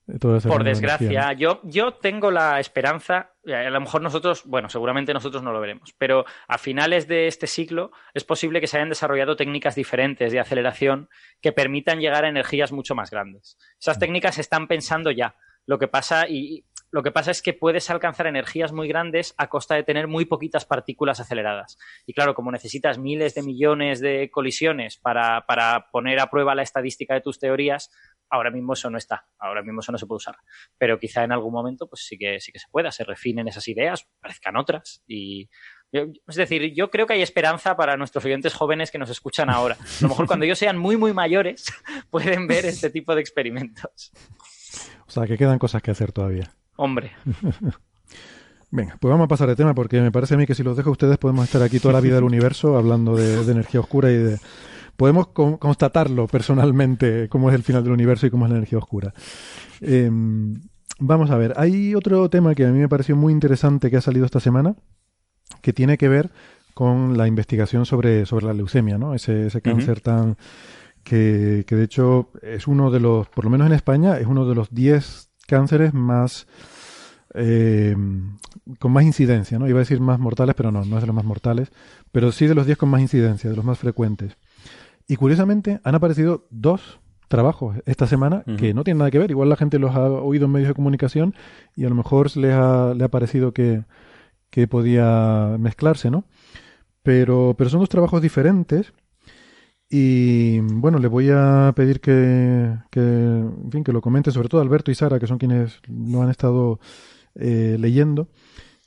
Eh, por desgracia, yo, yo tengo la esperanza, a lo mejor nosotros, bueno, seguramente nosotros no lo veremos, pero a finales de este siglo es posible que se hayan desarrollado técnicas diferentes de aceleración que permitan llegar a energías mucho más grandes. Esas mm. técnicas se están pensando ya. Lo que pasa, y lo que pasa es que puedes alcanzar energías muy grandes a costa de tener muy poquitas partículas aceleradas. Y claro, como necesitas miles de millones de colisiones para, poner a prueba la estadística de tus teorías, ahora mismo eso no está, ahora mismo eso no se puede usar. Pero quizá en algún momento pues sí que, sí que se pueda, se refinen esas ideas, parezcan otras. Y es decir, yo creo que hay esperanza para nuestros oyentes jóvenes que nos escuchan ahora. A lo mejor cuando ellos sean muy, muy mayores pueden ver este tipo de experimentos. O sea, que quedan cosas que hacer todavía. Hombre. Venga, pues vamos a pasar de tema porque me parece a mí que si los dejo a ustedes podemos estar aquí toda la vida del universo hablando de, energía oscura y de... podemos constatarlo personalmente, cómo es el final del universo y cómo es la energía oscura. Em, vamos a ver, hay otro tema que a mí me pareció muy interesante que ha salido esta semana, que tiene que ver con la investigación sobre, sobre la leucemia, ¿no? Ese, ese cáncer tan... Que, que de hecho es uno de los, por lo menos en España, es uno de los 10 cánceres más eh, con más incidencia, ¿no? Iba a decir más mortales, pero no, no es de los más mortales, pero sí de los 10 con más incidencia, de los más frecuentes. Y curiosamente han aparecido dos trabajos esta semana que no tienen nada que ver. Igual la gente los ha oído en medios de comunicación y a lo mejor les ha, le ha parecido que, que podía mezclarse, ¿no? Pero, pero son dos trabajos diferentes. Y bueno, le voy a pedir que, que, en fin, que lo comente, sobre todo Alberto y Sara, que son quienes lo han estado eh, leyendo.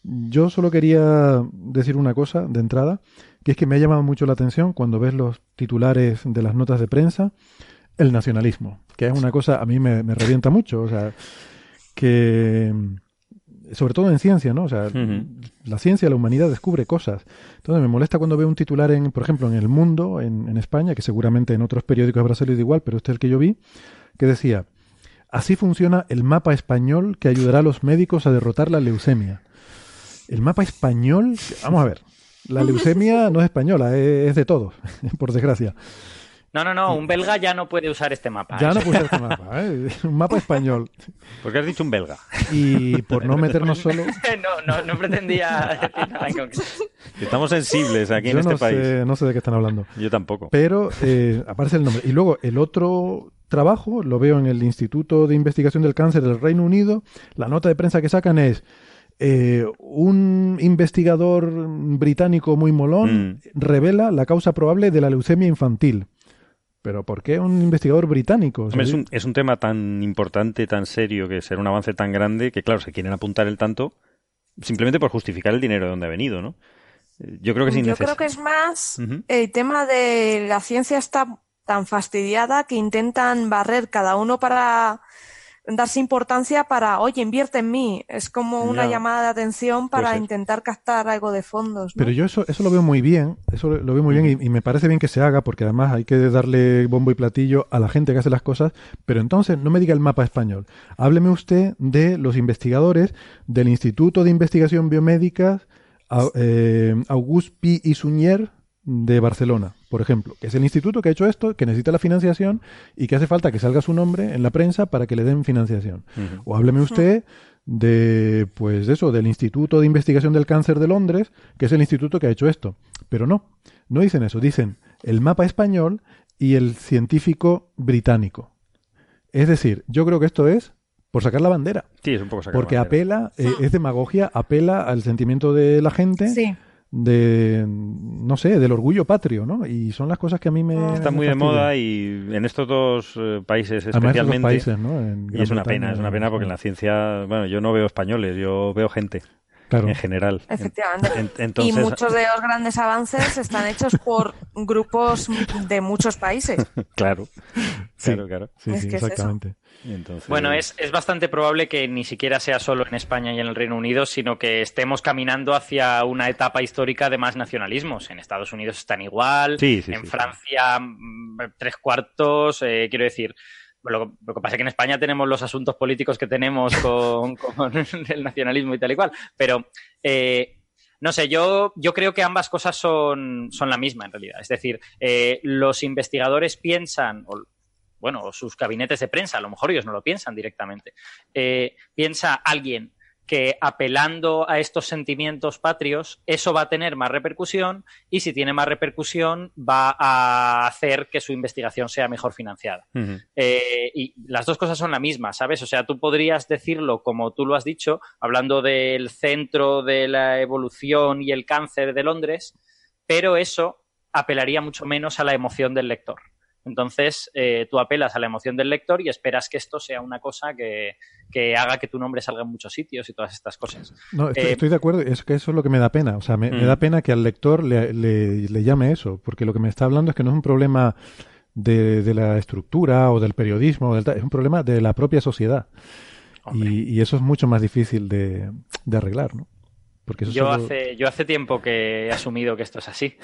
Yo solo quería decir una cosa de entrada, que es que me ha llamado mucho la atención cuando ves los titulares de las notas de prensa, el nacionalismo, que es una cosa, a mí me, revienta mucho, o sea, que sobre todo en ciencia, ¿no? O sea, la ciencia, la humanidad descubre cosas. Entonces me molesta cuando veo un titular en, por ejemplo, en El Mundo, en, en España, que seguramente en otros periódicos habrá salido igual, pero este es el que yo vi, que decía, Así funciona el mapa español que ayudará a los médicos a derrotar la leucemia. El mapa español, vamos a ver, la leucemia no es española, es de todos, por desgracia. No, no, no, un belga ya no puede usar este mapa. Ya ¿eh? no puede usar este mapa, ¿eh? un mapa español. ¿Por qué has dicho un belga? Y por no meternos solo... no, no, no pretendía decir nada en Estamos sensibles aquí en este no país. Sé, no sé de qué están hablando. Yo tampoco. Pero eh, aparece el nombre. Y luego el otro trabajo, lo veo en el Instituto de Investigación del Cáncer del Reino Unido, la nota de prensa que sacan es eh, un investigador británico muy molón mm. revela la causa probable de la leucemia infantil. Pero ¿por qué un investigador británico? es, un, es un tema tan importante, tan serio, que ser un avance tan grande, que claro, se quieren apuntar el tanto simplemente por justificar el dinero de donde ha venido, ¿no? Yo creo que es Yo creo que es más el tema de la ciencia está tan fastidiada que intentan barrer cada uno para darse importancia para, oye, invierte en mí. Es como una llamada de atención para intentar captar algo de fondos. Pero yo eso, eso lo veo muy bien, eso lo, veo muy bien y, me parece bien que se haga porque además hay que darle bombo y platillo a la gente que hace las cosas. Pero entonces no me diga el mapa español. Hábleme usted de los investigadores del Instituto de Investigación Biomédica eh, Auguste P. Isunier de Barcelona, por ejemplo, que es el instituto que ha hecho esto, que necesita la financiación y que hace falta que salga su nombre en la prensa para que le den financiación. O hábleme usted de, pues eso, del Instituto de Investigación del Cáncer de Londres, que es el instituto que ha hecho esto. Pero no, no dicen eso, dicen el mapa español y el científico británico. Es decir, yo creo que esto es por sacar la bandera. Sí, es un poco sacar Porque la apela, eh, es demagogia, apela al sentimiento de la gente. Sí de, no sé, del orgullo patrio, ¿no? Y son las cosas que a mí me... Está muy de moda y en estos dos eh, países especialmente... países, ¿no? y es una pena, es una pena porque en la ciencia, bueno, yo no veo españoles, yo veo gente. En general. Efectivamente. Y muchos de los grandes avances están hechos por grupos de muchos países. claro. Claro, claro. Sí, sí, exactamente. Bueno, es, es bastante probable que ni siquiera sea solo en España y en el Reino Unido, sino que estemos caminando hacia una etapa histórica de más nacionalismos. En Estados Unidos están igual, en Francia mm, tres cuartos, eh, quiero decir. Lo, que pasa es que en España tenemos los asuntos políticos que tenemos con, el nacionalismo y tal y cual, pero eh, no sé, yo, yo creo que ambas cosas son, son la misma en realidad. Es decir, eh, los investigadores piensan, bueno, sus gabinetes de prensa, a lo mejor ellos no lo piensan directamente, eh, piensa alguien que apelando a estos sentimientos patrios, eso va a tener más repercusión y si tiene más repercusión va a hacer que su investigación sea mejor financiada. Eh, y las dos cosas son la misma, ¿sabes? O sea, tú podrías decirlo como tú lo has dicho, hablando del centro de la evolución y el cáncer de Londres, pero eso apelaría mucho menos a la emoción del lector. Entonces, eh, tú apelas a la emoción del lector y esperas que esto sea una cosa que, haga que tu nombre salga en muchos sitios y todas estas cosas. No, estoy, eh, de acuerdo, es que eso es lo que me da pena. O sea, me, da mm. pena que al lector le, llame eso, porque lo que me está hablando es que no es un problema de, la estructura o del periodismo, es un problema de la propia sociedad. Y, eso es mucho más difícil de, de arreglar, ¿no? Porque eso yo, solo- hace, yo hace tiempo que he asumido que esto es así.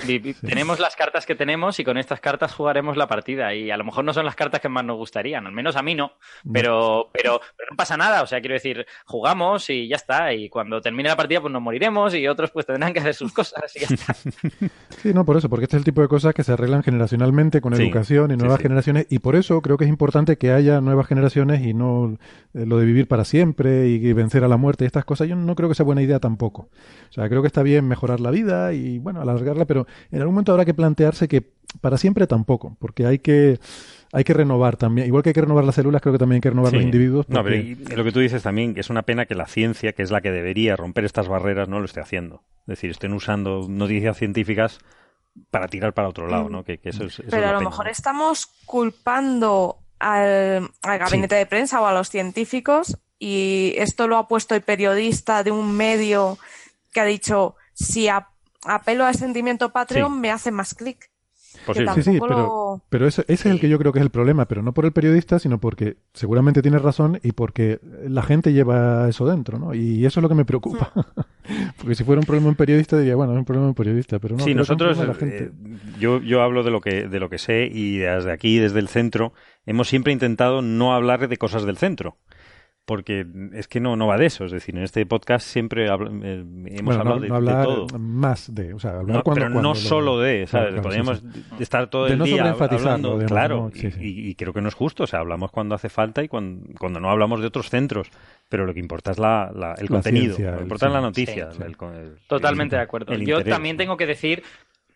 Tenemos las cartas que tenemos y con estas cartas jugaremos la partida. Y a lo mejor no son las cartas que más nos gustarían, al menos a mí no. Pero, pero, pero no pasa nada. O sea, quiero decir, jugamos y ya está. Y cuando termine la partida, pues nos moriremos y otros pues tendrán que hacer sus cosas y ya está. Sí, no, por eso, porque este es el tipo de cosas que se arreglan generacionalmente con Sí, educación y sí, nuevas sí. generaciones, y por eso creo que es importante que haya nuevas generaciones y no eh, lo de vivir para siempre y, y vencer a la muerte y estas cosas. Yo no creo que sea buena idea tampoco. O sea, creo que está bien mejorar la vida y, bueno, alargarla, pero en algún momento habrá que plantearse que para siempre tampoco, porque hay que hay que renovar también. Igual que hay que renovar las células, creo que también hay que renovar Sí. los individuos. No, pero y- y lo que tú dices también, que es una pena que la ciencia, que es la que debería romper estas barreras, no lo esté haciendo. Es decir, estén usando noticias científicas para tirar para otro lado, ¿no? Que, que eso es, eso Pero a lo pena, mejor ¿no? estamos culpando al, al gabinete de prensa o a los científicos y esto lo ha puesto el periodista de un medio que ha dicho si a- apelo al sentimiento Patreon Sí. me hace más clic. Pues que sí, Sí, sí, tampoco pero, lo- pero ese, ese es el que yo creo que es el problema, pero no por el periodista, sino porque seguramente tiene razón y porque la gente lleva eso dentro, ¿no? Y eso es lo que me preocupa. porque si fuera un problema en periodista diría, bueno, es un problema en periodista, pero no. sí, nosotros, la gente. eh, yo, yo hablo de lo que de lo que sé y desde aquí, desde el centro, hemos siempre intentado no hablar de cosas del centro. Porque es que no, no va de eso. Es decir, en este podcast siempre habla- eh, hemos Bueno, hablado no, de, no de hablar todo. más de, o sea, hablar No, cuando, pero cuando no lo- solo de, ¿sabes? claro, sí, Podríamos sí. estar todo De el no día hablando, digamos, claro, ¿no? Sí, y- sí. Y, creo que no es justo, o sea, hablamos cuando hace falta y cuando, cuando no hablamos de otros centros, pero lo que importa es la, la- el La contenido, ciencia, lo que el- importa es la sí, noticia. sí, sí. el- el- Totalmente el- de acuerdo. Yo interés, también ¿no? tengo que decir,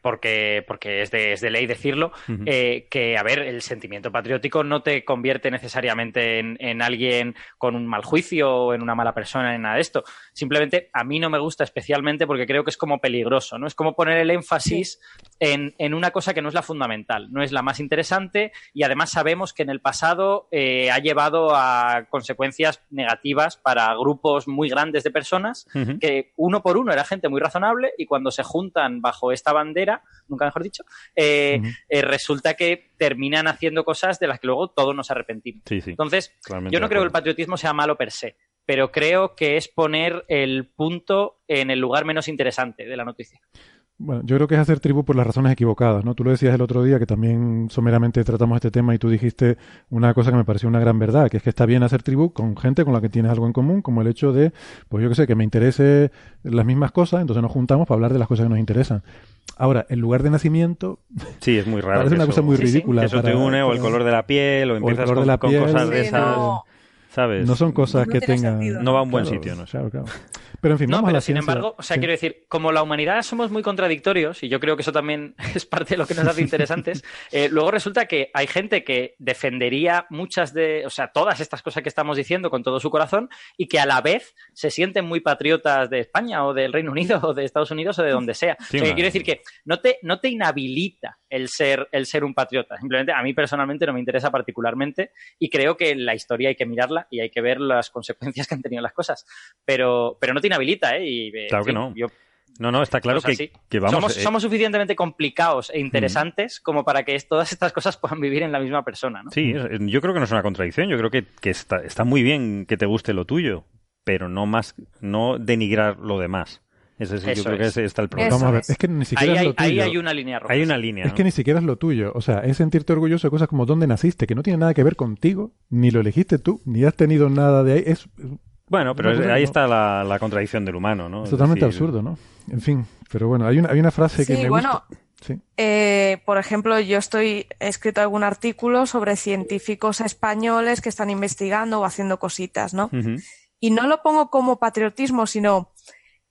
porque, porque es, de, es de ley decirlo, eh, que, a ver, el sentimiento patriótico no te convierte necesariamente en, en alguien con un mal juicio o en una mala persona, en nada de esto. Simplemente a mí no me gusta especialmente porque creo que es como peligroso, ¿no? Es como poner el énfasis en, en una cosa que no es la fundamental, no es la más interesante y además sabemos que en el pasado eh, ha llevado a consecuencias negativas para grupos muy grandes de personas que uno por uno era gente muy razonable y cuando se juntan bajo esta bandera, nunca mejor dicho, eh, eh, resulta que terminan haciendo cosas de las que luego todos nos arrepentimos. Sí, sí. Entonces, yo no creo que el patriotismo sea malo per se, pero creo que es poner el punto en el lugar menos interesante de la noticia. Bueno, yo creo que es hacer tribu por las razones equivocadas, ¿no? Tú lo decías el otro día que también someramente tratamos este tema y tú dijiste una cosa que me pareció una gran verdad, que es que está bien hacer tribu con gente con la que tienes algo en común, como el hecho de, pues yo qué sé, que me interese las mismas cosas, entonces nos juntamos para hablar de las cosas que nos interesan. Ahora, el lugar de nacimiento Sí, es muy raro. parece una eso- cosa muy Sí, ridícula. eso te para- une, o el color de la piel, o el empiezas color con, de la con piel. cosas de esas, no. ¿Sabes? No son cosas No que tengan... sentido. No va a un buen Claro, sitio, ¿no? Claro, claro. Pero en fin, No, vamos a pero la sin ciencia. embargo, o sea, Sí. quiero decir, como la humanidad somos muy contradictorios, y yo creo que eso también es parte de lo que nos hace interesantes, eh, luego resulta que hay gente que defendería muchas de, o sea, todas estas cosas que estamos diciendo con todo su corazón, y que a la vez se sienten muy patriotas de España o del Reino Unido o de Estados Unidos o de donde sea. Sí, o sea, que quiero decir que no te, no te inhabilita el ser, el ser un patriota. Simplemente a mí personalmente no me interesa particularmente y creo que la historia hay que mirarla y hay que ver las consecuencias que han tenido las cosas. Pero, pero no te inhabilita, ¿eh? Y, eh, Claro que no. yo- No, no, está claro que, vamos... somos, eh, somos suficientemente complicados e interesantes como para que es- todas estas cosas puedan vivir en la misma persona, ¿no? Sí, es- yo creo que no es una contradicción. Yo creo que, que está, está muy bien que te guste lo tuyo, pero no más, no denigrar lo demás. Ese es- yo Eso creo que es. ese está el problema. Vamos a ver, es. es que ni siquiera Ahí es hay, lo tuyo. ahí hay una línea roja. Hay una línea. Es ¿no? que ni siquiera es lo tuyo. O sea, es sentirte orgulloso de cosas como dónde naciste, que no tiene nada que ver contigo, ni lo elegiste tú, ni has tenido nada de ahí. Es, Bueno, pero es- ahí no. está la, la contradicción del humano, ¿no? es totalmente decir, absurdo, ¿no? En fin, pero bueno, hay una, hay una frase que Sí, me bueno, gusta. Sí. Eh, por ejemplo, yo estoy he escrito algún artículo sobre científicos españoles que están investigando o haciendo cositas, ¿no? Y no lo pongo como patriotismo, sino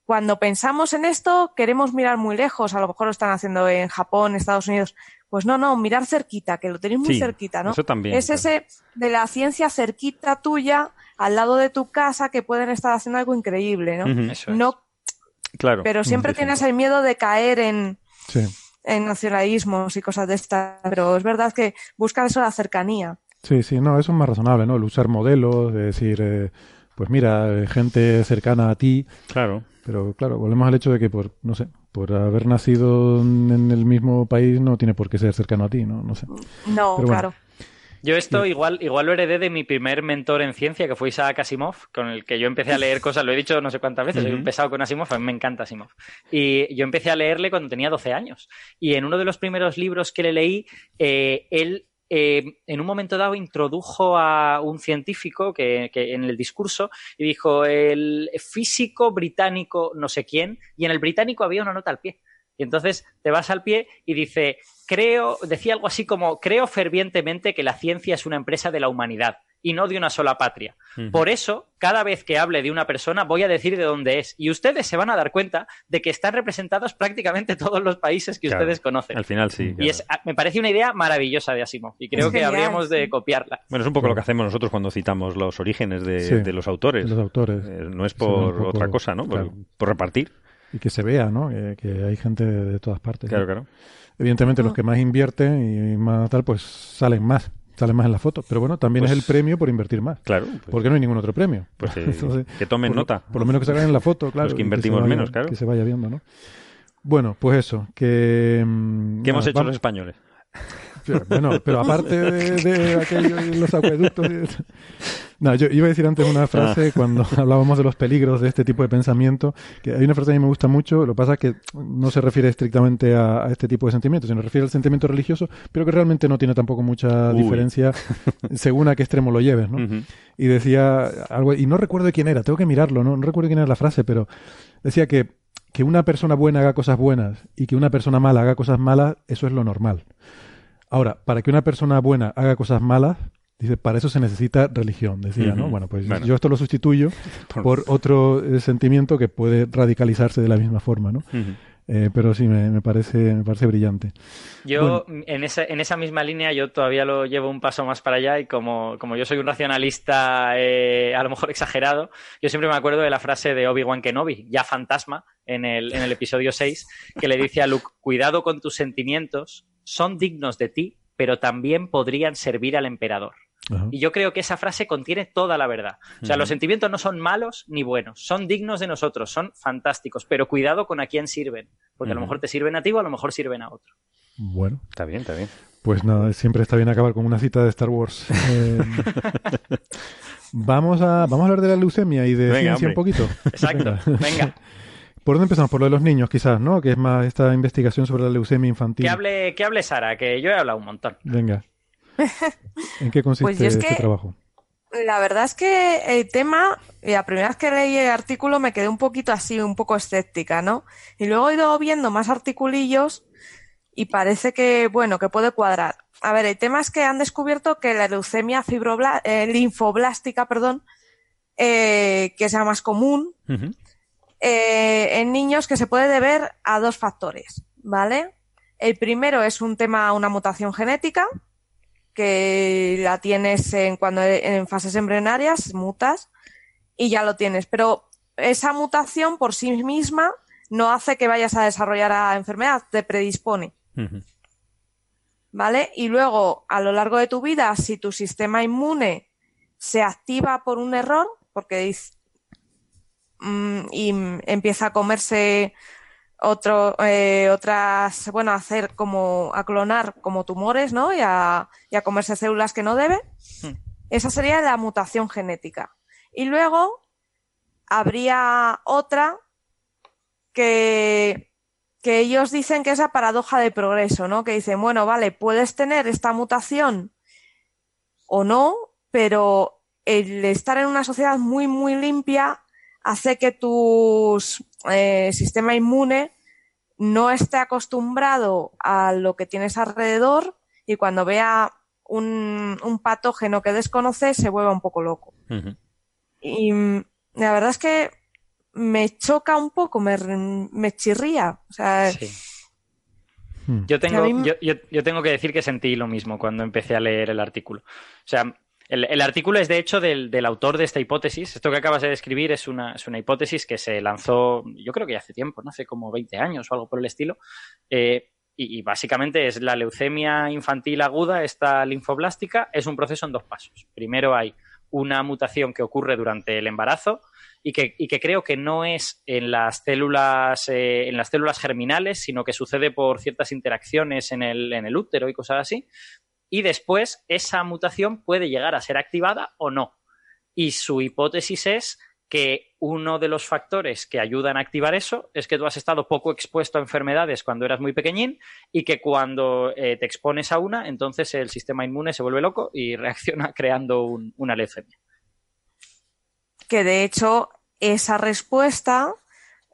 cuando pensamos en esto, queremos mirar muy lejos. A lo mejor lo están haciendo en Japón, Estados Unidos. Pues no, no, mirar cerquita, que lo tenéis muy Sí, cerquita, ¿no? Eso también. es claro. ese de la ciencia cerquita tuya, al lado de tu casa, que pueden estar haciendo algo increíble, ¿no? Eso es. No, Claro. pero siempre tienes el miedo de caer en, Sí. en nacionalismos y cosas de estas, pero es verdad que buscan eso la cercanía. Sí, sí, no, eso es más razonable, ¿no? El usar modelos, de decir, eh, pues mira, eh, gente cercana a ti, Claro. pero claro, volvemos al hecho de que por, no sé, por haber nacido en el mismo país no tiene por qué ser cercano a ti, ¿no? No sé. No, Pero bueno. claro. Yo esto igual, igual lo heredé de mi primer mentor en ciencia, que fue Isaac Asimov, con el que yo empecé a leer cosas, lo he dicho no sé cuántas veces, soy un pesado con Asimov, a mí me encanta Asimov. Y yo empecé a leerle cuando tenía 12 años. Y en uno de los primeros libros que le leí, eh, él eh, en un momento dado introdujo a un científico que, en el discurso y dijo el físico británico no sé quién y en el británico había una nota al pie. Y entonces te vas al pie y dice, creo, decía algo así como, creo fervientemente que la ciencia es una empresa de la humanidad y no de una sola patria. Por eso, cada vez que hable de una persona, voy a decir de dónde es. Y ustedes se van a dar cuenta de que están representados prácticamente todos los países que ustedes conocen. Al final sí. Y es, me parece una idea maravillosa de Asimov. Y creo que habríamos de copiarla. Bueno, es un poco lo que hacemos nosotros cuando citamos los orígenes de, los autores. los autores. Eh, no es por otra cosa, ¿no? Por, repartir. Y que se vea, ¿no? Que, hay gente de todas partes. Claro, claro. Evidentemente, los que más invierten y más tal, pues salen más sale más en la foto. Pero bueno, también es el pues premio por invertir más. Claro. Pues, porque no hay ningún otro premio. Pues que tomen nota. Por lo menos que salgan en la foto, claro. Los que invertimos menos, claro. Que se vaya viendo, ¿no? Bueno, pues eso, que... ¿Qué hemos hecho los españoles? Bueno, pero aparte de, aquello y los acueductos... No, yo iba a decir antes una frase ah. cuando hablábamos de los peligros de este tipo de pensamiento, que hay una frase que a mí me gusta mucho, lo que pasa es que no se refiere estrictamente a, este tipo de sentimientos, sino refiere al sentimiento religioso, pero que realmente no tiene tampoco mucha diferencia según a qué extremo lo lleves, ¿no? Y decía algo, y no recuerdo de quién era, tengo que mirarlo, ¿no? No recuerdo quién era la frase, pero decía que que una persona buena haga cosas buenas y que una persona mala haga cosas malas, eso es lo normal. Ahora, para que una persona buena haga cosas malas, dice, para eso se necesita religión, decía, ¿no? Bueno, pues yo esto lo sustituyo por otro eh, sentimiento que puede radicalizarse de la misma forma, ¿no? Eh, pero sí, me, parece, me parece brillante. Yo, en, esa, en esa misma línea, yo todavía lo llevo un paso más para allá y como, como yo soy un racionalista eh, a lo mejor exagerado, yo siempre me acuerdo de la frase de Obi-Wan Kenobi, ya fantasma, en el, en el episodio 6, que le dice a Luke, cuidado con tus sentimientos, son dignos de ti, pero también podrían servir al emperador. Y yo creo que esa frase contiene toda la verdad. O sea, los sentimientos no son malos ni buenos, son dignos de nosotros, son fantásticos, pero cuidado con a quién sirven, porque a lo mejor te sirven a ti o a lo mejor sirven a otro. Bueno. Está bien, está bien. Pues nada, siempre está bien acabar con una cita de Star Wars. Eh, vamos, a, vamos a hablar de la leucemia y de ciencia un poquito. Exacto, venga. ¿Por dónde empezamos? Por lo de los niños, quizás, ¿no? Que es más esta investigación sobre la leucemia infantil. Que hable, que hable Sara, que yo he hablado un montón. Venga. ¿En qué consiste pues este trabajo? La verdad es que el tema, la primera vez que leí el artículo me quedé un poquito así, un poco escéptica, ¿no? Y luego he ido viendo más articulillos y parece que, bueno, que puede cuadrar. A ver, el tema es que han descubierto que la leucemia eh, linfoblástica, perdón, eh, que es la más común, eh, en niños que se puede deber a dos factores, ¿vale? El primero es un tema, una mutación genética, que la tienes en, cuando en fases embrionarias, mutas, y ya lo tienes. Pero esa mutación por sí misma no hace que vayas a desarrollar la enfermedad, te predispone. ¿Vale? Y luego, a lo largo de tu vida, si tu sistema inmune se activa por un error, porque dice, y empieza a comerse otro, eh, otras, bueno, hacer como, a clonar como tumores, ¿no? Y a, comerse células que no debe. Hmm. Esa sería la mutación genética. Y luego habría otra que, que ellos dicen que es la paradoja de progreso, ¿no? Que dicen, bueno, vale, puedes tener esta mutación o no, pero el estar en una sociedad muy, muy limpia hace que tu eh, sistema inmune no esté acostumbrado a lo que tienes alrededor y cuando vea un, patógeno que desconoce se vuelva un poco loco. Y mm, la verdad es que me choca un poco, me, me chirría. O sea, hmm. Yo tengo, yo, yo, tengo que decir que sentí lo mismo cuando empecé a leer el artículo. O sea, el, artículo es de hecho del, autor de esta hipótesis. Esto que acabas de describir es una, es una, hipótesis que se lanzó, yo creo que ya hace tiempo, ¿no? hace como 20 años o algo por el estilo. Eh, y, básicamente es la leucemia infantil aguda, esta linfoblástica, es un proceso en dos pasos. Primero hay una mutación que ocurre durante el embarazo y que, y que creo que no es en las células, eh, en las células germinales, sino que sucede por ciertas interacciones en el, en el útero y cosas así y después esa mutación puede llegar a ser activada o no. Y su hipótesis es que uno de los factores que ayudan a activar eso es que tú has estado poco expuesto a enfermedades cuando eras muy pequeñín y que cuando eh, te expones a una, entonces el sistema inmune se vuelve loco y reacciona creando una leucemia. Que de hecho esa respuesta,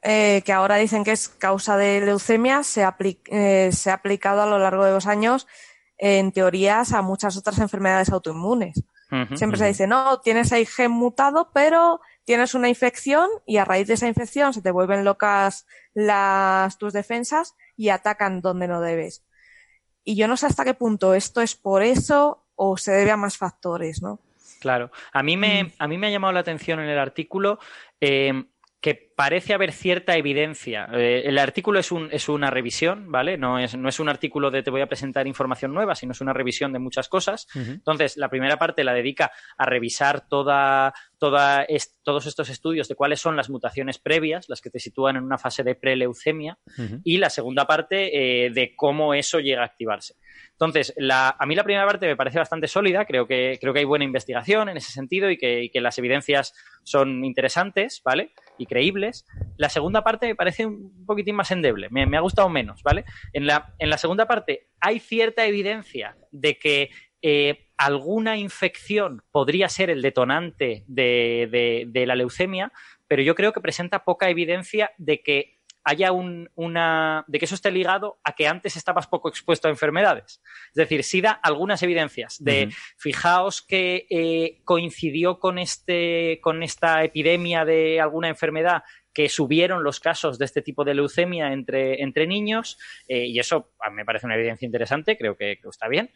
eh, que ahora dicen que es causa de leucemia, se, eh, se ha aplicado a lo largo de los años en teorías a muchas otras enfermedades autoinmunes. Siempre se dice, no, tienes ahí gen mutado, pero tienes una infección y a raíz de esa infección se te vuelven locas las, tus defensas y atacan donde no debes. Y yo no sé hasta qué punto esto es por eso o se debe a más factores, ¿no? Claro. A mí me, mm. a mí me ha llamado la atención en el artículo eh, que parece haber cierta evidencia. Eh, el artículo es, un, es, una revisión, ¿vale? No es, no es, un artículo de te voy a presentar información nueva, sino es una revisión de muchas cosas. Entonces, la primera parte la dedica a revisar toda, toda todos estos estudios de cuáles son las mutaciones previas, las que te sitúan en una fase de preleucemia, y la segunda parte eh, de cómo eso llega a activarse. Entonces, a mí la primera parte me parece bastante sólida, creo que, creo que hay buena investigación en ese sentido y que, las evidencias son interesantes, ¿vale? Y creíbles. La segunda parte me parece un poquitín más endeble, me, ha gustado menos, ¿vale? En la, en la segunda parte hay cierta evidencia de que eh, alguna infección podría ser el detonante de, de, la leucemia, pero yo creo que presenta poca evidencia de que haya un, una. de que eso esté ligado a que antes estabas poco expuesto a enfermedades. Es decir, sí da algunas evidencias de fijaos que eh, coincidió con este. con esta epidemia de alguna enfermedad que subieron los casos de este tipo de leucemia entre, entre niños, eh, y eso me parece una evidencia interesante, creo que, está bien,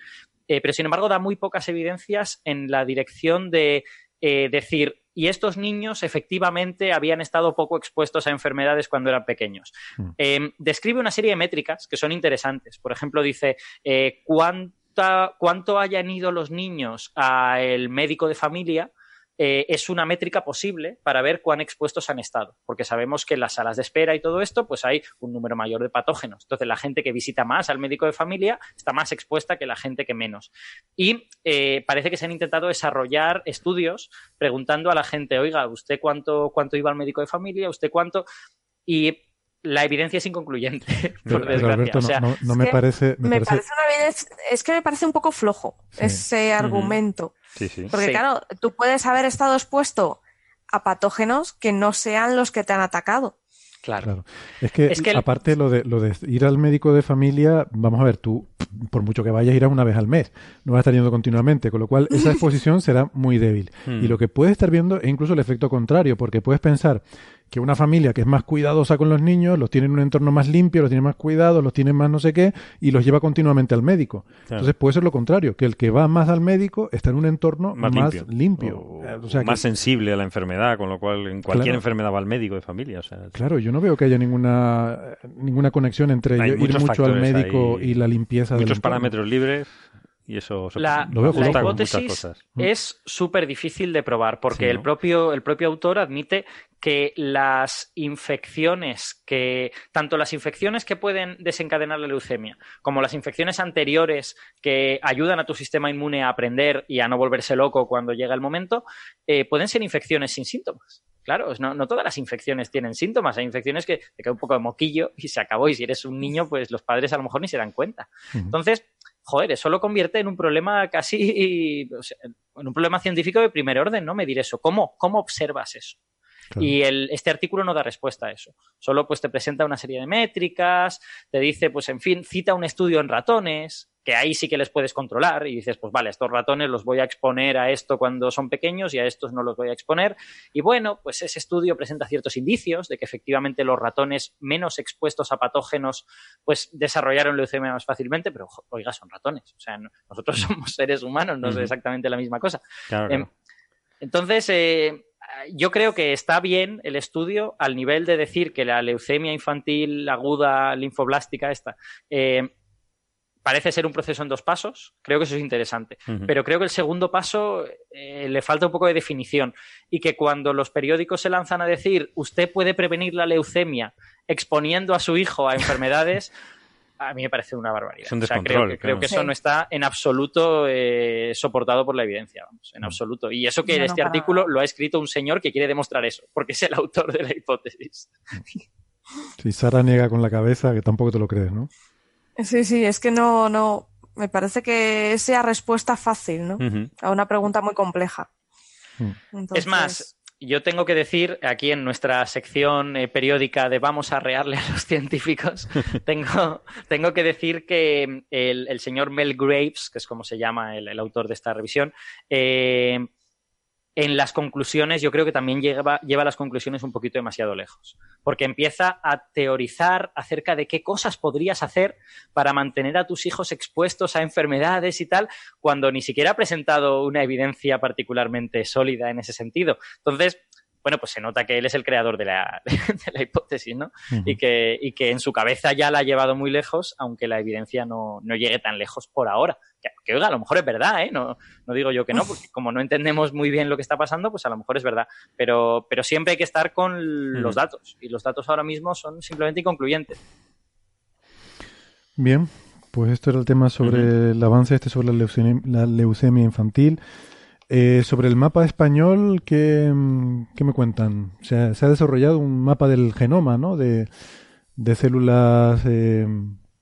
eh, pero sin embargo da muy pocas evidencias en la dirección de decir y estos niños efectivamente habían estado poco expuestos a enfermedades cuando eran pequeños. Mm. Em, describe una serie de métricas que son interesantes. Por ejemplo, dice eh, cuánto hayan ido los niños al médico de familia eh, es una métrica posible para ver cuán expuestos han estado, porque sabemos que en las salas de espera y todo esto, pues hay un número mayor de patógenos. Entonces, la gente que visita más al médico de familia está más expuesta que la gente que menos. Y eh, parece que se han intentado desarrollar estudios preguntando a la gente, oiga, ¿usted cuánto, cuánto iba al médico de familia? ¿Usted cuánto? Y la evidencia es inconcluyente, por desgracia. no, me, parece, es que me parece un poco flojo ese argumento. Porque claro, tú puedes haber estado expuesto a patógenos que no sean los que te han atacado. Claro. Es que, aparte lo de, lo de ir al médico de familia, vamos a ver, tú por mucho que vayas irás una vez al mes, no vas a estar yendo continuamente, con lo cual esa exposición será muy débil. Hmm. Y lo que puedes estar viendo es incluso el efecto contrario, porque puedes pensar que una familia que es más cuidadosa con los niños, los tiene en un entorno más limpio, los tiene más cuidados, los tiene más no sé qué, y los lleva continuamente al médico. Entonces puede ser lo contrario, que el que va más al médico está en un entorno más, limpio. O, sea, más sensible a la enfermedad, con lo cual en cualquier enfermedad va al médico de familia. claro, yo no veo que haya ninguna, ninguna conexión entre ir mucho al médico y la limpieza de Muchos parámetros libres y eso la, la hipótesis es súper difícil de probar porque el, propio, el propio autor admite que las infecciones que tanto las infecciones que pueden desencadenar la leucemia como las infecciones anteriores que ayudan a tu sistema inmune a aprender y a no volverse loco cuando llega el momento eh, pueden ser infecciones sin síntomas. Claro no, no, todas las infecciones tienen síntomas. Hay infecciones que te cae un poco de moquillo y se acabó y si eres un niño pues los padres a lo mejor ni se dan cuenta. Entonces joder, eso lo convierte en un problema casi, en un problema científico de primer orden, ¿no? Medir eso. ¿Cómo, cómo observas eso? Y el, este artículo no da respuesta a eso. Solo pues te presenta una serie de métricas, te dice, pues en fin, cita un estudio en ratones, que ahí sí que les puedes controlar y dices, pues vale, estos ratones los voy a exponer a esto cuando son pequeños y a estos no los voy a exponer. Y bueno, pues ese estudio presenta ciertos indicios de que efectivamente los ratones menos expuestos a patógenos pues desarrollaron leucemia más fácilmente, pero oiga, son ratones. O sea, nosotros somos seres humanos, no es exactamente la misma cosa. Em, entonces, eh, yo creo que está bien el estudio al nivel de decir que la leucemia infantil aguda linfoblástica esta eh, parece ser un proceso en dos pasos. Creo que eso es interesante. Pero creo que el segundo paso eh, le falta un poco de definición y que cuando los periódicos se lanzan a decir usted puede prevenir la leucemia exponiendo a su hijo a enfermedades, a mí me parece una barbaridad. Es un O sea, creo, que, creo claro. que eso no está en absoluto eh, soportado por la evidencia, vamos, en absoluto. Y eso que No, este artículo nada. lo ha escrito un señor que quiere demostrar eso, porque es el autor de la hipótesis. Si Sara niega con la cabeza, que tampoco te lo crees, ¿no? Sí, sí, es que no, no, me parece que sea respuesta fácil, ¿no? A una pregunta muy compleja. Mm. Entonces, Es más, yo tengo que decir aquí en nuestra sección eh, periódica de vamos a rearle a los científicos, tengo, tengo que decir que el, el señor Mel Graves, que es como se llama el, el autor de esta revisión, eh, en las conclusiones yo creo que también lleva, lleva las conclusiones un poquito demasiado lejos, porque empieza a teorizar acerca de qué cosas podrías hacer para mantener a tus hijos expuestos a enfermedades y tal, cuando ni siquiera ha presentado una evidencia particularmente sólida en ese sentido. Entonces, bueno, pues se nota que él es el creador de la, de la hipótesis, ¿no? Y, que, y que en su cabeza ya la ha llevado muy lejos, aunque la evidencia no, no llegue tan lejos por ahora. Que, que, oiga, a lo mejor es verdad, ¿eh? No, no digo yo que no, porque como no entendemos muy bien lo que está pasando, pues a lo mejor es verdad. Pero, pero siempre hay que estar con los datos, y los datos ahora mismo son simplemente inconcluyentes. Bien, pues esto era el tema sobre el avance este sobre la leucemia, la leucemia infantil. Eh, sobre el mapa español, ¿qué, mm, qué me cuentan? Se ha, se ha desarrollado un mapa del genoma, ¿no? De, de células eh,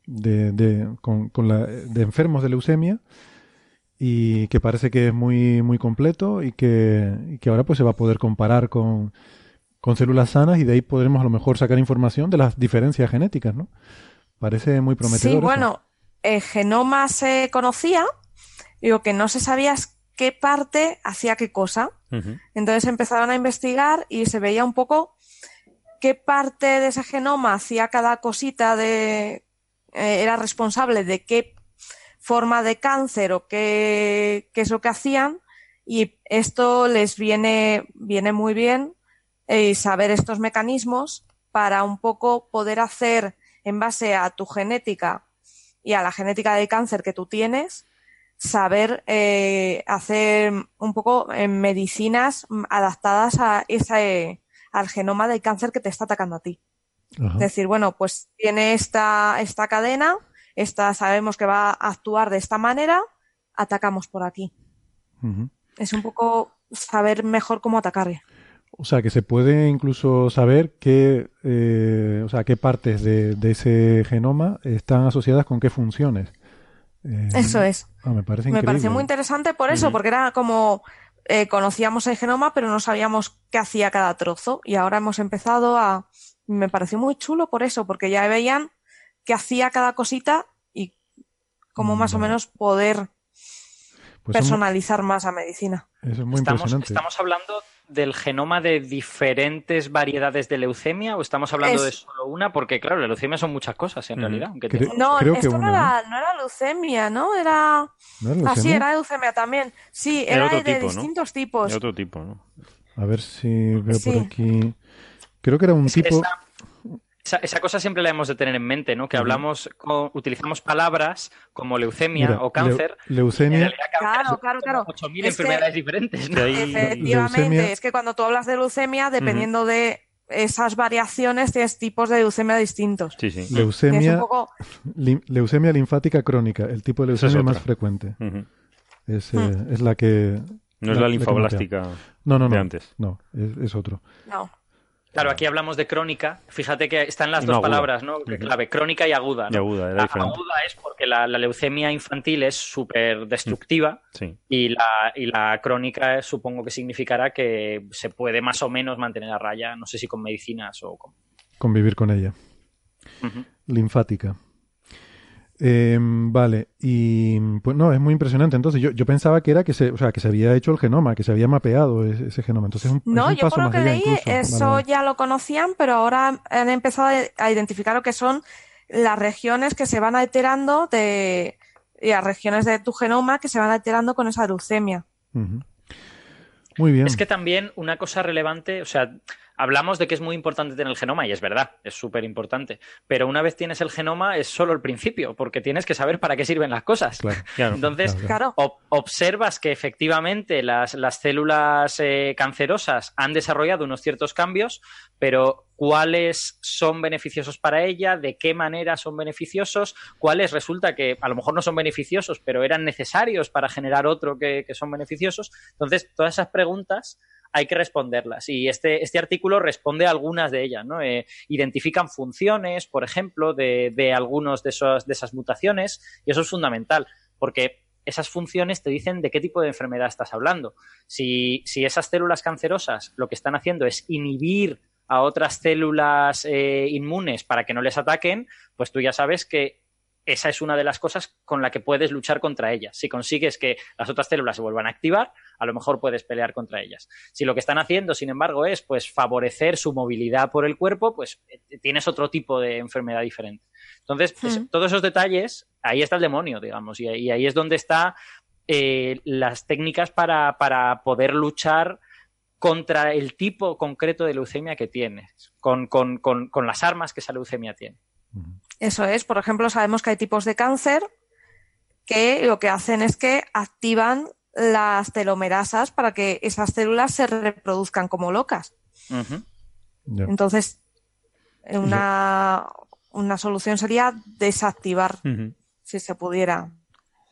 de, de, con, con la- de enfermos de leucemia y que parece que es muy, muy completo y que, y que ahora pues se va a poder comparar con, con células sanas y de ahí podremos a lo mejor sacar información de las diferencias genéticas, ¿no? Parece muy prometedor. Sí, eso. bueno, el genoma se conocía, digo que no se sabía qué parte hacía qué cosa. Entonces empezaron a investigar y se veía un poco qué parte de ese genoma hacía cada cosita de eh, era responsable de qué forma de cáncer o qué, qué es lo que hacían y esto les viene, viene muy bien eh, saber estos mecanismos para un poco poder hacer en base a tu genética y a la genética del cáncer que tú tienes, saber eh, hacer un poco eh, medicinas mm, adaptadas a ese, al genoma del cáncer que te está atacando a ti. Ajá. Es decir, bueno, pues tiene esta, esta cadena, esta sabemos que va a actuar de esta manera, atacamos por aquí. Es un poco saber mejor cómo atacarle. O sea, que se puede incluso saber qué, eh, o sea, qué partes de, de ese genoma están asociadas con qué funciones. Eh, Eso es. ah, me parece Me pareció muy interesante por eso, porque era como eh, conocíamos el genoma, pero no sabíamos qué hacía cada trozo. Y ahora hemos empezado a. Me pareció muy chulo por eso, porque ya veían qué hacía cada cosita y cómo más o menos poder Pues personalizar más la medicina. eso es muy Estamos, impresionante. ¿Estamos hablando del genoma de diferentes variedades de leucemia o estamos hablando Es- de solo una? Porque, claro, la leucemia son muchas cosas en realidad. aunque Creo- te- No, creo que esto una, no, era, no era leucemia, ¿no? Era. ¿No era Ah, sí, leucemia? era leucemia también. Sí, Era de tipo, ¿no? distintos tipos. De otro tipo, ¿no? A ver si veo Sí. por aquí. Creo que era un Es que tipo. esa, esa- esa cosa siempre la hemos de tener en mente, ¿no? Que hablamos, con- utilizamos palabras como leucemia Mira, o cáncer. leu- leucemia. y en realidad Claro, claro, claro. 8.000 Es que- enfermedades diferentes, ¿no? Que hay- Efectivamente, leucemia- es que cuando tú hablas de leucemia, dependiendo de esas variaciones, tienes tipos de leucemia distintos. Sí, sí. Leucemia, un poco. lim- leucemia linfática crónica, el tipo de es leucemia más frecuente. Es, eh, Hmm. es la que. No es La- linfoblástica No, no, de no. antes. No, es, es otro. No. Claro, aquí hablamos de crónica. Fíjate que están las no dos aguda. palabras, ¿no? Clave, crónica y aguda. ¿no? Y aguda, era La diferente. aguda es porque la, la leucemia infantil es súper destructiva Sí. y, la, y la crónica supongo que significará que se puede más o menos mantener a raya, no sé si con medicinas o con... Convivir con ella. Linfática. Eh, vale, y pues no, es muy impresionante. Entonces, yo, yo pensaba que era que se, o sea, que se había hecho el genoma, que se había mapeado ese, ese genoma. Entonces, es un, No, es un yo paso por lo que leí, incluso. Eso vale. ya lo conocían, pero ahora han empezado a- identificar lo que son las regiones que se van alterando de y las regiones de tu genoma que se van alterando con esa leucemia. Muy bien. Es que también una cosa relevante, o sea, hablamos de que es muy importante tener el genoma y es verdad, es súper importante, pero una vez tienes el genoma es solo el principio, porque tienes que saber para qué sirven las cosas. Claro, Claro. Entonces, claro, Claro. ob- observas que efectivamente las, las células eh, cancerosas han desarrollado unos ciertos cambios, pero cuáles son beneficiosos para ella, de qué manera son beneficiosos, cuáles resulta que a lo mejor no son beneficiosos, pero eran necesarios para generar otro que, son beneficiosos. Entonces, todas esas preguntas hay que responderlas. Y este, este artículo responde a algunas de ellas. ¿no? Eh, identifican funciones, por ejemplo, de, de algunos de, de esas mutaciones, y eso es fundamental, porque esas funciones te dicen de qué tipo de enfermedad estás hablando. Si, si esas células cancerosas lo que están haciendo es inhibir a otras células eh, inmunes para que no les ataquen, pues tú ya sabes que esa es una de las cosas con la que puedes luchar contra ellas. Si consigues que las otras células se vuelvan a activar, a lo mejor puedes pelear contra ellas. Si lo que están haciendo, sin embargo, es pues favorecer su movilidad por el cuerpo, pues eh, tienes otro tipo de enfermedad diferente. Entonces, pues, todos esos detalles, ahí está el demonio, digamos, y, ahí es donde están eh, las técnicas para, para poder luchar contra el tipo concreto de leucemia que tienes, con, las armas que esa leucemia tiene. Eso es, por ejemplo, sabemos que hay tipos de cáncer que lo que hacen es que activan las telomerasas para que esas células se reproduzcan como locas. Entonces, una, una, solución sería desactivar, si se pudiera.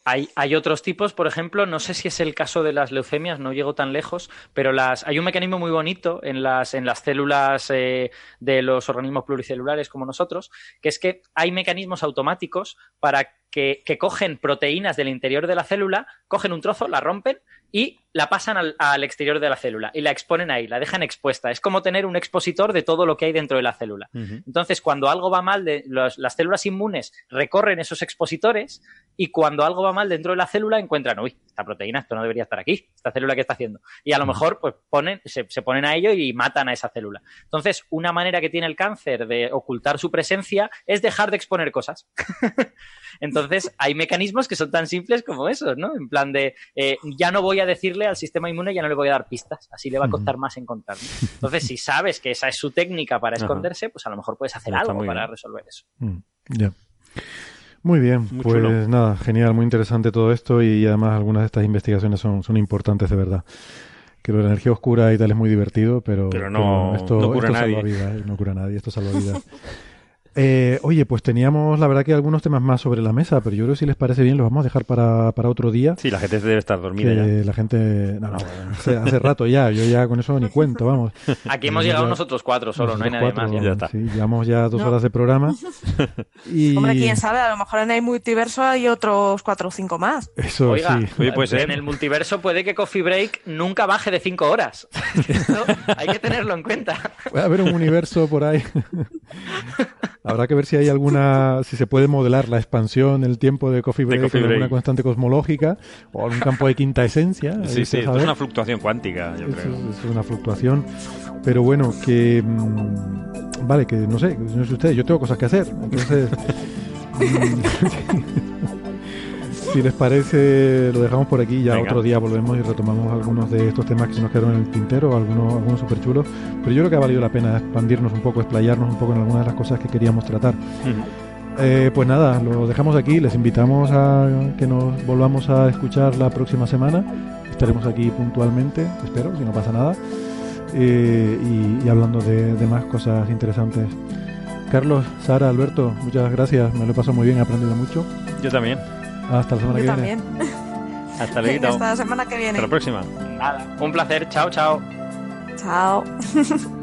Hay, hay, otros tipos, por ejemplo, no sé si es el caso de las leucemias, no llego tan lejos, pero las, hay un mecanismo muy bonito en las, en las células eh, de los organismos pluricelulares como nosotros, que es que hay mecanismos automáticos para que, que cogen proteínas del interior de la célula, cogen un trozo, la rompen y la pasan al, exterior de la célula y la exponen ahí, la dejan expuesta. Es como tener un expositor de todo lo que hay dentro de la célula. Entonces, cuando algo va mal, de, las células inmunes recorren esos expositores y cuando algo va mal dentro de la célula encuentran, uy, esta proteína, esto no debería estar aquí, esta célula que está haciendo. Y a lo mejor pues ponen, se, se ponen a ello y matan a esa célula. Entonces, una manera que tiene el cáncer de ocultar su presencia es dejar de exponer cosas. Entonces, hay mecanismos que son tan simples como esos, ¿no? En plan de, eh, ya no voy a decirle al sistema inmune, ya no le voy a dar pistas, así le va a costar más encontrar. Entonces, si sabes que esa es su técnica para esconderse, pues a lo mejor puedes hacer algo para resolver eso. Mm, ya. Muy bien, pues nada, genial, muy interesante todo esto y además algunas de estas investigaciones son, son importantes de verdad. Que lo de la energía oscura y tal es muy divertido, pero, no, esto, cura esto salva vidas, no cura a nadie, esto salva vidas. Eh, oye, pues teníamos la verdad que algunos temas más sobre la mesa, pero yo creo que si les parece bien los vamos a dejar para, para otro día. Sí, la gente debe estar dormida ya. La gente, no, no, hace, rato ya, yo ya con eso ni cuento, vamos. Aquí hemos llegado nosotros cuatro solo, no hay nadie más. Ya. está. Sí, llevamos ya dos horas de programa. y... Hombre, quién sabe, a lo mejor en el multiverso hay otros cuatro o cinco más. Eso Oiga, sí. Oye, pues en el multiverso puede que Coffee Break nunca baje de cinco horas. hay que tenerlo en cuenta. Puede haber un universo por ahí. Habrá que ver si hay alguna, si se puede modelar la expansión, el tiempo de Coffee Break, de alguna constante cosmológica o algún campo de quinta esencia. Sí, sí, es una fluctuación cuántica, yo creo. Es una fluctuación, pero bueno, que mm, vale, que no sé, no sé ustedes, yo tengo cosas que hacer, entonces. Mm, si les parece, lo dejamos por aquí. Ya otro día volvemos y retomamos algunos de estos temas que se nos quedaron en el tintero, algunos, algunos súper chulos. Pero yo creo que ha valido la pena expandirnos un poco, explayarnos un poco en algunas de las cosas que queríamos tratar. Eh, pues nada, lo dejamos aquí. Les invitamos a que nos volvamos a escuchar la próxima semana. Estaremos aquí puntualmente, espero, si no pasa nada. Eh, y, hablando de, de más cosas interesantes. Carlos, Sara, Alberto, muchas gracias. Me lo he pasado muy bien, he aprendido mucho. Yo también. Hasta la semana Yo que también. viene. Hasta luego. Hasta la semana que viene. Hasta la próxima. Nada, un placer. Chao, chao. Chao.